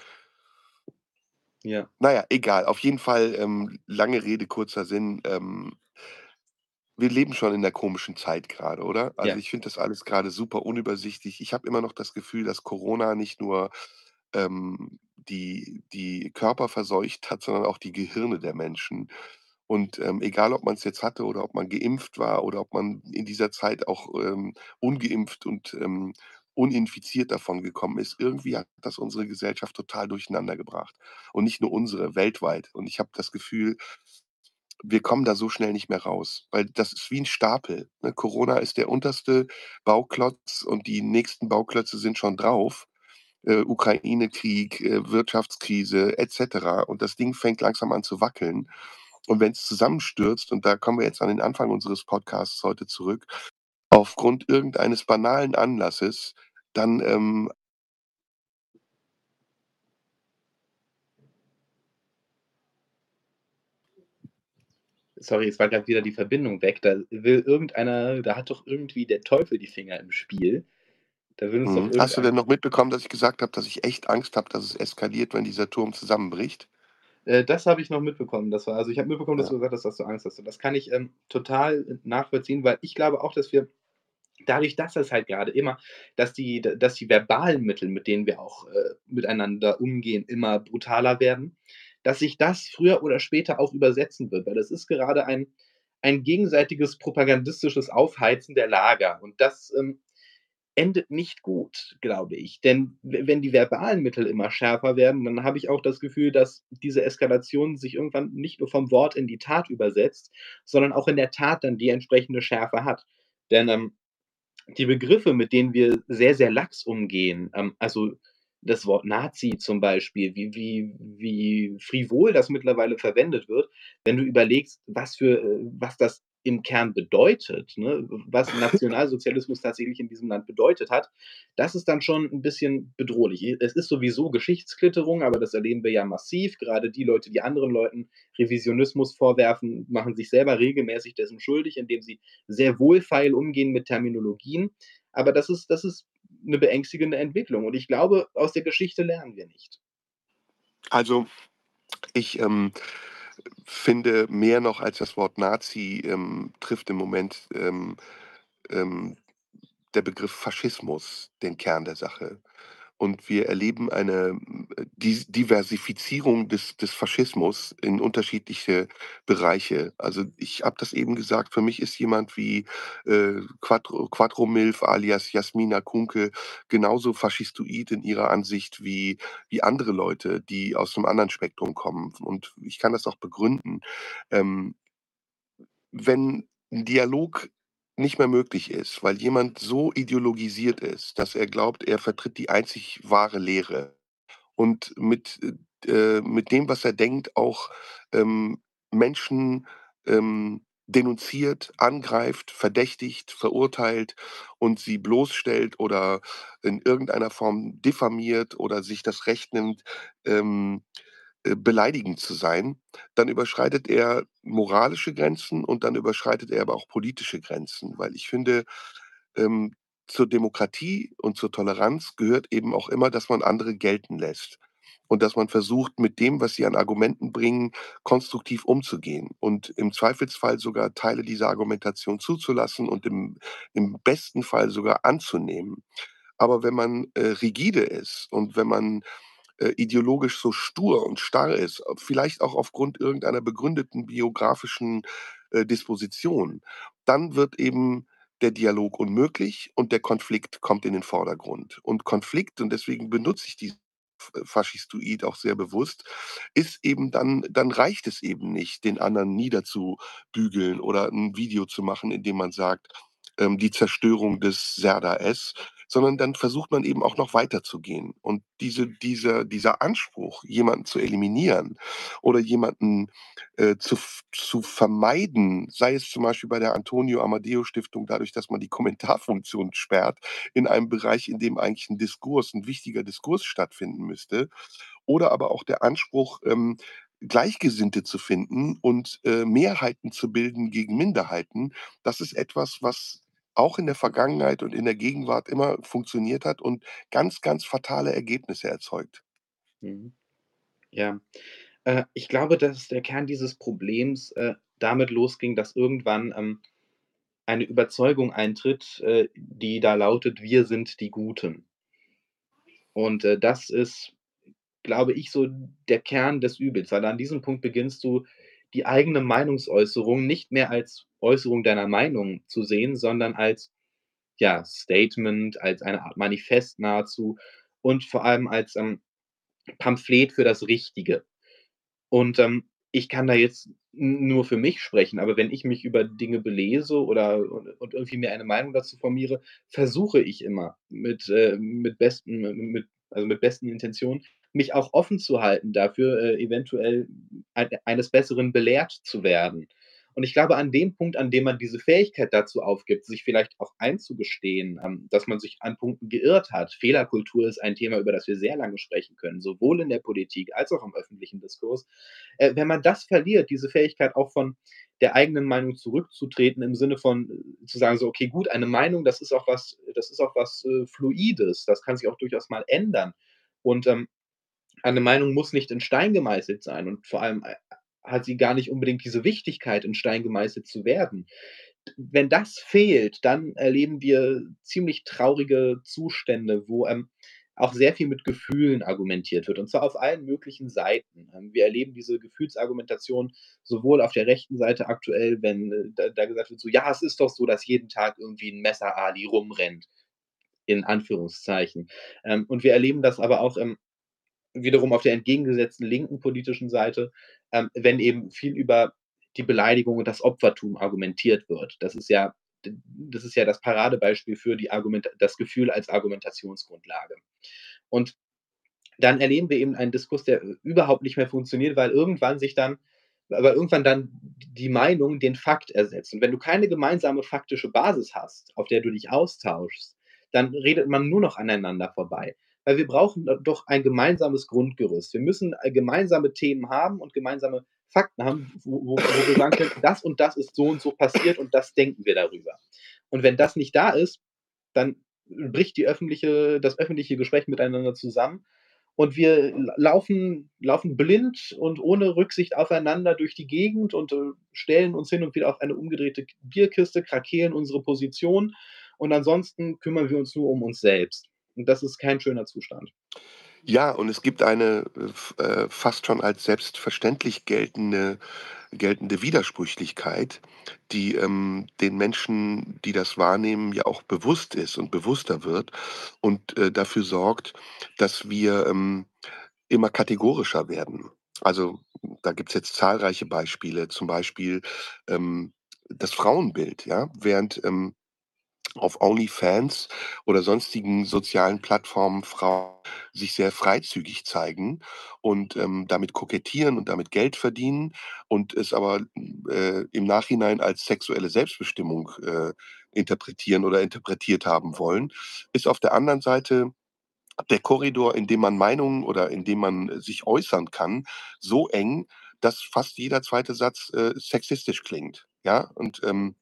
Ja. Na ja, egal. Auf jeden Fall, ähm, lange Rede, kurzer Sinn, ähm wir leben schon in 'ner komischen Zeit grade, oder? Also, Ja. ich finde das alles grade super unübersichtlich. Ich habe immer noch das Gefühl, dass Corona nicht nur, ähm, die die Körper verseucht hat, sondern auch die Gehirne der Menschen. Und, ähm, egal, ob man's jetzt hatte oder ob man geimpft war oder ob man in dieser Zeit auch, ähm, ungeimpft und, ähm, uninfiziert davongekommen ist, irgendwie hat das unsere Gesellschaft total durcheinandergebracht. Und nicht nur unsere, weltweit. Und ich habe das Gefühl, wir kommen da so schnell nicht mehr raus, weil das ist wie 'n Stapel, ne? Corona ist der unterste Bauklotz und die nächsten Bauklötze sind schon drauf. Äh, Ukraine-Krieg, äh, Wirtschaftskrise et cetera. Und das Ding fängt langsam an zu wackeln. Und wenn's zusammenstürzt, und da kommen wir jetzt an den Anfang unseres Podcasts heute zurück, aufgrund irgendeines banalen Anlasses, dann, ähm Sorry, es war grad wieder die Verbindung weg. Da will irgendeiner da hat doch irgendwie der Teufel die Finger im Spiel. Da will uns doch Mhm. Hast du denn noch mitbekommen, dass ich gesagt habe, dass ich echt Angst habe, dass es eskaliert, wenn dieser Turm zusammenbricht? Äh, das habe ich noch mitbekommen. Das war also, ich habe mitbekommen, dass Ja. du gesagt hast, dass du Angst hast. Und das kann ich, ähm, total, nachvollziehen, weil ich glaube auch, dass wir dadurch, dass es halt grade immer dass die dass die verbalen Mittel, mit denen wir auch, äh, miteinander umgehen, immer brutaler werden, dass sich das früher oder später auch übersetzen wird. Weil das ist gerade ein ein gegenseitiges propagandistisches Aufheizen der Lager. Und das, ähm, endet nicht gut, glaube ich. Denn we wenn die verbalen Mittel immer schärfer werden, dann habe ich auch das Gefühl, dass diese Eskalation sich irgendwann nicht nur vom Wort in die Tat übersetzt, sondern auch in der Tat dann die entsprechende Schärfe hat. Denn, ähm, die Begriffe, mit denen wir sehr, sehr lax umgehen, ähm, also das Wort Nazi zum Beispiel, wie wie wie frivol das mittlerweile verwendet wird, wenn du überlegst, was für äh, was das im Kern bedeutet, ne? Was Nationalsozialismus tatsächlich in diesem Land bedeutet hat, das ist dann schon 'n bisschen bedrohlich. Es ist sowieso Geschichtsklitterung, aber das erleben wir ja massiv. Gerade die Leute, die anderen Leuten Revisionismus vorwerfen, machen sich selber regelmäßig dessen schuldig, indem sie sehr wohlfeil umgehen mit Terminologien. Aber das ist das ist 'ne beängstigende Entwicklung. Und ich glaube, aus der Geschichte lernen wir nicht. Also, ich, ähm, finde, mehr noch als das Wort Nazi, ähm, trifft im Moment, ähm, ähm, der Begriff Faschismus den Kern der Sache. Und wir erleben eine, Diversifizierung des des Faschismus in unterschiedliche Bereiche. Also, ich habe das eben gesagt, für mich ist jemand wie, äh, Quattro Milf alias Jasmina Kunke genauso faschistoid in ihrer Ansicht wie wie andere Leute, die aus 'nem anderen Spektrum kommen. Und ich kann das auch begründen. Ähm wenn 'n Dialog nicht mehr möglich ist, weil jemand so ideologisiert ist, dass er glaubt, er vertritt die einzig wahre Lehre. Und mit, äh, äh mit dem, was er denkt, auch, ähm, Menschen, ähm, denunziert, angreift, verdächtigt, verurteilt und sie bloßstellt oder in irgendeiner Form diffamiert oder sich das Recht nimmt, ähm, äh, beleidigend zu sein, dann überschreitet er moralische Grenzen und dann überschreitet er aber auch politische Grenzen. Weil ich finde, ähm, zur Demokratie und zur Toleranz gehört eben auch immer, dass man andere gelten lässt und dass man versucht, mit dem, was sie an Argumenten bringen, konstruktiv umzugehen und im Zweifelsfall sogar Teile dieser Argumentation zuzulassen und im im besten Fall sogar anzunehmen. Aber wenn man, äh, rigide ist und wenn man, äh, ideologisch so stur und starr ist, vielleicht auch aufgrund irgendeiner begründeten biografischen, äh, Disposition, dann wird eben der Dialog unmöglich und der Konflikt kommt in den Vordergrund. Und Konflikt, und deswegen benutze ich diesen F Faschistoid auch sehr bewusst, ist eben dann dann reicht es eben nicht, den anderen niederzubügeln oder 'n Video zu machen, in dem man sagt, ähm, die Zerstörung des Serdar S., sondern dann versucht man eben auch noch weiterzugehen. Und diese dieser dieser Anspruch, jemanden zu eliminieren oder jemanden, äh, zu zu vermeiden, sei es zum Beispiel bei der Antonio-Amadeo-Stiftung dadurch, dass man die Kommentarfunktion sperrt in einem Bereich, in dem eigentlich 'n Diskurs 'n wichtiger Diskurs stattfinden müsste. Oder aber auch der Anspruch, ähm, Gleichgesinnte zu finden und äh, Mehrheiten zu bilden gegen Minderheiten, das ist etwas, was auch in der Vergangenheit und in der Gegenwart immer funktioniert hat und ganz, ganz fatale Ergebnisse erzeugt. Mhm. Ja. Äh, ich glaube, dass der Kern dieses Problems, äh, damit losging, dass irgendwann, ähm, eine Überzeugung eintritt, äh, die da lautet: „Wir sind die Guten.“ Und, äh, das ist, glaube ich, so der Kern des Übels, weil an diesem Punkt beginnst du, die eigene Meinungsäußerung nicht mehr als Äußerung deiner Meinung zu sehen, sondern als, ja, Statement, als eine Art Manifest nahezu und vor allem als, ähm, Pamphlet für das Richtige. Und, ähm, ich kann da jetzt nur für mich sprechen, aber wenn ich mich über Dinge belese oder und irgendwie mir eine Meinung dazu formiere, versuche ich immer mit, äh mit besten mit also, mit besten Intentionen, mich auch offen zu halten dafür, äh, eventuell ei eines Besseren belehrt zu werden. Und ich glaube, an dem Punkt, an dem man diese Fähigkeit dazu aufgibt, sich vielleicht auch einzugestehen, ähm, dass man sich an Punkten geirrt hat Fehlerkultur ist ein Thema, über das wir sehr lange sprechen können, sowohl in der Politik als auch im öffentlichen Diskurs. Äh, wenn man das verliert, diese Fähigkeit auch von der eigenen Meinung zurückzutreten im Sinne von äh, zu sagen so: „Okay, gut, eine Meinung, das ist auch was das ist auch was, äh, Fluides, das kann sich auch durchaus mal ändern.“ Und, ähm, eine Meinung muss nicht in Stein gemeißelt sein und vor allem, äh, hat sie gar nicht unbedingt diese Wichtigkeit, in Stein gemeißelt zu werden. Wenn das fehlt, dann erleben wir ziemlich traurige Zustände, wo, ähm, auch sehr viel mit Gefühlen argumentiert wird, und zwar auf allen möglichen Seiten. Ähm, wir erleben diese Gefühlsargumentation sowohl auf der rechten Seite aktuell, wenn, äh, da da gesagt wird so: „Ja, es ist doch so, dass jeden Tag irgendwie 'n Messer-Ali rumrennt“, in Anführungszeichen. Ähm, und wir erleben das aber auch, ähm, wiederum auf der entgegengesetzten linken politischen Seite, ähm, wenn eben viel über die Beleidigung und das Opfertum argumentiert wird. Das ist ja das ist ja das Paradebeispiel für die Argument das Gefühl als Argumentationsgrundlage. Und dann erleben wir eben einen Diskurs, der überhaupt nicht mehr funktioniert, weil irgendwann sich dann weil irgendwann dann die Meinung den Fakt ersetzt. Und wenn du keine gemeinsame faktische Basis hast, auf der du dich austauschst, dann redet man nur noch aneinander vorbei. Weil wir brauchen doch ein gemeinsames Grundgerüst. Wir müssen, äh, gemeinsame Themen haben und gemeinsame Fakten haben, wo wo wo wir sagen können: „Das und das ist so und so passiert und das denken wir darüber.“ Und wenn das nicht da ist, dann bricht die öffentliche das öffentliche Gespräch miteinander zusammen und wir la laufen laufen blind und ohne Rücksicht aufeinander durch die Gegend und, äh, stellen uns hin und wieder auf eine umgedrehte Bierkiste, krakeelen unsere Position und ansonsten kümmern wir uns nur um uns selbst. Und das ist kein schöner Zustand. Ja, und es gibt eine, äh, äh, fast schon als selbstverständlich geltende geltende Widersprüchlichkeit, die, ähm, den Menschen, die das wahrnehmen, ja auch bewusst ist und bewusster wird und, äh, dafür sorgt, dass wir, ähm, immer kategorischer werden. Also, da gibt's jetzt zahlreiche Beispiele, zum Beispiel, ähm, das Frauenbild, ja? Während, ähm, auf OnlyFans oder sonstigen sozialen Plattformen Frauen sich sehr freizügig zeigen und, ähm, damit kokettieren und damit Geld verdienen und es aber, äh, im Nachhinein als sexuelle Selbstbestimmung, äh, interpretieren oder interpretiert haben wollen, ist auf der anderen Seite der Korridor, in dem man Meinungen oder in dem man sich äußern kann, so eng, dass fast jeder 2. Satz, äh, sexistisch klingt, ja? Und, ähm,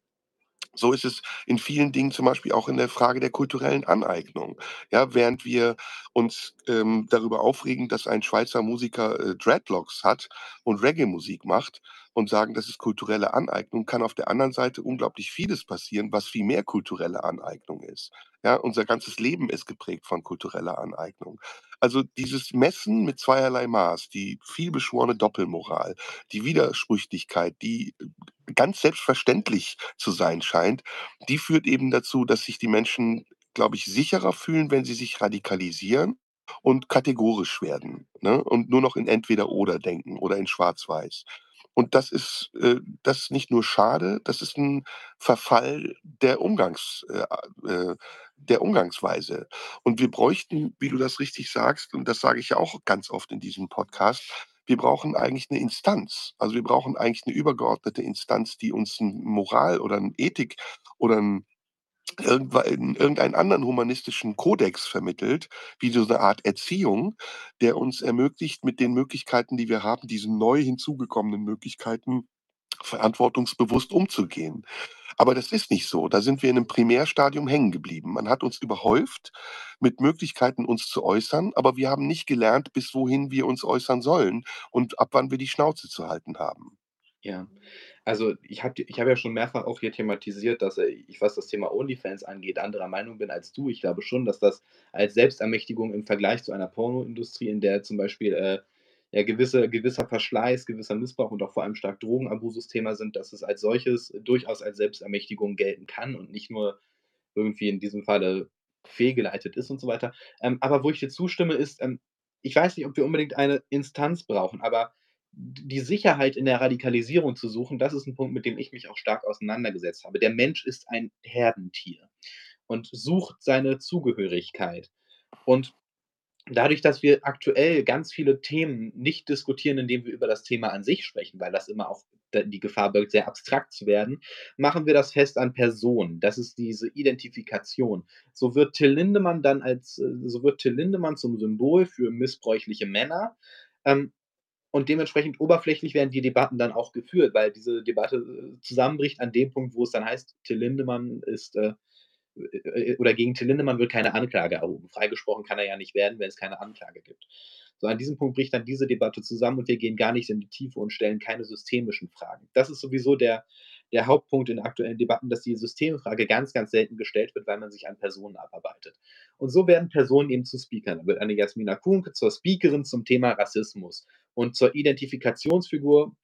so ist es in vielen Dingen, zum Beispiel auch in der Frage der kulturellen Aneignung. Ja, während wir uns, ähm, darüber aufregen, dass ein Schweizer Musiker, äh, Dreadlocks hat und Reggae-Musik macht und sagen, das ist kulturelle Aneignung, kann auf der anderen Seite unglaublich vieles passieren, was viel mehr kulturelle Aneignung ist. Ja, unser ganzes Leben ist geprägt von kultureller Aneignung. Also, dieses Messen mit zweierlei Maß, die vielbeschworene Doppelmoral, die Widersprüchlichkeit, die ganz selbstverständlich zu sein scheint, die führt eben dazu, dass sich die Menschen, glaube ich, sicherer fühlen, wenn sie sich radikalisieren und kategorisch werden, ne? Und nur noch in Entweder-Oder denken oder in Schwarz-Weiß. Und das ist äh, das ist nicht nur schade, das ist 'n Verfall der Umgangs äh, äh, der Umgangsweise. Und wir bräuchten, wie du das richtig sagst, und das sage ich ja auch ganz oft in diesem Podcast, wir brauchen eigentlich 'ne Instanz. Also, wir brauchen eigentlich 'ne übergeordnete Instanz, die uns 'n Moral oder 'n Ethik oder 'n irgendeinen anderen humanistischen Kodex vermittelt, wie so eine Art Erziehung, der uns ermöglicht, mit den Möglichkeiten, die wir haben, diesen neu hinzugekommenen Möglichkeiten verantwortungsbewusst umzugehen. Aber das ist nicht so. Da sind wir in einem Primärstadium hängen geblieben. Man hat uns überhäuft mit Möglichkeiten, uns zu äußern, aber wir haben nicht gelernt, bis wohin wir uns äußern sollen und ab wann wir die Schnauze zu halten haben. Ja, also ich habe ich hab ja schon mehrfach auch hier thematisiert, dass äh, ich, was das Thema OnlyFans angeht, anderer Meinung bin als du. Ich glaube schon, dass das als Selbstermächtigung im Vergleich zu einer Pornoindustrie, in der zum Beispiel äh, ja, gewisse, gewisser Verschleiß, gewisser Missbrauch und auch vor allem stark Drogenabusus-Thema sind, dass es als solches durchaus als Selbstermächtigung gelten kann und nicht nur irgendwie in diesem Falle fehlgeleitet ist und so weiter. Ähm, aber wo ich dir zustimme, ist, ähm, ich weiß nicht, ob wir unbedingt eine Instanz brauchen, aber die Sicherheit in der Radikalisierung zu suchen, das ist ein Punkt, mit dem ich mich auch stark auseinandergesetzt habe. Der Mensch ist ein Herdentier und sucht seine Zugehörigkeit. Und dadurch, dass wir aktuell ganz viele Themen nicht diskutieren, indem wir über das Thema an sich sprechen, weil das immer auch die Gefahr birgt, sehr abstrakt zu werden, machen wir das fest an Personen. Das ist diese Identifikation. So wird Till Lindemann dann als, äh, so wird Till Lindemann zum Symbol für missbräuchliche Männer. Ähm, und dementsprechend oberflächlich werden die Debatten dann auch geführt, weil diese Debatte äh, zusammenbricht an dem Punkt, wo es dann heißt, Till Lindemann ist äh, äh, oder gegen Till Lindemann wird keine Anklage erhoben. Freigesprochen kann er ja nicht werden, wenn es keine Anklage gibt. So an diesem Punkt bricht dann diese Debatte zusammen und wir gehen gar nicht in die Tiefe und stellen keine systemischen Fragen. Das ist sowieso der, der Hauptpunkt in aktuellen Debatten, dass die Systemfrage ganz, ganz selten gestellt wird, weil man sich an Personen abarbeitet. Und so werden Personen eben zu Speakern. Da wird eine Jasmina Kuhnke zur Speakerin zum Thema Rassismus und zur Identifikationsfigur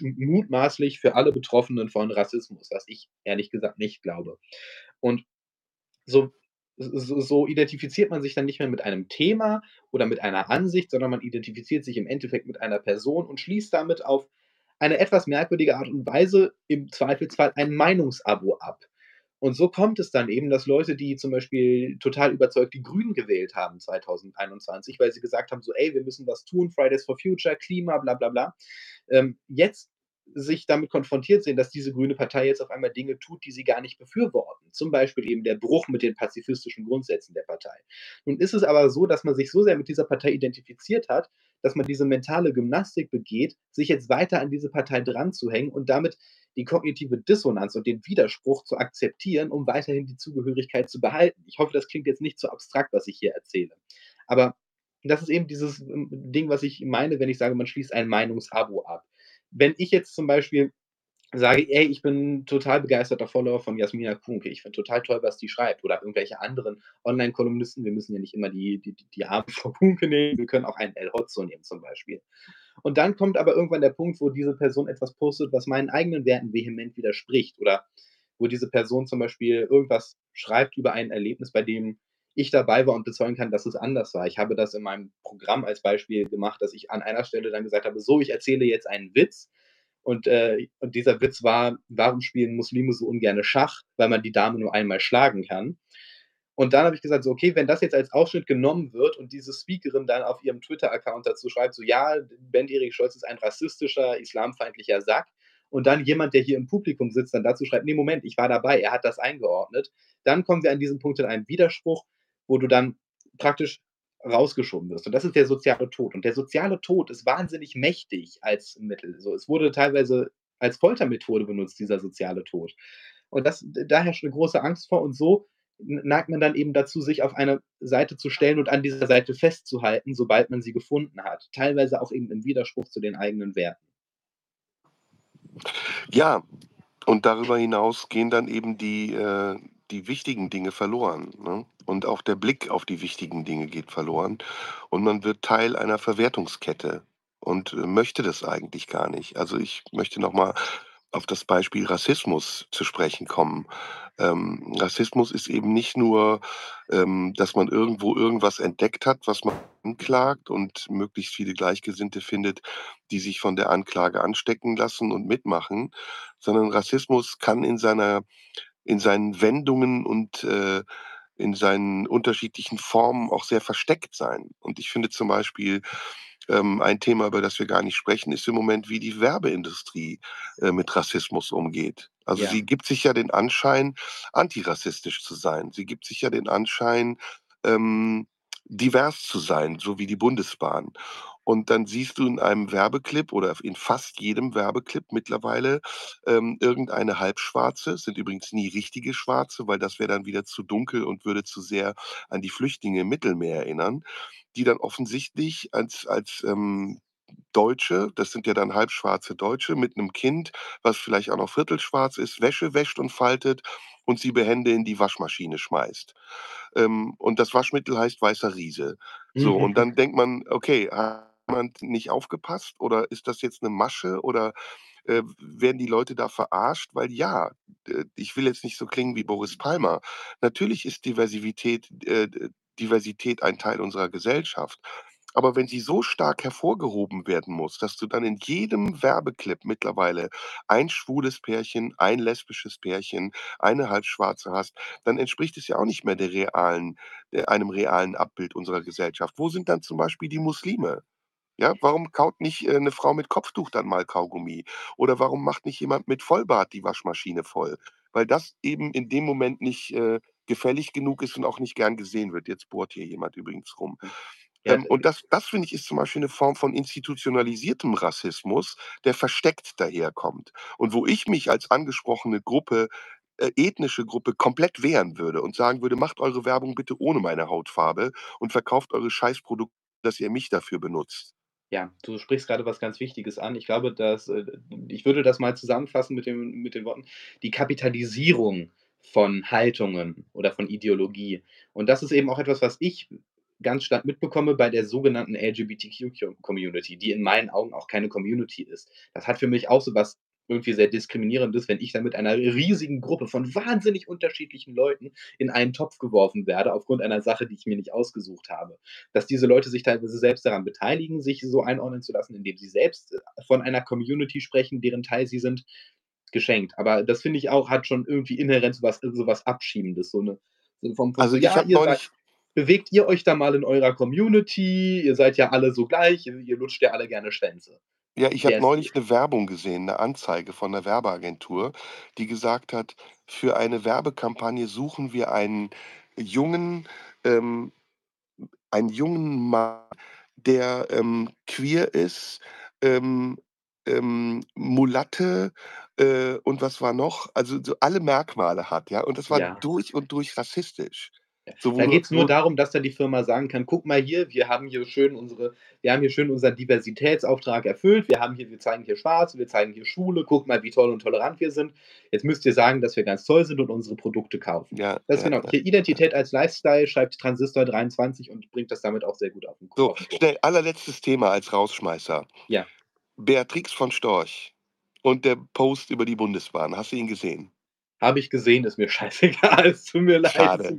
mutmaßlich für alle Betroffenen von Rassismus, was ich ehrlich gesagt nicht glaube. Und so, so, so, identifiziert man sich dann nicht mehr mit einem Thema oder mit einer Ansicht, sondern man identifiziert sich im Endeffekt mit einer Person und schließt damit auf eine etwas merkwürdige Art und Weise im Zweifelsfall ein Meinungsabo ab. Und so kommt es dann eben, dass Leute, die zum Beispiel total überzeugt die Grünen gewählt haben 2021, weil sie gesagt haben, so, ey, wir müssen was tun, Fridays for Future, Klima, bla bla bla, ähm, jetzt sich damit konfrontiert sehen, dass diese grüne Partei jetzt auf einmal Dinge tut, die sie gar nicht befürworten. Zum Beispiel eben der Bruch mit den pazifistischen Grundsätzen der Partei. Nun ist es aber so, dass man sich so sehr mit dieser Partei identifiziert hat, dass man diese mentale Gymnastik begeht, sich jetzt weiter an diese Partei dran zu hängen und damit die kognitive Dissonanz und den Widerspruch zu akzeptieren, um weiterhin die Zugehörigkeit zu behalten. Ich hoffe, das klingt jetzt nicht so abstrakt, was ich hier erzähle. Aber das ist eben dieses ähm, Ding, was ich meine, wenn ich sage, man schließt ein Meinungsabo ab wenn ich jetzt zum Beispiel sage, ey, ich bin total begeisterter Follower von Jasmina Kunke, ich finde total toll, was die schreibt, oder irgendwelche anderen Online-Kolumnisten, wir müssen ja nicht immer die, die, die Arme von Kunke nehmen, wir können auch einen El Hotzo nehmen zum Beispiel. Und dann kommt aber irgendwann der Punkt, wo diese Person etwas postet, was meinen eigenen Werten vehement widerspricht, oder wo diese Person zum Beispiel irgendwas schreibt über ein Erlebnis, bei dem ich dabei war und bezeugen kann, dass es anders war. Ich habe das in meinem Programm als Beispiel gemacht, dass ich an einer Stelle dann gesagt habe, so, ich erzähle jetzt einen Witz. Und, äh, und dieser Witz war, warum spielen Muslime so ungerne Schach? Weil man die Dame nur einmal schlagen kann. Und dann habe ich gesagt, so, okay, wenn das jetzt als Ausschnitt genommen wird und diese Speakerin dann auf ihrem Twitter-Account dazu schreibt, so, ja, Ben Erik Scholz ist ein rassistischer, islamfeindlicher Sack, und dann jemand, der hier im Publikum sitzt, dann dazu schreibt, nee, Moment, ich war dabei, er hat das eingeordnet, dann kommen wir an diesem Punkt in einen Widerspruch, wo du dann praktisch rausgeschoben wirst. Und das ist der soziale Tod. Und der soziale Tod ist wahnsinnig mächtig als Mittel. So, es wurde teilweise als Foltermethode benutzt, dieser soziale Tod. Und das, da herrscht eine große Angst vor. Und so neigt man dann eben dazu, sich auf eine Seite zu stellen und an dieser Seite festzuhalten, sobald man sie gefunden hat. Teilweise auch eben im Widerspruch zu den eigenen Werten. Ja, und darüber hinaus gehen dann eben die, äh, die wichtigen Dinge verloren. Ne? Und auch der Blick auf die wichtigen Dinge geht verloren. Und man wird Teil einer Verwertungskette und äh, möchte das eigentlich gar nicht. Also ich möchte nochmal auf das Beispiel Rassismus zu sprechen kommen. Ähm, Rassismus ist eben nicht nur, ähm, dass man irgendwo irgendwas entdeckt hat, was man anklagt und möglichst viele Gleichgesinnte findet, die sich von der Anklage anstecken lassen und mitmachen, sondern Rassismus kann in seiner in seinen Wendungen und äh, in seinen unterschiedlichen Formen auch sehr versteckt sein. Und ich finde zum Beispiel ähm, ein Thema, über das wir gar nicht sprechen, ist im Moment, wie die Werbeindustrie äh, mit Rassismus umgeht. Also Ja. sie gibt sich ja den Anschein, antirassistisch zu sein. Sie gibt sich ja den Anschein, ähm, divers zu sein, so wie die Bundesbahn. Und dann siehst du in einem Werbeclip oder in fast jedem Werbeclip mittlerweile ähm, irgendeine Halbschwarze, es sind übrigens nie richtige Schwarze, weil das wäre dann wieder zu dunkel und würde zu sehr an die Flüchtlinge im Mittelmeer erinnern, die dann offensichtlich als, als ähm, Deutsche, das sind ja dann halbschwarze Deutsche mit einem Kind, was vielleicht auch noch viertelschwarz ist, Wäsche wäscht und faltet und sie behende in die Waschmaschine schmeißt. Ähm, und das Waschmittel heißt weißer Riese. So, und dann denkt man, okay, hat jemand nicht aufgepasst oder ist das jetzt eine Masche oder äh, werden die Leute da verarscht? Weil ja, äh, ich will jetzt nicht so klingen wie Boris Palmer. Natürlich ist Diversität, äh, Diversität ein Teil unserer Gesellschaft. Aber wenn sie so stark hervorgehoben werden muss, dass du dann in jedem Werbeclip mittlerweile ein schwules Pärchen, ein lesbisches Pärchen, eine Halbschwarze hast, dann entspricht es ja auch nicht mehr der realen, der, einem realen Abbild unserer Gesellschaft. Wo sind dann zum Beispiel die Muslime? Ja, warum kaut nicht äh, eine Frau mit Kopftuch dann mal Kaugummi? Oder warum macht nicht jemand mit Vollbart die Waschmaschine voll? Weil das eben in dem Moment nicht äh, gefällig genug ist und auch nicht gern gesehen wird. Jetzt bohrt hier jemand übrigens rum. Ja, Ähm, und das, das finde ich, ist zum Beispiel eine Form von institutionalisiertem Rassismus, der versteckt daherkommt. Und wo ich mich als angesprochene Gruppe, äh, ethnische Gruppe, komplett wehren würde und sagen würde, macht eure Werbung bitte ohne meine Hautfarbe und verkauft eure Scheißprodukte, dass ihr mich dafür benutzt. Ja, du sprichst gerade was ganz Wichtiges an. Ich glaube, dass äh, ich würde das mal zusammenfassen mit dem mit den Worten: Die Kapitalisierung von Haltungen oder von Ideologie. Und das ist eben auch etwas, was ich ganz stark mitbekomme bei der sogenannten LGBTQ-Community, die in meinen Augen auch keine Community ist. Das hat für mich auch so was irgendwie sehr Diskriminierendes, wenn ich dann mit einer riesigen Gruppe von wahnsinnig unterschiedlichen Leuten in einen Topf geworfen werde, aufgrund einer Sache, die ich mir nicht ausgesucht habe. Dass diese Leute sich teilweise selbst daran beteiligen, sich so einordnen zu lassen, indem sie selbst äh, von einer Community sprechen, deren Teil sie sind, geschenkt. Aber das finde ich auch, hat schon irgendwie inhärent so was, so was Abschiebendes. So eine so vom, vom Also so, ich ja, ihr seid, bewegt ihr euch da mal in eurer Community, ihr seid ja alle so gleich, ihr, ihr lutscht ja alle gerne Schwänze. Ja, ich habe Der neulich eine Werbung gesehen, eine Anzeige von einer Werbeagentur, die gesagt hat, für eine Werbekampagne suchen wir einen jungen, ähm, einen jungen Mann, der ähm, queer ist, ähm, ähm, Mulatte äh, und was war noch? Also so alle Merkmale hat, ja. Und das war Ja. durch und durch rassistisch. Ja. So, Da geht es nur darum, dass dann die Firma sagen kann, guck mal hier, wir haben hier schön unsere, wir haben hier schön unseren Diversitätsauftrag erfüllt, wir haben hier, wir zeigen hier Schwarze, wir zeigen hier Schwule, guck mal, wie toll und tolerant wir sind. Jetzt müsst ihr sagen, dass wir ganz toll sind und unsere Produkte kaufen. ja, Das ist ja, genau. ja. Hier Identität als Lifestyle schreibt Transistor 23 und bringt das damit auch sehr gut auf den, So, den Punkt. schnell, allerletztes Thema als Rausschmeißer. Ja. Beatrix von Storch und der Post über die Bundesbahn. Hast du ihn gesehen? Habe ich gesehen, ist mir scheißegal. Es tut mir leid, Schade.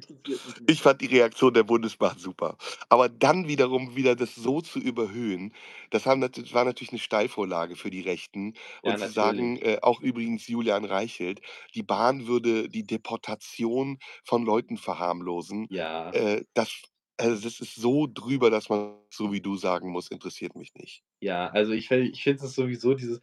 Ich fand die Reaktion der Bundesbahn super. Aber dann wiederum wieder das so zu überhöhen, das, haben, das war natürlich eine Steilvorlage für die Rechten. Und Ja, zu sagen, äh, auch übrigens Julian Reichelt, die Bahn würde die Deportation von Leuten verharmlosen. Ja. Äh, das, also das ist so drüber, dass man, so wie du sagen muss, interessiert mich nicht. Ja, also ich, ich finde es sowieso dieses,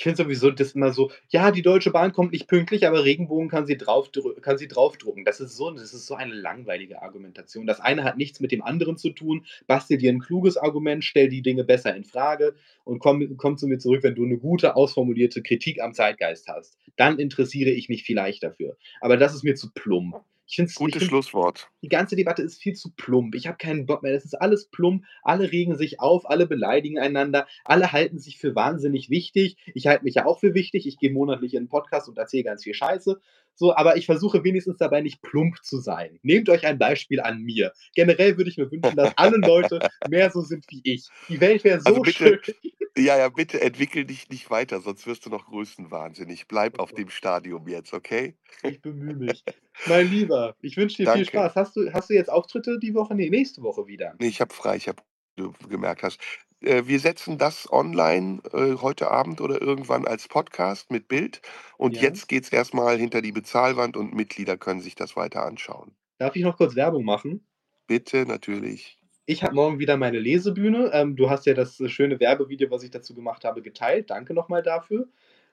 ich finde sowieso das immer so, ja, die Deutsche Bahn kommt nicht pünktlich, aber Regenbogen kann sie, kann sie draufdrucken. Das ist, so, das ist so eine langweilige Argumentation. Das eine hat nichts mit dem anderen zu tun. Bastel dir ein kluges Argument, stell die Dinge besser in Frage und komm, komm zu mir zurück, wenn du eine gute, ausformulierte Kritik am Zeitgeist hast. Dann interessiere ich mich vielleicht dafür. Aber das ist mir zu plump. Ich finde Gutes find, Schlusswort. die ganze Debatte ist viel zu plump. Ich habe keinen Bock mehr. Das ist alles plump. Alle regen sich auf, alle beleidigen einander, alle halten sich für wahnsinnig wichtig. Ich halte mich ja auch für wichtig. Ich gehe monatlich in einen Podcast und erzähle ganz viel Scheiße. So, aber ich versuche wenigstens dabei nicht plump zu sein. Nehmt euch ein Beispiel an mir. Generell würde ich mir wünschen, dass alle Leute mehr so sind wie ich. Die Welt wäre so Also bitte, schön. ja, ja, bitte entwickel dich nicht weiter, sonst wirst du noch größenwahnsinnig. Bleib auf dem Stadium jetzt, okay? Ich bemühe mich. Mein Lieber, ich wünsche dir viel Danke. Spaß. Hast du, hast du jetzt Auftritte die Woche? Nee, nächste Woche wieder. Nee, ich habe frei, ich habe, du gemerkt hast. Äh, wir setzen das online äh, heute Abend oder irgendwann als Podcast mit Bild. Und Ja. jetzt geht's erstmal hinter die Bezahlwand und Mitglieder können sich das weiter anschauen. Darf ich noch kurz Werbung machen? Bitte, natürlich. Ich habe morgen wieder meine Lesebühne. Ähm, du hast ja das äh, schöne Werbevideo, was ich dazu gemacht habe, geteilt. Danke nochmal dafür.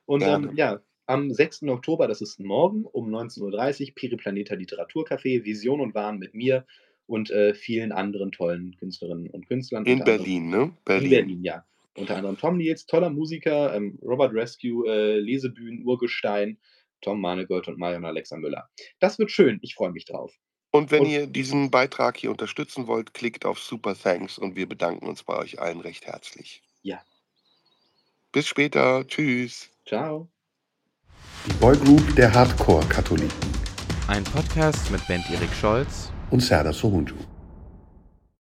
Und ähm, ja, am 6. Oktober, das ist morgen um 19.30 Uhr, Periplaneta Literaturcafé, Vision und Wahn mit mir und äh, vielen anderen tollen Künstlerinnen und Künstlern. In Berlin, ne? Berlin. In Berlin, ja. Unter anderem Tom Niels, toller Musiker, ähm, Robert Rescue, äh, Lesebühnen, Urgestein, Tom Manegold und Marion Alexa Müller. Das wird schön, ich freue mich drauf. Und wenn und, ihr diesen Beitrag hier unterstützen wollt, klickt auf Super Thanks und wir bedanken uns bei euch allen recht herzlich. Ja. Bis später. Tschüss. Ciao. Die Boygroup der Hardcore-Katholiken. Ein Podcast mit Ben Erik Scholz und Serdar Sohunju.